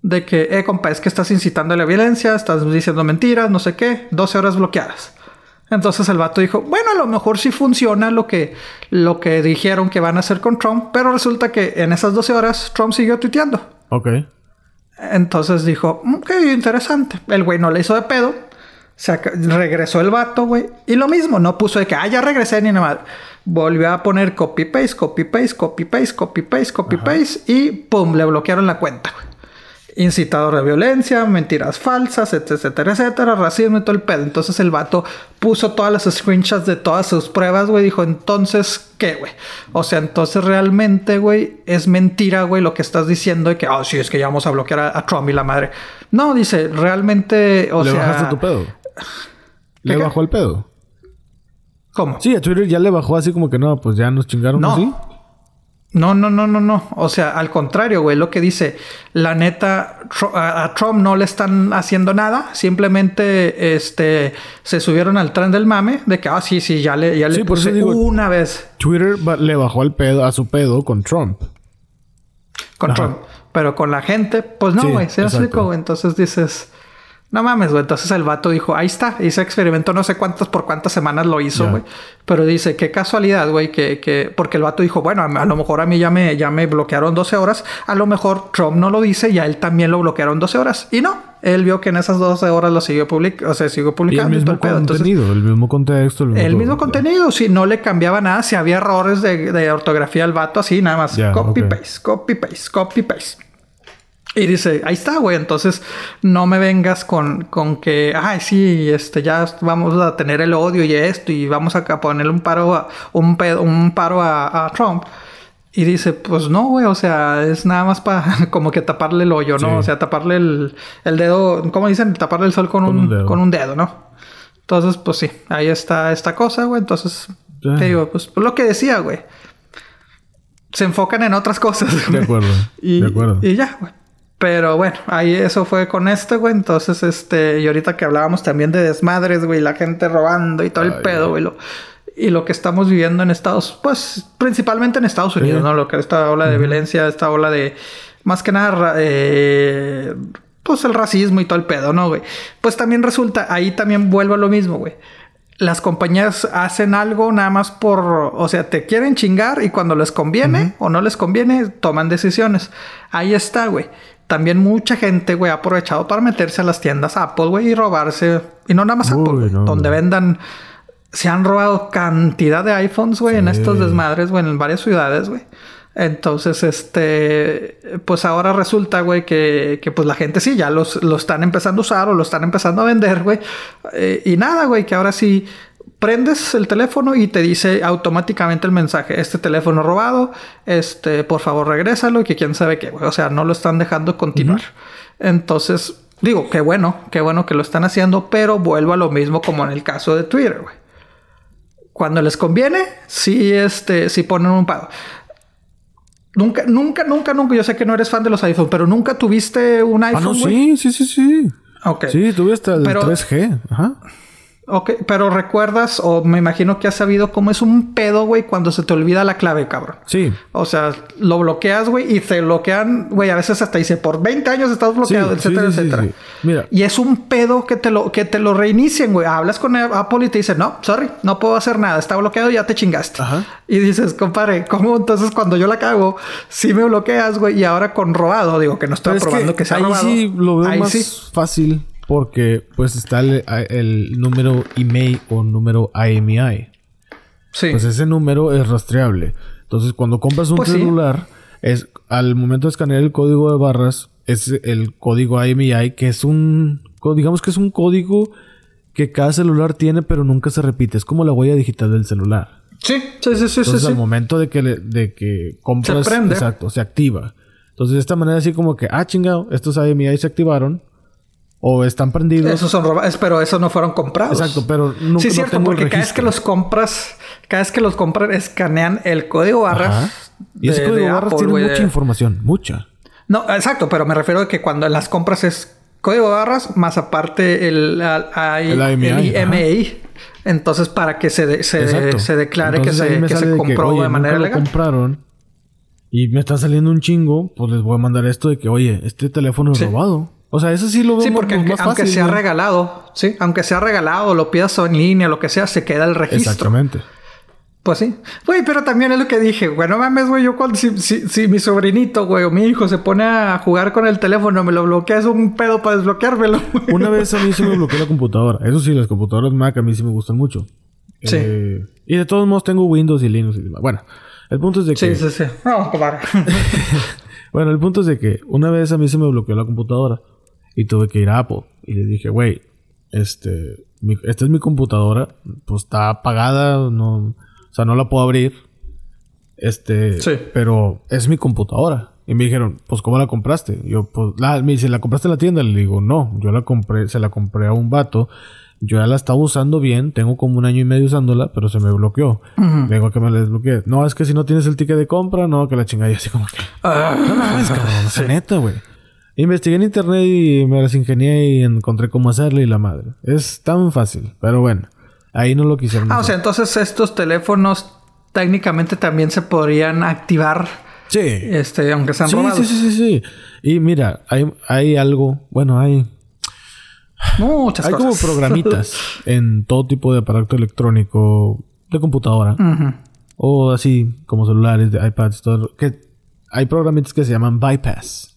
De que, eh, compa, es que estás incitando a la violencia, estás diciendo mentiras, no sé qué, 12 horas bloqueadas. Entonces el vato dijo, bueno, a lo mejor sí funciona lo que, lo que dijeron que van a hacer con Trump, pero resulta que en esas 12 horas Trump siguió tuiteando. Ok. Entonces dijo, "Mm, qué interesante. El güey no le hizo de pedo. Se regresó el vato, güey. Y lo mismo, no puso de que, ah, ya regresé ni nada. más. Volvió a poner copy paste, copy paste, copy paste, copy paste, copy paste. Y pum, le bloquearon la cuenta, güey. Incitador de violencia, mentiras falsas, etcétera, etcétera, racismo y todo el pedo. Entonces el vato puso todas las screenshots de todas sus pruebas, güey. Dijo, entonces, ¿qué, güey? O sea, entonces realmente, güey, es mentira, güey, lo que estás diciendo de que, ah, sí, es que ya vamos a bloquear a, a Trump y la madre. No, dice, realmente, o ¿Le sea. bajaste tu pedo? ¿Le bajó el pedo? ¿Cómo? Sí, a Twitter ya le bajó así como que no, pues ya nos chingaron No. así. No, no, no, no, no. O sea, al contrario, güey, lo que dice, la neta, a, Trump no le están haciendo nada, simplemente, este, se subieron al tren del mame de que, ah, sí, sí, ya le, ya le Sí, puse digo- una vez Twitter le bajó el pedo a su pedo con Trump. con Ajá. Trump, pero con la gente, pues no, Sí, güey, se explico, güey. Entonces dices, no mames, güey. Entonces el vato dijo, ahí está, y se experimentó no sé cuántas por cuántas semanas lo hizo, güey. Pero dice, qué casualidad, güey, que, que, porque el vato dijo, bueno, a, a lo mejor a mí ya me, ya me bloquearon 12 horas, a lo mejor Trump no lo dice y a él también lo bloquearon 12 horas. Y no, él vio que en esas 12 horas lo siguió publicando, o sea, siguió publicando y mismo el. Entonces, contenido, el mismo contexto. El mismo, el mismo contenido, si no le cambiaba nada, si había errores de, de ortografía al vato, así nada más. Copy paste, copy paste, copy paste. Y dice, ahí está, güey. Entonces, no me vengas con, con que, ay, sí, este, ya vamos a tener el odio y esto, y vamos a ponerle un paro a, un pedo- un paro a, a Trump. Y dice, pues no, güey, o sea, es nada más para [LAUGHS] como que taparle el hoyo, ¿no? Sí. O sea, taparle el, el dedo, ¿cómo dicen? Taparle el sol con, Con un, con un dedo, ¿no? Entonces, pues sí, ahí está esta cosa, güey. Entonces, Ah. te digo, pues lo que decía, güey. Se enfocan en otras cosas. De acuerdo, [LAUGHS] Y, de acuerdo. y ya, güey. Pero bueno, ahí eso fue con esto, güey. Entonces, este, y ahorita que hablábamos también de desmadres, güey, la gente robando y todo el pedo, güey. y lo que estamos viviendo en Estados, pues principalmente en Estados Unidos, ¿no? Lo que esta ola de violencia, esta ola de, más que nada, eh, pues el racismo y todo el pedo, ¿no, güey? Pues también resulta, ahí también vuelvo a lo mismo, güey las compañías hacen algo nada más por, o sea, te quieren chingar y cuando les conviene o no les conviene, toman decisiones. Ahí está, güey. También mucha gente, güey, ha aprovechado para meterse a las tiendas Apple, güey, y robarse. Y no nada más Apple, donde vendan. Se han robado cantidad de iPhones, güey, en estos desmadres, güey, en varias ciudades, güey. Entonces, este, pues ahora resulta, güey, que, que, pues la gente sí, ya los, lo están empezando a usar o lo están empezando a vender, güey. Eh, y nada, güey, que ahora sí prendes el teléfono y te dice automáticamente el mensaje, este teléfono robado, este, por favor regrésalo y que quién sabe qué. O sea, no lo están dejando continuar. Entonces, digo, qué bueno, qué bueno que lo están haciendo, pero vuelvo a lo mismo como en el caso de Twitter, güey. Cuando les conviene, sí, este, sí ponen un pago. Nunca, nunca, nunca, nunca. Yo sé que no eres fan de los iPhones, pero nunca tuviste un iPhone. Ah, no, sí, sí, sí, sí. Ok. Sí, tuve hasta el 3G. Ajá. Ok, pero recuerdas, o me imagino que has sabido cómo es un pedo, güey, cuando se te olvida la clave, cabrón. Sí. O sea, lo bloqueas, güey, y te bloquean, güey, a veces hasta dice, por 20 años estás bloqueado, etcétera, etcétera. Mira. Y es un pedo que te lo, que te lo reinicien, güey. Hablas con Apple y te dicen, no, sorry, no puedo hacer nada, está bloqueado, ya te chingaste. Ajá. Y dices, compadre, ¿cómo entonces cuando yo la cago, sí me bloqueas, güey, y ahora con robado, digo que no estoy probando que, sea ahí robado. Sí, lo veo más fácil porque pues está el, número email o número IMEI. Sí. Pues ese número es rastreable. Entonces, cuando compras un pues celular, es al momento de escanear el código de barras, es el código IMEI, que es un, digamos que es un código que cada celular tiene, pero nunca se repite. Es como la huella digital del celular. Sí, sí, sí, sí. Entonces, al momento de que, de que compras, se exacto, se activa. Entonces, de esta manera, así como que, ah, chingado, estos IMEI se activaron o están prendidos. Esos son robados, pero esos no fueron comprados. Exacto, pero nunca Sí, cierto, porque cada vez que los compras, cada vez que los compran, escanean el código barras. Y ese código barras tiene mucha información, mucha. No, exacto, pero me refiero a que cuando las compras es código barras más aparte el, el, Entonces, para que se, se, se declare que se, que se compró de, manera legal. compraron y me está saliendo un chingo, pues les voy a mandar esto de que, oye, este teléfono es robado. O sea, eso sí lo veo Sí, porque aunque, aunque sea regalado, sí, aunque sea regalado, lo pidas en línea, lo que sea, se queda el registro. Exactamente. Pues sí. Güey, pero también es lo que dije, güey, no mames, güey, yo cuando si, si, mi sobrinito, güey, o mi hijo se pone a jugar con el teléfono, me lo bloquea, es un pedo para desbloqueármelo. Una vez a mí se me bloqueó la computadora. Eso sí, las computadoras Mac a mí sí me gustan mucho. Sí. Eh, y de todos modos tengo Windows y Linux y demás. Bueno, el punto es de que... Sí, sí, [LAUGHS] sí. No, bueno, el punto es de que una vez a mí se me bloqueó la computadora. Y tuve que ir a Apple. Y le dije, güey, este, esta es mi computadora. Pues está apagada, no, o sea, no la puedo abrir. Este, sí. pero es mi computadora. Y me dijeron, pues, ¿cómo la compraste? yo, pues, la, me dice, ¿la compraste en la tienda? Le digo, no, yo la compré, se la compré a un vato. Yo ya la estaba usando bien, tengo como un año y medio usándola, pero se me bloqueó. Vengo a que me la desbloquee. No, es que si no tienes el ticket de compra, no, que la chingada. Y así como que. Ah, no es cabrón, neta, güey. Investigué en internet y me las ingenié y encontré cómo hacerle y la madre. Es tan fácil, pero bueno, ahí no lo quisieron. Ah, o sea, entonces estos teléfonos técnicamente también se podrían activar. Sí. Este, aunque sean sí, robados. Sí, sí, sí, sí. Y mira, hay, hay algo, bueno, hay... Muchas hay como programitas [LAUGHS] en todo tipo de aparato electrónico de computadora. O así, como celulares, de iPads, todo. Que hay programitas que se llaman bypass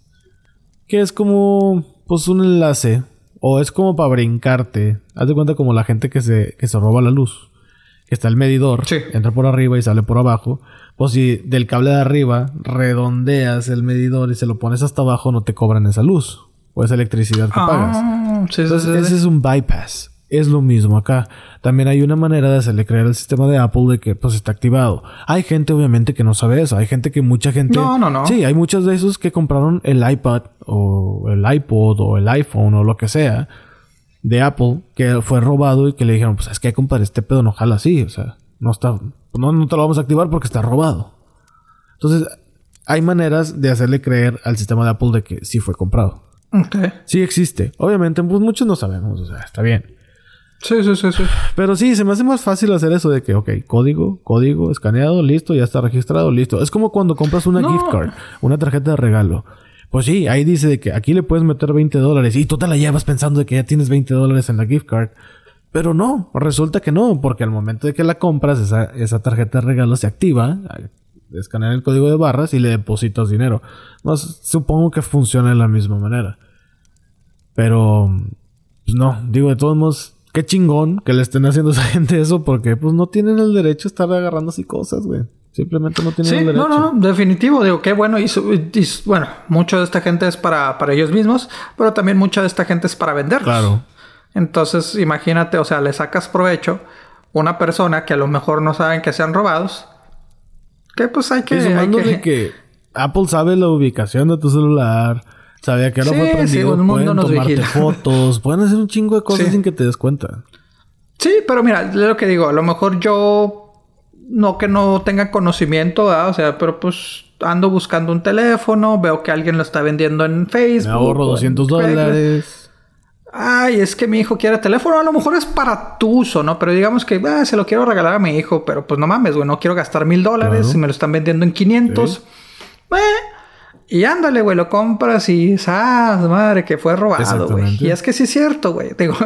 que es como pues un enlace o es como para brincarte. Haz de cuenta como la gente que se, que se roba la luz. Que está el medidor, entra por arriba y sale por abajo. Pues si del cable de arriba redondeas el medidor y se lo pones hasta abajo, no te cobran esa luz o esa electricidad que pagas. Ah, Entonces, ese es un bypass. Es lo mismo acá. También hay una manera de hacerle creer al sistema de Apple de que pues está activado. Hay gente obviamente que no sabe eso. Hay gente que mucha gente... No, no, no. Sí, hay muchos de esos que compraron el iPad o el iPod o el iPhone o lo que sea de Apple que fue robado y que le dijeron, pues es que compadre, este pedo no jala así. O sea, no está... No, no te lo vamos a activar porque está robado. Entonces, hay maneras de hacerle creer al sistema de Apple de que sí fue comprado. Sí existe. Obviamente, pues muchos no sabemos, o sea, está bien. Sí, sí, sí, sí. Pero sí, se me hace más fácil hacer eso de que, ok, código, código, escaneado, listo, ya está registrado, listo. Es como cuando compras una gift card, una tarjeta de regalo. Pues sí, ahí dice de que aquí le puedes meter 20 dólares y tú te la llevas pensando de que ya tienes 20 dólares en la gift card. Pero no, resulta que no, porque al momento de que la compras, esa, esa tarjeta de regalo se activa, escanear el código de barras y le depositas dinero. No, supongo que funciona de la misma manera. Pero, pues no, digo, de todos modos, qué chingón que le estén haciendo a esa [LAUGHS] gente eso porque pues no tienen el derecho a estar agarrando así cosas, güey. Simplemente no tienen el derecho. No, no, definitivo. Digo, qué bueno. Y, bueno, mucho de esta gente es para, para ellos mismos, pero también mucha de esta gente es para venderlos. Claro. Entonces, imagínate, o sea, le sacas provecho una persona que a lo mejor no saben que sean robados. Que pues hay que... hay que... de que [LAUGHS] Apple sabe la ubicación de tu celular Sabía que ahora fue prendido. Sí, pueden tomarte [LAUGHS] fotos, pueden hacer un chingo de cosas sin que te des cuenta. Sí, pero mira, es lo que digo, a lo mejor yo no que no tenga conocimiento, o sea, pero pues ando buscando un teléfono, veo que alguien lo está vendiendo en Facebook. Me ahorro 200 dólares. Ay, es que mi hijo quiere teléfono, a lo mejor es para tu uso, ¿no? Pero digamos que ah, se lo quiero regalar a mi hijo, pero pues no mames, güey, no quiero gastar mil dólares si me lo están vendiendo en 500. Eh, y ándale, güey, lo compras y ah, madre, que fue robado, güey. Y es que sí es cierto, güey. Digo,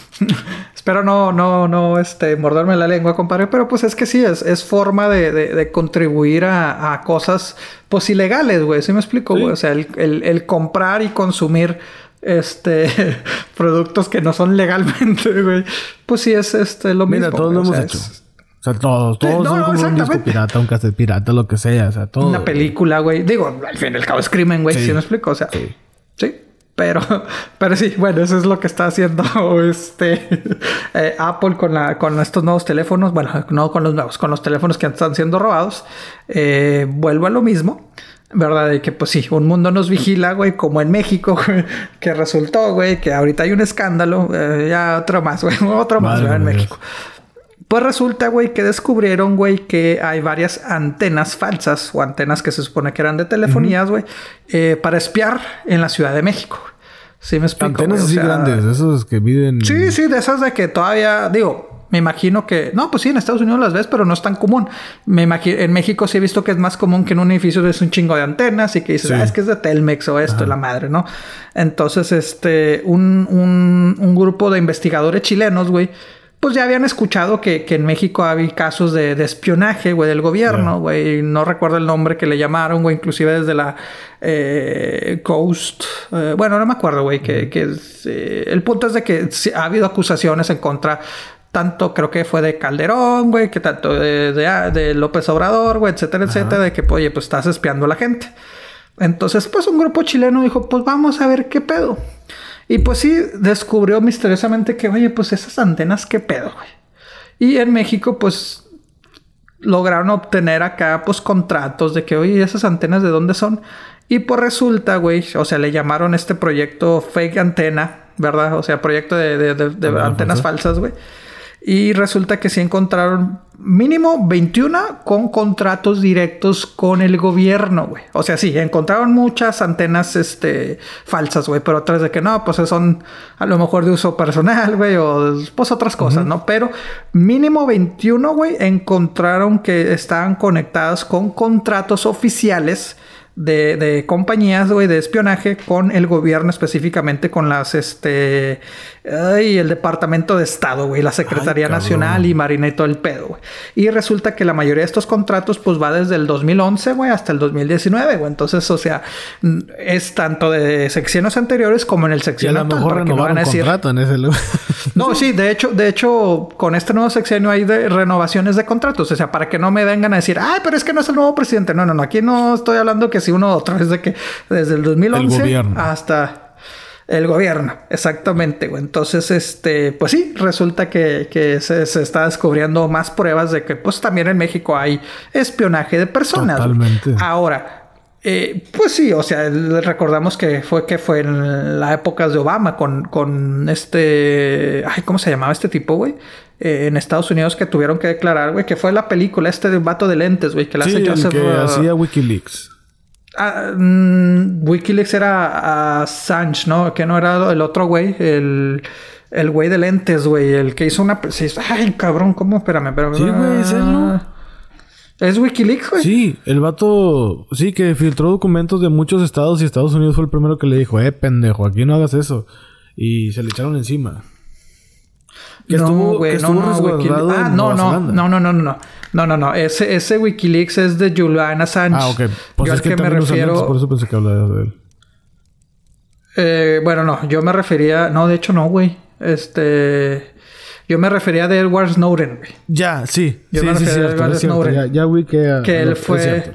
[LAUGHS] espero no, no, no, este, morderme la lengua, compadre, pero pues es que sí, es, es forma de, de, contribuir a, a, cosas, pues ilegales, güey. ¿Sí me explico, güey? O sea, el, el, el comprar y consumir este [LAUGHS] productos que no son legalmente, güey. Pues sí es este lo mismo. Mira, todos lo hemos hecho. O sea, todos, todos son como un disco pirata, un cassette pirata, lo que sea, o sea, todo. Una película, güey. Digo, al fin y al cabo es crimen, güey, sí. me explico? O sea, sí. sí. Pero, [LAUGHS] pero sí, bueno, eso es lo que está haciendo [LAUGHS] este eh, Apple con, la, con estos nuevos teléfonos. Bueno, no con los nuevos, con los teléfonos que están siendo robados. Eh, vuelvo a lo mismo. ¿Verdad? De que, pues sí, un mundo nos vigila, güey, como en México, [LAUGHS] que resultó, güey, que ahorita hay un escándalo. Eh, ya otro más, güey, otro más, güey, en México. Pues resulta, güey, que descubrieron, güey, que hay varias antenas falsas o antenas que se supone que eran de telefonías, güey, eh, para espiar en la Ciudad de México. ¿Sí me explico? Antenas así grandes, esos que miden. Sí, sí, de esas de que todavía, digo, me imagino que. No, pues sí, en Estados Unidos las ves, pero no es tan común. Me imagino, en México sí he visto que es más común que en un edificio ves un chingo de antenas y que dices, ah, es que es de Telmex o esto, la madre, ¿no? Entonces, este, un, un, un grupo de investigadores chilenos, güey pues ya habían escuchado que, en México había casos de, espionaje, güey, del gobierno, güey. No recuerdo el nombre que le llamaron, güey, inclusive desde la eh, Coast. Eh, bueno, no me acuerdo, güey, que, que eh, el punto es de que ha habido acusaciones en contra tanto creo que fue de Calderón, güey, que tanto de, de, López Obrador, güey, etcétera, etcétera, de que, oye, pues estás espiando a la gente. Entonces, pues un grupo chileno dijo, pues vamos a ver qué pedo. Y pues sí, descubrió misteriosamente que, oye, pues esas antenas, ¿qué pedo, güey? Y en México, pues lograron obtener acá, pues, contratos de que, oye, esas antenas de dónde son. Y pues resulta, güey, o sea, le llamaron este proyecto fake antena, ¿verdad? O sea, proyecto de, de antenas falsas, güey. Y resulta que sí encontraron mínimo 21 con contratos directos con el gobierno, güey. O sea, sí, encontraron muchas antenas este, falsas, güey, pero otras de que no, pues son a lo mejor de uso personal, güey, o pues otras cosas, ¿no? Pero mínimo 21, güey, encontraron que estaban conectadas con contratos oficiales de, de compañías, güey, de espionaje con el gobierno, específicamente con las, este, ay, el Departamento de Estado, güey, la Secretaría Nacional y Marina y todo el pedo, güey. Y resulta que la mayoría de estos contratos, pues va desde el 2011, güey, hasta el 2019, güey. Entonces, o sea, es tanto de secciones anteriores como en el sección a lo mejor renovaron contrato en ese lugar. No, sí, de hecho, de hecho, con este nuevo sexenio hay de renovaciones de contratos. O sea, para que no me vengan a decir, ay, pero es que no es el nuevo presidente. No, no, no. Aquí no estoy hablando que si uno otra vez de que desde el 2011 hasta el gobierno, exactamente, Entonces, este, pues sí, resulta que, que se, se, está descubriendo más pruebas de que, pues también en México hay espionaje de personas. Totalmente. Ahora, eh, pues sí, o sea, recordamos que fue que fue en la época de Obama con, con este. Ay, ¿cómo se llamaba este tipo, güey? Eh, en Estados Unidos que tuvieron que declarar, güey, que fue la película este de vato de lentes, güey, que la sí, hace Joseph. que hacía Wikileaks. Ah, mm, Wikileaks era Assange, ¿no? Que no era el otro güey, el... El güey de lentes, güey. El que hizo una... Ay, cabrón, ¿cómo? Espérame, espérame. Sí, güey, es él, ¿no? ¿Es Wikileaks, güey? Sí, el vato... Sí, que filtró documentos de muchos estados y Estados Unidos fue el primero que le dijo... Eh, pendejo, aquí no hagas eso. Y se le echaron encima. Que no, estuvo, güey, no. Ah, no, no, no, no, no, no. No, no, no. Ese, ese Wikileaks es de Julian Assange. Ah, ok. Pues Yo es que, que me refiero... por eso pensé que hablaba de él. Eh, bueno, no. Yo me refería... No, de hecho no, güey. Este... Yo me refería a Edward Snowden, güey. Ya, sí. Yo sí, me refería sí, a Edward Snowden. Ya, ya vi que... Que él fue...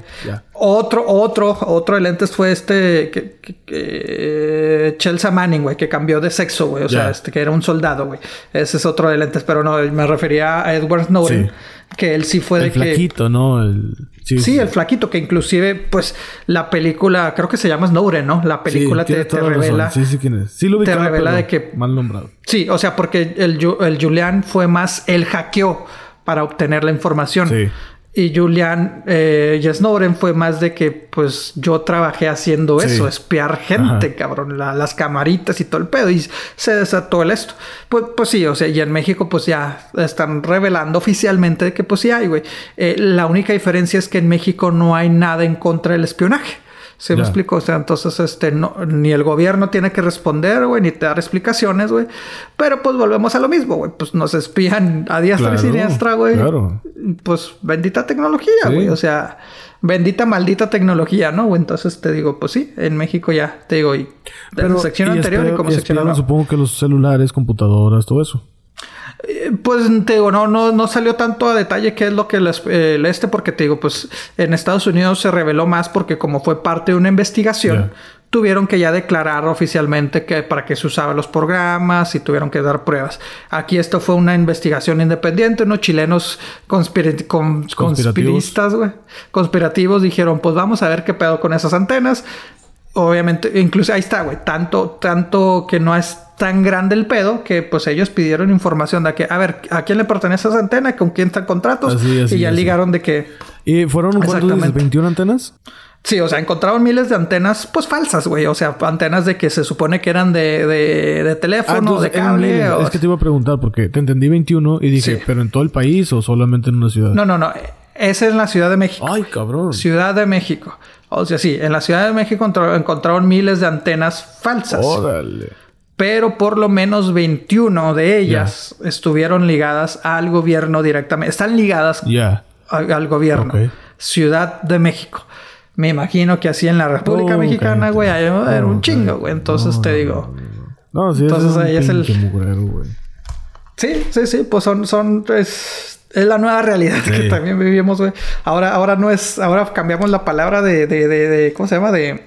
Otro, otro, otro de lentes fue este... Que, que, que Chelsea Manning, güey. Que cambió de sexo, güey. O sea, este... Que era un soldado, güey. Ese es otro de lentes. Pero no, me refería a Edward Snowden. Sí. Que él sí fue el de flaquito, que... ¿no? El... Sí, sí, el flaquito, que inclusive, pues, la película, creo que se llama Snowden, ¿no? La película sí, te, te revela. Sí, sí, quién es. Sí, lo Te revela de que. Mal nombrado. Sí, o sea, porque el, el Julian fue más. Él hackeó para obtener la información. Sí. Y Julian eh, y Snowden fue más de que, pues, yo trabajé haciendo Sí. eso, espiar gente, Ajá. cabrón, la- las camaritas y todo el pedo. Y se desató el esto. Pues, pues sí, o sea, y en México, pues ya están revelando oficialmente que, pues sí hay, güey. Eh, la única diferencia es que en México no hay nada en contra del espionaje. ¿Se me Ya. explico? O sea, entonces, este, no, ni el gobierno tiene que responder, güey, ni te dar explicaciones, güey. Pero pues volvemos a lo mismo, güey. Pues nos espían a diestra y siniestra, güey. claro. Pues bendita tecnología, Sí. güey. O sea, bendita maldita tecnología, ¿no? güey? Entonces te digo, pues sí, en México ya, te digo, y de la sección y anterior y espero- como y sección ahora. supongo que los celulares, computadoras, todo eso. Eh, Pues te digo, no, no, no salió tanto a detalle qué es lo que les, eh, el este, porque te digo, pues en Estados Unidos se reveló más porque como fue parte de una investigación, tuvieron que ya declarar oficialmente que para qué se usaban los programas y tuvieron que dar pruebas. Aquí esto fue una investigación independiente, unos chilenos conspiri- con- Conspirativos. conspirativos dijeron, pues vamos a ver qué pedo con esas antenas. Obviamente, incluso ahí está, güey. Tanto, tanto que no es tan grande el pedo que pues ellos pidieron información de que, a ver, ¿a quién le pertenece esa antena? ¿Con quién están contratos? Así, así, y ya así. ligaron de que, ¿Y fueron? Exactamente. ¿21 antenas? sí, o sea, encontraron miles de antenas pues falsas, güey. O sea, antenas de que se supone que eran de, de, de teléfono, entonces, de cable. o- Es que te iba a preguntar porque te entendí 21 y dije, Sí. ¿pero en todo el país o solamente en una ciudad? No, no, no. Esa es la Ciudad de México. Ay, cabrón. Ciudad de México. O sea, sí, en la Ciudad de México encontraron miles de antenas falsas. Órale. pero por lo menos 21 de ellas estuvieron ligadas al gobierno directamente. Están ligadas a- al gobierno. Ok. Ciudad de México. Me imagino que así en la República Oh, Mexicana, güey, hay era un chingo, güey. Entonces No, te digo, No, sí, Entonces, ese ahí es es el- mugrero, sí, sí, sí, pues son, son, es, es la nueva realidad Sí. que también vivimos, güey. Ahora, ahora no es, ahora cambiamos la palabra de, de, de, de- ¿cómo se llama? De,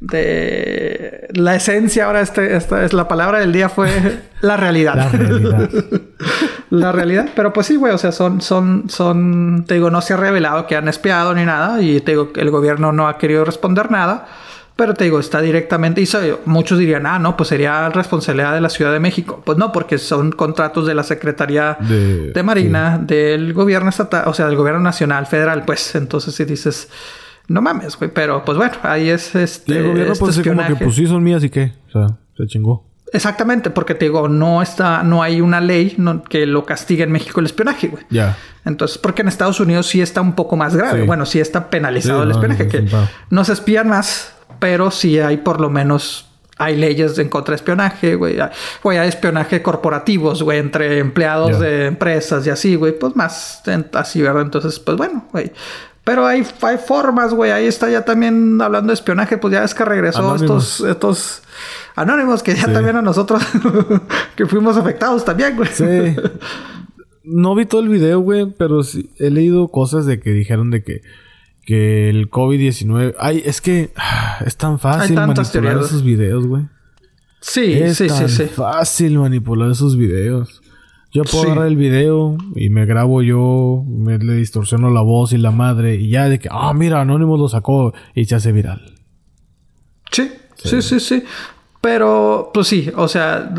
de la esencia. Ahora este, esta es la palabra del día fue [LAUGHS] la realidad. La realidad. [LAUGHS] la realidad. Pero pues sí, güey, o sea, son, son, son, te digo, no se ha revelado que han espiado ni nada y te digo que el gobierno no ha querido responder nada. Pero te digo, está directamente, y muchos dirían, ah, no, pues sería responsabilidad de la Ciudad de México. Pues no, porque son contratos de la Secretaría De- de, Marina, del gobierno estatal, o sea, del gobierno nacional, federal, pues. Entonces si dices, no mames, güey, pero pues bueno, ahí es este. Y el gobierno este pues así como que pues sí son mías y qué. O sea, se chingó. Exactamente, porque te digo, no está, no hay una ley no- que lo castigue en México el espionaje, güey. Ya. Entonces, porque en Estados Unidos sí está un poco más grave. Sí. Bueno, sí está penalizado Sí, el no, espionaje, es que no se espían más, pero sí hay por lo menos hay leyes en contra de espionaje, güey. Hay- Güey, hay espionaje corporativos, güey, entre empleados de empresas y así, güey. Pues más así, ¿verdad? Entonces, pues bueno, güey. Pero hay, hay formas, güey. Ahí está ya también hablando de espionaje. Pues ya es que regresó Anonymous. estos, estos anónimos que ya Sí. también a nosotros [LAUGHS] que fuimos afectados también, güey. Sí. [LAUGHS] No vi todo el video, güey, pero sí he leído cosas de que dijeron de que, que el COVID-19... Ay, es que ah, es tan fácil manipular teorías. esos videos, güey. Sí, es sí, tan sí, sí. fácil manipular esos videos. Yo puedo Sí. agarrar el video y me grabo yo, me le distorsiono la voz y la madre y ya de que, ah, mira, Anonymous lo sacó y se hace viral. Sí, sí, sí, sí. Pero, pues sí, o sea,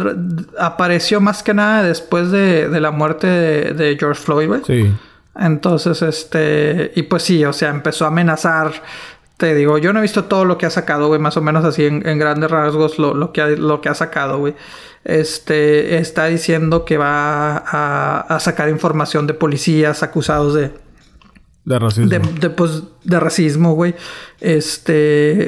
apareció más que nada después de, de la muerte de, de George Floyd, güey. Sí. Entonces, este, y pues sí, o sea, empezó a amenazar te digo, yo no he visto todo lo que ha sacado, güey, más o menos así en, grandes rasgos lo, lo, que ha, lo que ha sacado, güey. Este, está diciendo que va a sacar información de policías acusados de, de racismo. De, pues, de racismo, güey. Este,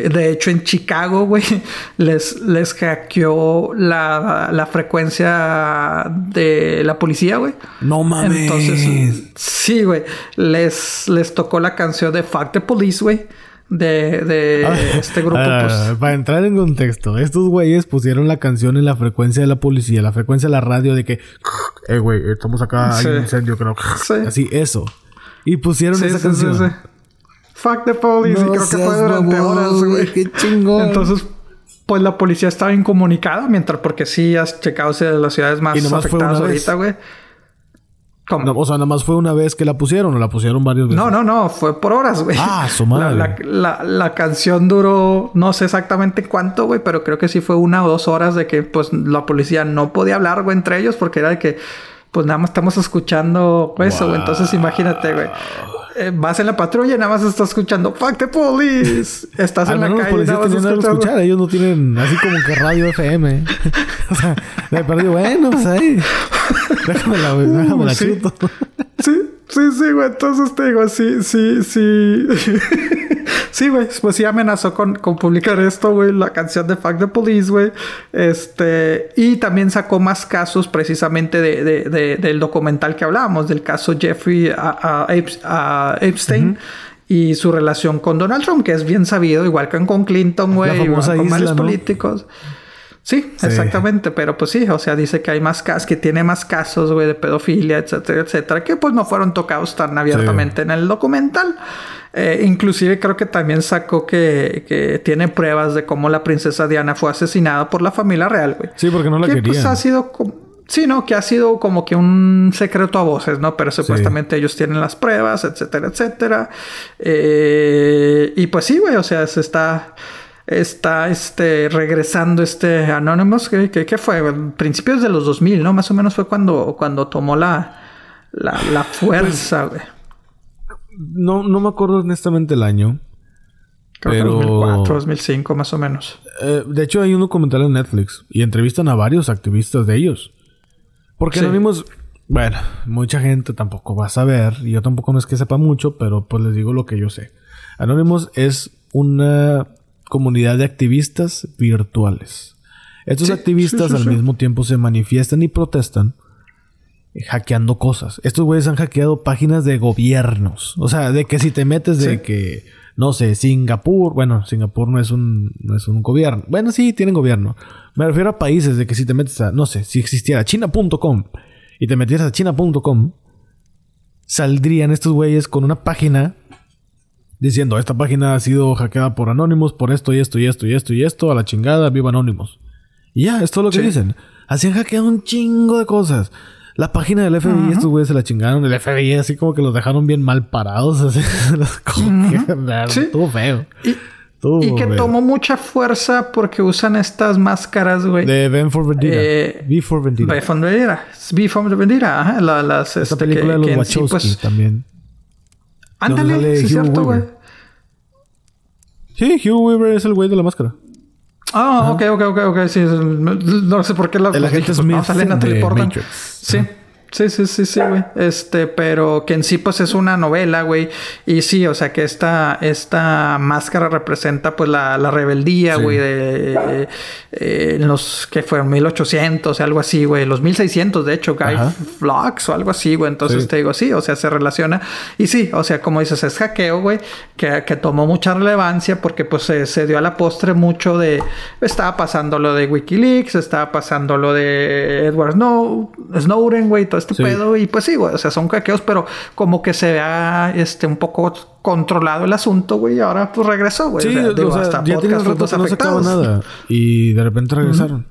de hecho, en Chicago, güey, [LAUGHS] les, les hackeó la, la frecuencia de la policía, güey. No mames. Entonces, sí, güey. Les, les tocó la canción de Fuck the Police, güey. De, de ah, este grupo. Ah, pues. Para entrar en contexto, estos güeyes pusieron la canción en la frecuencia de la policía, la frecuencia de la radio de que, [LAUGHS] eh, güey, estamos acá, hay un incendio, creo. Sí. Así, eso. Y pusieron esa canción. Sí, Fuck the police. y creo que fue durante horas, güey. Qué chingón. Entonces, pues la policía estaba incomunicada. Mientras, porque sí has checado de las ciudades más afectadas ahorita, güey. ¿Cómo? o sea, nada más fue una vez que la pusieron o la pusieron varias veces. No, no, no, fue por horas, güey. Ah, su madre. La, la, la, canción duró, no sé exactamente cuánto, güey, pero creo que sí fue una o dos horas de que, pues, la policía no podía hablar, güey, entre ellos, porque era de que pues nada más estamos escuchando eso, güey. Entonces imagínate, güey. Eh, vas en la patrulla y nada más estás escuchando Fuck the police. Estás en la calle. Los policías nada más escuchar. Ellos no tienen así como que radio FM. [LAUGHS] o sea, me perdí. Bueno, pues ahí. Déjame la, déjame la sí. Sí, sí, sí, güey. Entonces te digo, sí, sí, sí. Sí, güey. Pues sí amenazó con, con publicar esto, güey. La canción de Fuck the Police, güey. Este... Y también sacó más casos precisamente de, de, del documental que hablábamos. Del caso Jeffrey a, Epstein. Y su relación con Donald Trump, que es bien sabido, igual que con Clinton, güey, con varios políticos. Sí, exactamente, pero pues sí, o sea, dice que hay más casos, que tiene más casos, güey, de pedofilia, etcétera, etcétera, que pues no fueron tocados tan abiertamente en el documental. Eh, inclusive creo que también sacó que, tiene pruebas de cómo la princesa Diana fue asesinada por la familia real, güey. Sí, porque no la que, Pues ha sido Sí, no, que ha sido como que un secreto a voces, ¿no? Pero supuestamente ellos tienen las pruebas, etcétera, etcétera. Eh, y pues sí, güey, o sea, se está está este, regresando este Anonymous, ¿qué, qué, fue? Principios de los 2000, ¿no? Más o menos fue cuando, cuando tomó la, la, la fuerza, güey. No, no me acuerdo honestamente el año. Creo pero... que 2004, 2005 más o menos. Eh, de hecho hay un documental en Netflix y entrevistan a varios activistas de ellos. Porque Anonymous, bueno, mucha gente tampoco va a saber, y yo tampoco no es que sepa mucho, pero pues les digo lo que yo sé. Anonymous es una comunidad de activistas virtuales. Estos activistas al mismo tiempo se manifiestan y protestan hackeando cosas. Estos güeyes han hackeado páginas de gobiernos. O sea, de que si te metes de que, no sé, Singapur, bueno, Singapur no es un, no es un gobierno. Bueno, sí, tienen gobierno. Me refiero a países de que si te metes a, no sé, si existiera china.com y te metieras a china.com, saldrían estos güeyes con una página diciendo, esta página ha sido hackeada por Anonymous por esto y esto y esto y esto y esto, a la chingada, viva Anonymous. Y ya, es todo lo que dicen. Así han hackeado un chingo de cosas. La página del FBI, estos güeyes se la chingaron. El FBI así como que los dejaron bien mal parados. [LAUGHS] Así, como que, Estuvo feo. Y, que tomó mucha fuerza porque usan estas máscaras, güey. De Ben for Vendetta. Eh, v for Vendetta. V for Vendetta. V for Vendetta. Ajá. La, las, Esta este, película de los Wachowski pues, también. Ándale, sí, es cierto, güey. Sí, Hugh Weaver es el güey de la máscara. Ah, ok, ok, ok, ok. Sí, no sé por qué la... Agente Smith no, sale de Matrix. Sí. Sí, sí, sí, sí, güey. Este, pero que en sí, pues es una novela, güey. Y sí, o sea, que esta, esta máscara representa, pues, la, la rebeldía, güey, de, eh, los que fueron 1800, algo así, güey. Los 1600, de hecho, Guy Flocks o algo así, güey. Entonces te digo, sí, o sea, se relaciona. Y sí, o sea, como dices, es hackeo, güey, que, que tomó mucha relevancia porque, pues, se, se, dio a la postre mucho de. Estaba pasando lo de Wikileaks, estaba pasando lo de Edward Snow, Snowden, güey, todo este pedo. Y pues sí, güey, o sea, son hackeos, pero como que se vea este, un poco controlado el asunto, güey, y ahora pues regresó, güey. Sí, o sea, hasta ya rato no sacaba nada. Y de repente regresaron.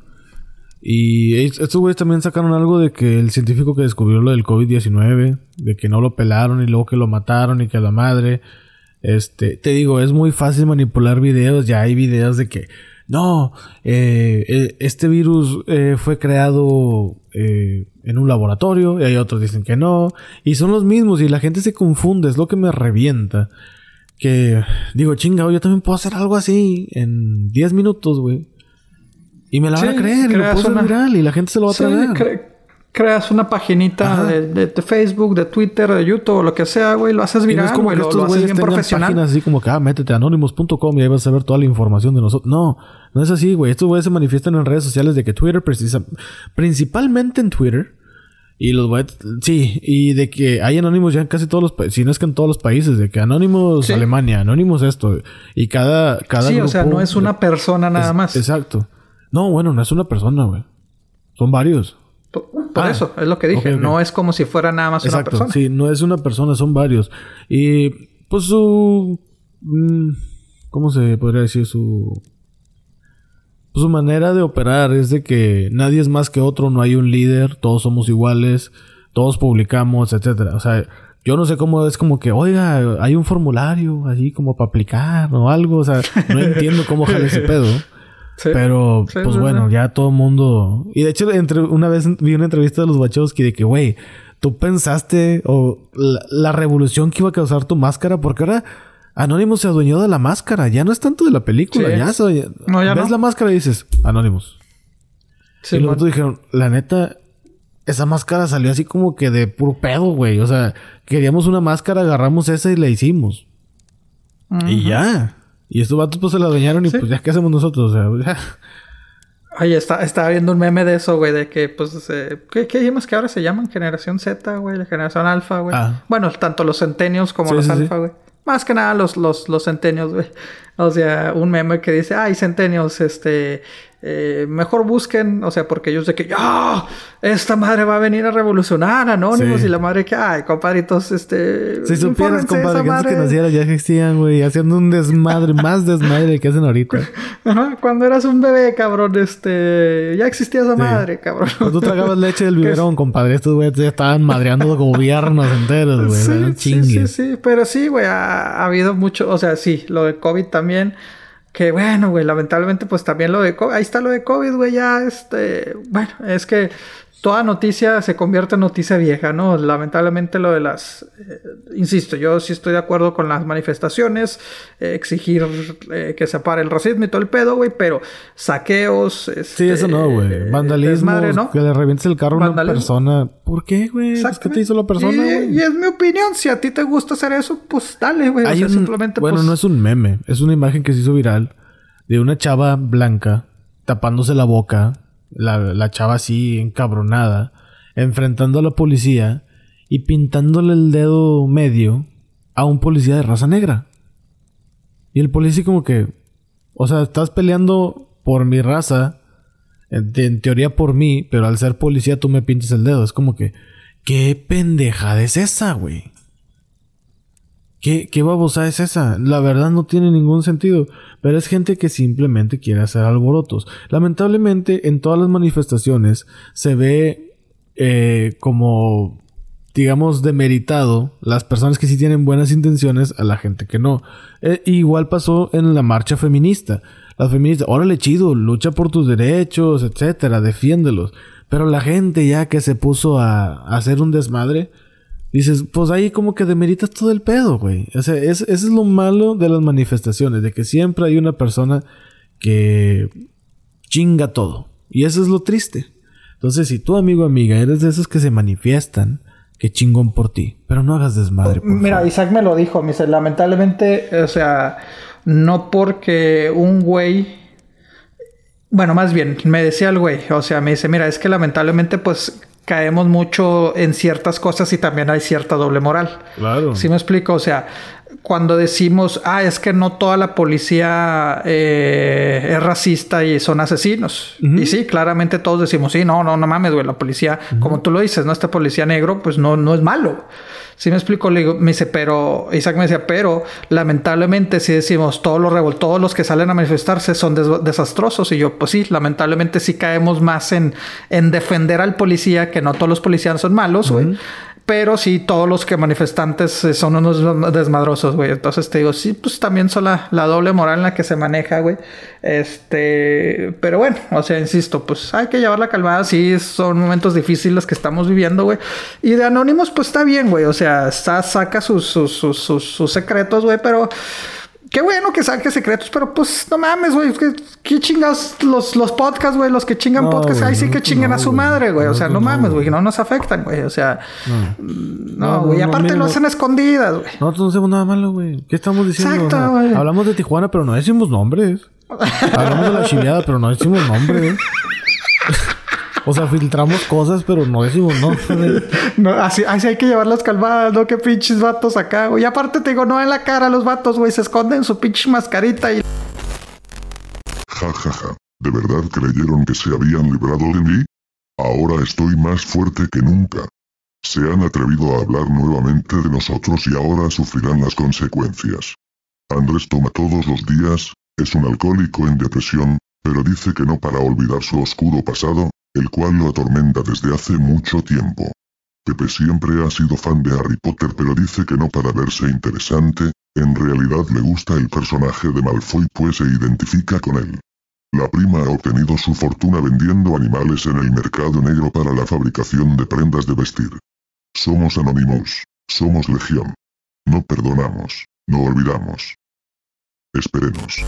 Y estos güeyes también sacaron algo de que el científico que descubrió lo del COVID-19, de que no lo pelaron y luego que lo mataron y que a la madre. Este, te digo, es muy fácil manipular videos. Ya hay videos de que no, eh, eh, este virus eh, fue creado en un laboratorio y hay otros dicen que no. Y son los mismos y la gente se confunde, es lo que me revienta. que digo, chinga, yo también puedo hacer algo así en 10 minutos, güey. Y me la van a creer, y lo puedo hacer viral y la gente se lo va a traer creas una paginita de, Facebook, de Twitter, de YouTube, lo que sea, güey, lo haces viral, como que estos lo, haces bien profesional. páginas así como que, ah, métete a anonymous.com y ahí vas a ver toda la información de nosotros. No, no es así, güey. Estos güeyes se manifiestan en redes sociales de que Twitter precisa... Principalmente en Twitter. Y los güeyes... Sí, y de que hay anónimos ya en casi todos los países. Si no es que en todos los países. De que anónimos Alemania, anónimos esto. Y cada... cada sí, o sea, no es una persona nada más. Exacto. No, bueno, no es una persona, güey. Son varios. Por, ah, eso, es lo que dije. No es como si fuera nada más una persona. Sí, no es una persona, son varios. Y pues su. Mm, ¿Cómo se podría decir? Su. Su manera de operar es de que nadie es más que otro, no hay un líder, todos somos iguales, todos publicamos, etcétera. O sea, yo no sé cómo es como que, oiga, hay un formulario así como para aplicar o algo. O sea, no [LAUGHS] entiendo cómo jale ese pedo. Pero, pues bueno, ya todo el mundo. Y de hecho, entre una vez vi una entrevista de los Wachowski de que, güey, tú pensaste o la, revolución que iba a causar tu máscara, porque ahora Anonymous se adueñó de la máscara, ya no es tanto de la película, ya se no, ya ves la máscara y dices, Anonymous. y luego dijeron, la neta, esa máscara salió así como que de puro pedo, güey. O sea, queríamos una máscara, agarramos esa y la hicimos. Y ya. Y estos vatos pues se la dañaron y pues ya qué hacemos nosotros, o sea, Oye, [LAUGHS] está, estaba viendo un meme de eso, güey, de que, pues, eh, ¿qué, ¿qué que ahora se llaman? Generación Z, güey, la generación alfa, güey. Ah. Bueno, tanto los centenios como los alfa, güey. Más que nada los, los, los centenios, güey. O sea, un meme que dice, ay, centenios, este, eh, mejor busquen, o sea, porque ellos de que, ¡ah! esta madre va a venir a revolucionar Anónimos y la madre que, ay, compadritos, este. Si supieras, compadre, que antes que naciera ya existían, güey, haciendo un desmadre, [LAUGHS] más desmadre que hacen ahorita. Ajá, cuando eras un bebé, cabrón, este, ya existía esa madre, cabrón. Cuando tú tragabas leche del [LAUGHS] biberón, compadre, estos güeyes ya estaban madreando gobiernos enteros, güey, sí, sí, sí, sí, pero sí, güey, ha, ha habido mucho, o sea, sí, lo de COVID también. Que bueno, güey, lamentablemente pues también lo de COVID, ahí está lo de COVID, güey, ya este, bueno, es que toda noticia se convierte en noticia vieja, ¿no? Lamentablemente lo de las, eh, insisto, yo sí estoy de acuerdo con las manifestaciones, eh, exigir eh, que se pare el racismo y todo el pedo, güey, pero saqueos, este, sí, eso no, güey, vandalismo, ¿no? que le revientes el carro a una persona, ¿por qué, güey? Pues, ¿Qué te hizo la persona, güey? Y, es mi opinión, si a ti te gusta hacer eso, pues dale, güey, o sea, simplemente Bueno, pues no es un meme, es una imagen que se hizo viral de una chava blanca tapándose la boca la, chava así encabronada, enfrentando a la policía y pintándole el dedo medio a un policía de raza negra. Y el policía como que, o sea, estás peleando por mi raza, en, teoría por mí, pero al ser policía tú me pintas el dedo. Es como que, ¿qué pendejada es esa, güey? ¿Qué, ¿Qué babosa es esa? La verdad no tiene ningún sentido. Pero es gente que simplemente quiere hacer alborotos. Lamentablemente en todas las manifestaciones se ve eh, como, digamos, demeritado las personas que sí tienen buenas intenciones a la gente que no. Eh, igual pasó en la marcha feminista. Las feministas, órale chido, lucha por tus derechos, etcétera, defiéndelos. Pero la gente ya que se puso a hacer un desmadre, dices, pues ahí como que demeritas todo el pedo, güey. O sea, es, eso es lo malo de las manifestaciones, de que siempre hay una persona que chinga todo. Y eso es lo triste. Entonces, si tú, amigo o amiga, eres de esos que se manifiestan, que chingón por ti. Pero no hagas desmadre. Por Mira, Isaac me lo dijo, me dice, lamentablemente, o sea, no porque un güey bueno, más bien, me decía el güey, o sea, me dice, mira, es que lamentablemente pues caemos mucho en ciertas cosas y también hay cierta doble moral. Claro. ¿Sí me explico? O sea, cuando decimos, ah, es que no toda la policía eh, es racista y son asesinos. Y sí, claramente todos decimos, sí, no, no, no mames, güey, la policía, como tú lo dices, ¿no? Este policía negro, pues no, no es malo. Sí me explico, le digo, me dice, pero, Isaac me decía, pero lamentablemente si decimos todos los todos los que salen a manifestarse son desastrosos. Y yo, pues sí, lamentablemente sí caemos más en, en defender al policía, que no todos los policías son malos, güey. Pero sí, todos los que manifestantes eh, son unos desmadrosos, güey. Entonces te digo, sí, pues también son la, la doble moral en la que se maneja, güey. Este, pero bueno, o sea, insisto, pues hay que llevar la calmada. Sí, son momentos difíciles que estamos viviendo, güey. Y de Anónimos, pues está bien, güey. O sea, está, saca sus, sus, sus, sus secretos, güey, pero Qué bueno que saque secretos, pero pues no mames, güey. ¿Qué, chingas los, los podcasts, güey? Los que chingan podcasts, ahí sí que chinguen a su madre, güey. O sea, no, mames, güey. No nos afectan, güey. O sea, no, güey. aparte lo hacen escondidas, güey. Nosotros no hacemos nada malo, güey. ¿Qué estamos diciendo? Exacto, güey. hablamos de Tijuana, pero no decimos nombres. [LAUGHS] hablamos de la chileada, pero no decimos nombres. [LAUGHS] O sea, filtramos cosas, pero no decimos no. [LAUGHS] no así, así hay que llevar las calvadas, ¿no? Qué pinches vatos acá, güey. Y aparte te digo, no en la cara los vatos, güey. Se esconden su pinche mascarita y... Ja, ja, ja. ¿De verdad creyeron que se habían librado de mí? Ahora estoy más fuerte que nunca. Se han atrevido a hablar nuevamente de nosotros y ahora sufrirán las consecuencias. Andrés toma todos los días, es un alcohólico en depresión, pero dice que no para olvidar su oscuro pasado, el cual lo atormenta desde hace mucho tiempo. Pepe siempre ha sido fan de Harry Potter pero dice que no para verse interesante, en realidad le gusta el personaje de Malfoy pues se identifica con él. La prima ha obtenido su fortuna vendiendo animales en el mercado negro para la fabricación de prendas de vestir. Somos anónimos, somos legión. No perdonamos, no olvidamos. Esperemos.